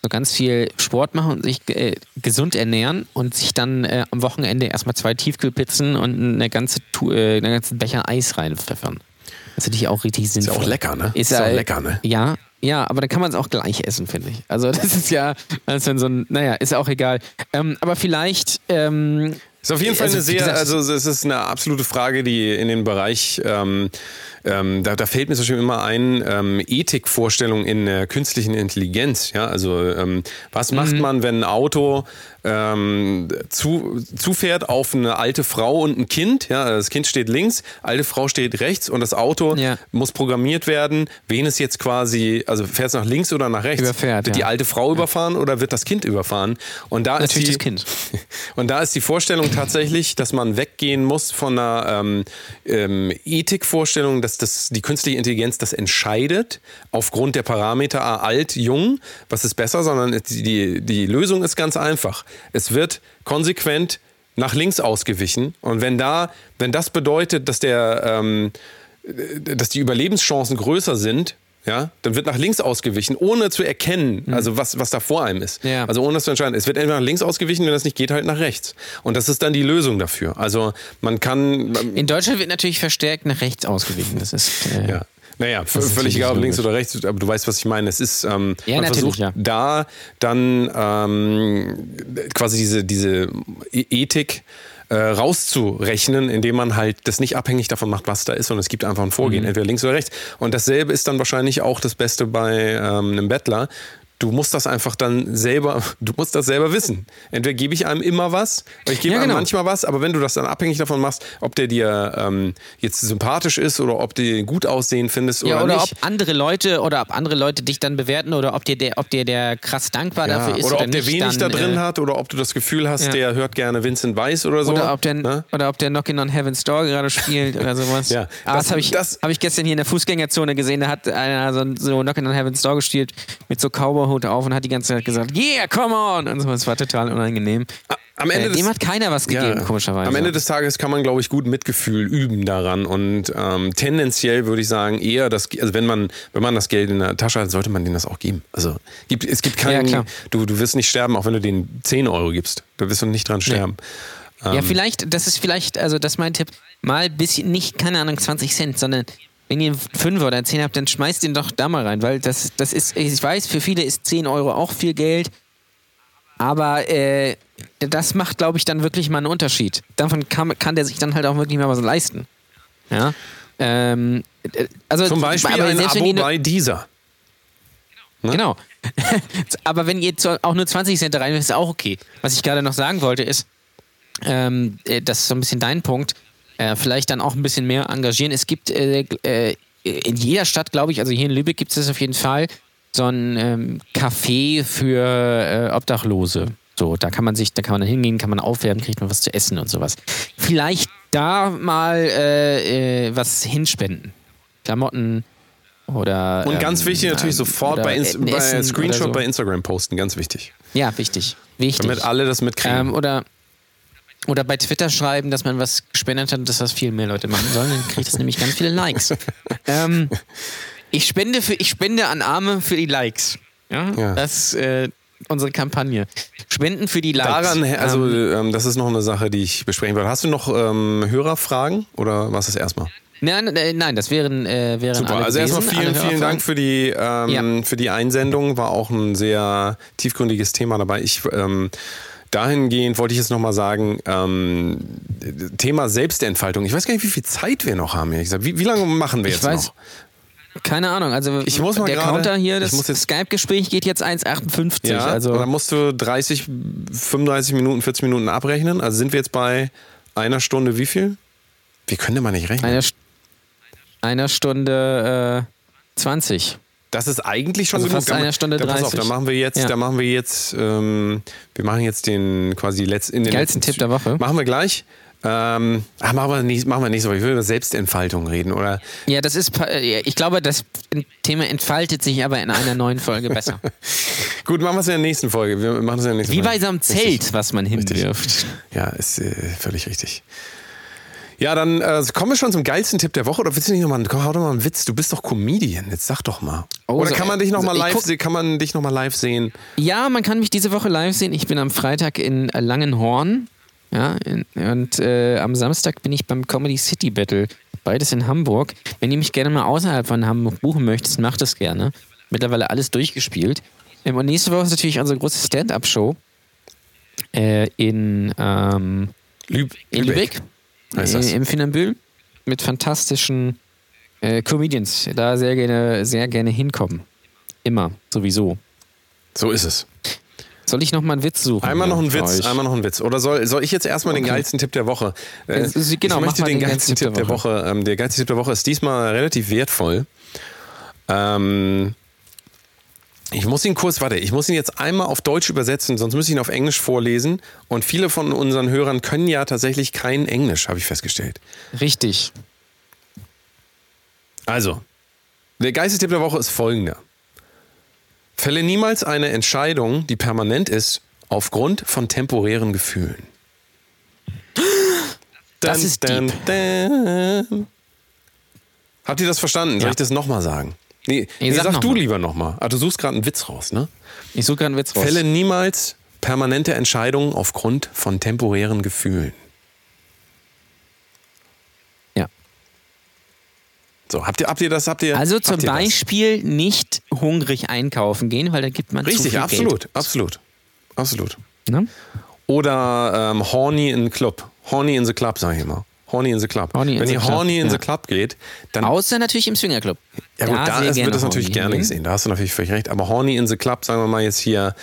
so ganz viel Sport machen und sich äh, gesund ernähren und sich dann äh, am Wochenende erstmal zwei Tiefkühlpizzen und eine ganze, Tu- äh, einen ganzen Becher Eis reinpfeffern. Das finde ich auch richtig ja sinnvoll. auch lecker, ne? Ist, Ist auch äh, lecker, ne? Ja, ja, aber dann kann man es auch gleich essen, finde ich. Also das ist ja, ist dann so ein, naja, ist auch egal. Ähm, aber vielleicht, ähm, Ist auf jeden Fall Also, eine sehr, gesagt- also es ist eine absolute Frage, die in den Bereich, ähm, ähm, da, da fällt mir zum Beispiel immer ein, ähm, Ethikvorstellung in der künstlichen Intelligenz. Ja, also ähm, was macht man, wenn ein Auto ähm, zu, zufährt auf eine alte Frau und ein Kind? Ja, das Kind steht links, alte Frau steht rechts und das Auto Ja. muss programmiert werden, wen es jetzt quasi, also fährt es nach links oder nach rechts? Überfährt, wird die ja. alte Frau überfahren oder wird das Kind überfahren? Und da Natürlich ist die, das Kind. und da ist die Vorstellung tatsächlich, dass man weggehen muss von einer ähm, ähm, Ethikvorstellung, dass das, die künstliche Intelligenz das entscheidet, aufgrund der Parameter ah, alt, jung, was ist besser, sondern die, die, Lösung ist ganz einfach. Es wird konsequent nach links ausgewichen. Und wenn da, wenn das bedeutet, dass der, ähm, dass die Überlebenschancen größer sind, ja, dann wird nach links ausgewichen, ohne zu erkennen, also was, was da vor einem ist. Mhm. Ja. Also ohne das zu entscheiden. Es wird entweder nach links ausgewichen, wenn das nicht geht, halt nach rechts. Und das ist dann die Lösung dafür. Also man kann. In Deutschland wird natürlich verstärkt nach rechts ausgewichen. Das ist. Äh, Ja. Naja, völlig egal, ob links oder rechts, aber du weißt, was ich meine. Es ist, ähm, Ja, man versucht ja. da dann ähm, quasi diese, diese E- Ethik äh, rauszurechnen, indem man halt das nicht abhängig davon macht, was da ist, sondern es gibt einfach ein Mhm. Vorgehen, entweder links oder rechts. Und dasselbe ist dann wahrscheinlich auch das Beste bei ähm, einem Bettler. Du musst das einfach dann selber, du musst das selber wissen. Entweder gebe ich einem immer was, oder ich gebe Ja, einem genau. manchmal was, aber wenn du das dann abhängig davon machst, ob der dir ähm, jetzt sympathisch ist oder ob du ihn gut aussehen findest Ja, oder, oder nicht. ob andere Leute oder ob andere Leute dich dann bewerten oder ob dir der, ob dir der krass dankbar Ja, dafür ist oder oder, ob der nicht, wenig dann, da drin äh, hat oder ob du das Gefühl hast, ja. der hört gerne Vincent Weiss oder so. Oder ob, der, ne? oder ob der Knockin' on Heaven's Door gerade spielt oder sowas. Ja, Aber das- das, habe ich, das- hab ich gestern hier in der Fußgängerzone gesehen. Da hat einer so, so Knockin' on Heaven's Door gespielt mit so Cowboy-Hut auf und hat die ganze Zeit gesagt, yeah, come on! Und so, das war total unangenehm. Am Ende Äh, des- dem hat keiner was gegeben, Ja, komischerweise. Am Ende des Tages kann man, glaube ich, gut Mitgefühl üben daran. Und ähm, tendenziell würde ich sagen, eher das, also wenn man, wenn man das Geld in der Tasche hat, sollte man denen das auch geben. Also gibt, es gibt keinen, Ja, du, du wirst nicht sterben, auch wenn du denen 10 Euro gibst. Da wirst du nicht dran sterben. Ja, vielleicht, das ist vielleicht, also das ist mein Tipp, mal ein bisschen, nicht, keine Ahnung, 20 Cent, sondern wenn ihr 5 oder 10 habt, dann schmeißt den doch da mal rein, weil das, das ist, ich weiß, für viele ist 10 Euro auch viel Geld, aber äh, das macht, glaube ich, dann wirklich mal einen Unterschied. Davon kann, kann der sich dann halt auch wirklich mal was leisten. Ja. Ähm, äh, also, Zum Beispiel aber ein Abo bei dieser. Genau. Aber wenn ihr auch nur 20 Cent rein ist auch okay. Was ich gerade noch sagen wollte ist, ähm, äh, das ist so ein bisschen dein Punkt, äh, vielleicht dann auch ein bisschen mehr engagieren. Es gibt äh, äh, in jeder Stadt, glaube ich, also hier in Lübeck gibt es auf jeden Fall so ein ähm, Café für äh, Obdachlose. So, da kann man sich, da kann man dann hingehen, kann man aufwärmen, kriegt man was zu essen und sowas. Vielleicht da mal äh, äh, was hinspenden. Klamotten oder. Und ganz ähm, wichtig natürlich ähm, sofort bei, Inst bei Screenshot so. bei Instagram posten, ganz wichtig. Ja, wichtig. Wichtig. Damit alle das mitkriegen. ähm, oder, oder bei Twitter schreiben, dass man was gespendet hat und dass das viel mehr Leute machen sollen. Dann kriegt das nämlich ganz viele Likes. ähm, ich, spende für, ich spende an Arme für die Likes. Ja, Ja. das ist äh, unsere Kampagne. Spenden für die Likes. Daran, also Ähm, ähm, das ist noch eine Sache, die ich besprechen würde. Hast du noch ähm, Hörerfragen oder was ist erstmal? nein, äh, nein, das wären, äh, wären Super. Also erstmal vielen, vielen. Dank für die, ähm, Ja. für die Einsendung. War auch ein sehr tiefgründiges Thema dabei. Ich ähm, dahingehend wollte ich jetzt nochmal sagen, ähm, Thema Selbstentfaltung. Ich weiß gar nicht, wie viel Zeit wir noch haben. ehrlich gesagt. Wie, wie lange machen wir Ich jetzt weiß- noch? Keine Ahnung, also Ich muss mal der gerade- Counter hier, ich das Skype-Gespräch geht jetzt 1,58. Ja, also dann musst du 30, 35 Minuten, 40 Minuten abrechnen. Also sind wir jetzt bei einer Stunde wie viel? Wir können ja mal nicht rechnen. einer, einer Stunde äh, 20. Das ist eigentlich schon Also genug. fast Da- eine Stunde da, pass auf, 30. da machen wir jetzt, Ja. da machen wir jetzt, ähm, wir machen jetzt den quasi letzt, in den Geilsten letzten Tipp der Woche. Machen wir gleich. Ähm, ach, machen wir nicht, machen wir nicht so. Ich will über Selbstentfaltung reden, oder? Ja, das ist, äh, ich glaube, das Thema entfaltet sich aber in einer neuen Folge besser. Gut, machen wir es in der nächsten Folge. Wir machen es in der nächsten Wie bei so einem Zelt, was man hinwirft. Ja, ist äh, völlig richtig. Ja, dann äh, kommen wir schon zum geilsten Tipp der Woche. Oder willst du nicht nochmal, komm, hau doch mal einen Witz. Du bist doch Comedian. Jetzt sag doch mal. Oh, Oder so- kann man dich nochmal so, live, guck- se- kann man dich noch mal live sehen? Ja, man kann mich diese Woche live sehen. Ich bin am Freitag in äh, Langenhorn. Ja, in, und äh, am Samstag bin ich beim Comedy City Battle. Beides in Hamburg. Wenn ihr mich gerne mal außerhalb von Hamburg buchen möchtet, macht das gerne. Mittlerweile alles durchgespielt. Ähm, und nächste Woche ist natürlich unsere große Stand-Up-Show äh, in ähm, Lüb in Lübeck, heißt das. äh, im Finambül, mit fantastischen äh, Comedians. Da sehr gerne, sehr gerne hinkommen. Immer, sowieso. So ist es. Soll ich noch mal einen Witz suchen? Einmal noch ja, ein für Witz, euch? einmal noch ein Witz. Oder soll, soll ich jetzt erstmal den Okay. geilsten Tipp der Woche? Äh, ist- genau, ich möchte den den geilsten Tipp der Woche. Ähm, der geilste Tipp der Woche ist diesmal relativ wertvoll. Ähm, ich muss ihn kurz, warte, ich muss ihn jetzt einmal auf Deutsch übersetzen, sonst muss ich ihn auf Englisch vorlesen. Und viele von unseren Hörern können ja tatsächlich kein Englisch, habe ich festgestellt. Richtig. Also, der geilste Tipp der Woche ist folgender. Fälle niemals eine Entscheidung, die permanent ist, aufgrund von temporären Gefühlen. Das Dun, ist dun, deep. dun. Habt ihr das verstanden? Soll Ja. ich das nochmal sagen? Nee, nee, sag sag, noch du mal. lieber nochmal. Ah, du suchst gerade einen Witz raus, ne? Ich suche gerade einen Witz raus. Fälle niemals permanente Entscheidungen aufgrund von temporären Gefühlen. Ja. So, habt ihr, habt ihr das, habt ihr Also zum ihr das? Beispiel nicht hungrig einkaufen gehen, weil da gibt man zu Richtig, viel absolut, Geld. absolut, absolut. Ne? Oder ähm, horny in the club. Horny in the club, sag ich immer. Horny in the club. Horny Wenn ihr club, horny in ja. the club geht, dann Außer natürlich im Swingerclub. ja gut, da sehr ist, wird das natürlich horny gerne gesehen. Da hast du natürlich völlig recht. Aber horny in the club, sagen wir mal jetzt hier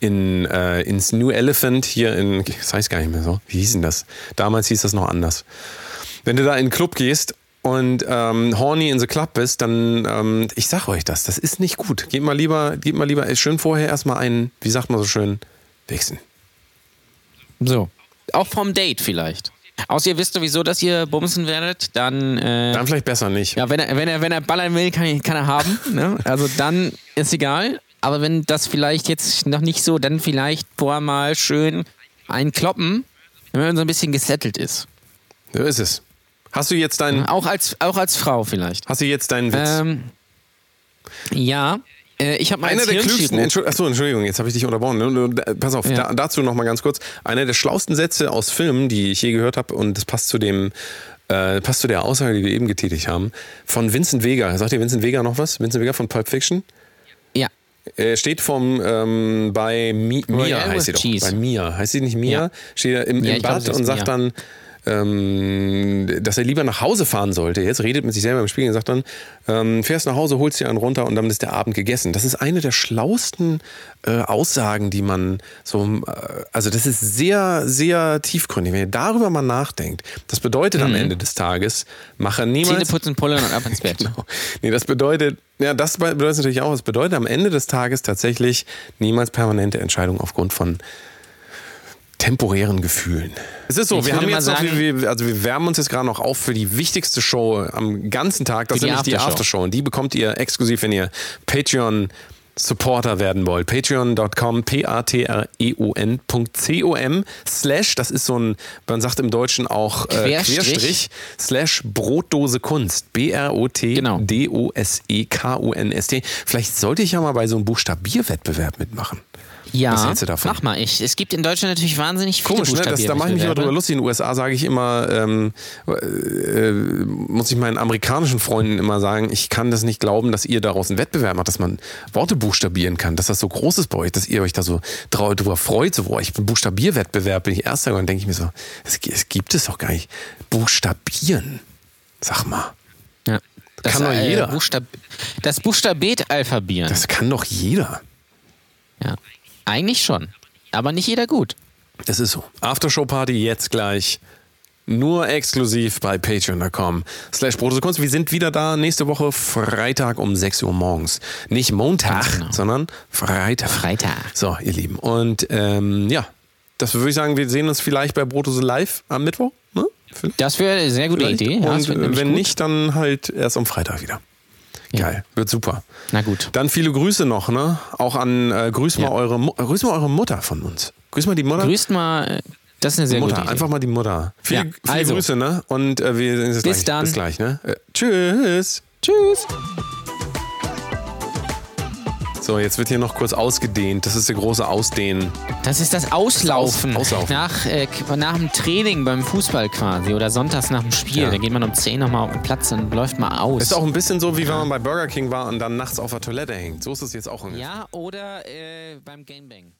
in, äh, ins New Elephant, hier in, das heißt gar nicht mehr so. Wie hieß denn das? Damals hieß das noch anders. Wenn du da in den Club gehst und ähm, horny in the club bist, dann, ähm, ich sag euch das, das ist nicht gut. Geht mal lieber, geht mal lieber schön vorher erstmal einen, wie sagt man so schön, wichsen. So. Auch vom Date vielleicht. Außer ihr wisst sowieso, dass ihr bumsen werdet, dann, äh, Dann vielleicht besser nicht. ja, wenn er, wenn er, wenn er ballern will, kann, kann er haben. Ne? Also dann ist egal. Aber wenn das vielleicht jetzt noch nicht so, dann vielleicht vorher mal schön einkloppen, wenn man so ein bisschen gesettelt ist. So ist es. Hast du jetzt deinen, Auch als, auch als Frau vielleicht. hast du jetzt deinen Witz? Ähm, ja, ich habe mal Einer der klügsten, Entschuldigung, achso, Entschuldigung, jetzt habe ich dich unterbrochen. Da- Pass auf, Ja. da, dazu noch mal ganz kurz. Einer der schlausten Sätze aus Filmen, die ich je gehört habe, und das passt zu dem, äh, passt zu der Aussage, die wir eben getätigt haben, von Vincent Vega. Sagt ihr Vincent Vega noch was? Vincent Vega von Pulp Fiction? Ja, Er steht vom, ähm, bei Mi Mia, heißt sie doch. cheese. Bei Mia. Heißt sie nicht Mia? Ja. Steht er im, im glaub, Bad ist und sagt Mia. dann, ähm, dass er lieber nach Hause fahren sollte. Jetzt redet mit sich selber im Spiegel und sagt dann, ähm, fährst nach Hause, holst dir einen runter und dann ist der Abend gegessen. Das ist eine der schlausten äh, Aussagen, die man so, äh, also das ist sehr, sehr tiefgründig. Wenn ihr darüber mal nachdenkt, das bedeutet am Ende des Tages, mache Zähne niemals... putzen, pullern und ab ins Bett. Genau. Nee, das bedeutet, ja, das bedeutet natürlich auch, es bedeutet am Ende des Tages tatsächlich niemals permanente Entscheidungen aufgrund von temporären Gefühlen. Es ist so, Ich wir haben jetzt noch, sagen- wir, wir- also wir wärmen uns jetzt gerade noch auf für die wichtigste Show am ganzen Tag. Das ist nämlich die Aftershow. Aftershow. Und die bekommt ihr exklusiv, wenn ihr Patreon Supporter werden wollt. Patreon.com, p-a-t-r-e-o-n.com slash, das ist so ein, man sagt im Deutschen auch äh, Querstrich. Querstrich, slash Brotdose Kunst. B-R-O-T-D-O-S-E-K-U-N-S-T. Vielleicht sollte ich ja mal bei so einem Buchstabierwettbewerb mitmachen. Ja, Was hältst du davon? mach mal. Ich, es gibt in Deutschland natürlich wahnsinnig viele Komisch, ne? Das, da mache ich mich immer drüber lustig. In den USA sage ich immer, ähm, äh, muss ich meinen amerikanischen Freunden immer sagen, ich kann das nicht glauben, dass ihr daraus einen Wettbewerb macht, dass man Worte buchstabieren kann, dass das so groß ist bei euch, dass ihr euch da so drüber freut, so, boah, ich bin Buchstabierwettbewerb, bin ich Erster. Und dann denke ich mir so, es, es gibt es doch gar nicht. Buchstabieren. Sag mal. Ja. Das, Kann doch äh, jeder. Buchstab das Buchstabet-Alphabieren. Das kann doch jeder. Ja. Eigentlich schon. Aber nicht jeder gut. Es ist so. Aftershow-Party jetzt gleich. Nur exklusiv bei patreon.com slash Brotose Kunst. Wir sind wieder da nächste Woche Freitag um 6 Uhr morgens. Nicht Montag, genau. sondern Freitag. Freitag. So, ihr Lieben. Und ähm, ja, das würde ich sagen, wir sehen uns vielleicht bei Brotose live am Mittwoch. Ne? Das wäre eine sehr gute Vielleicht. Idee. Ja, Und wenn gut. nicht, dann halt erst am Freitag wieder. Geil, wird super. Na gut. Dann viele Grüße noch, ne? Auch an äh, grüß mal Ja. eure Mu- grüß mal eure Mutter von uns. Grüß mal die Mutter. Grüßt mal. äh, Das ist eine sehr Mutter, gute Idee. einfach mal die Mutter. Viele, Ja, viele also. Grüße, ne? Und äh, wir sehen uns Bis gleich. dann. Bis gleich, ne? Äh, tschüss. Tschüss. So, jetzt wird hier noch kurz ausgedehnt. Das ist der große Ausdehnen. Das ist das Auslaufen. Aus- Auslaufen. Nach, äh, nach dem Training beim Fußball quasi oder sonntags nach dem Spiel. Ja. Da geht man um 10 nochmal auf den Platz und läuft mal aus. Ist auch ein bisschen so, wie wenn man bei Burger King war und dann nachts auf der Toilette hängt. So ist es jetzt auch ja, oder äh, beim. Ja.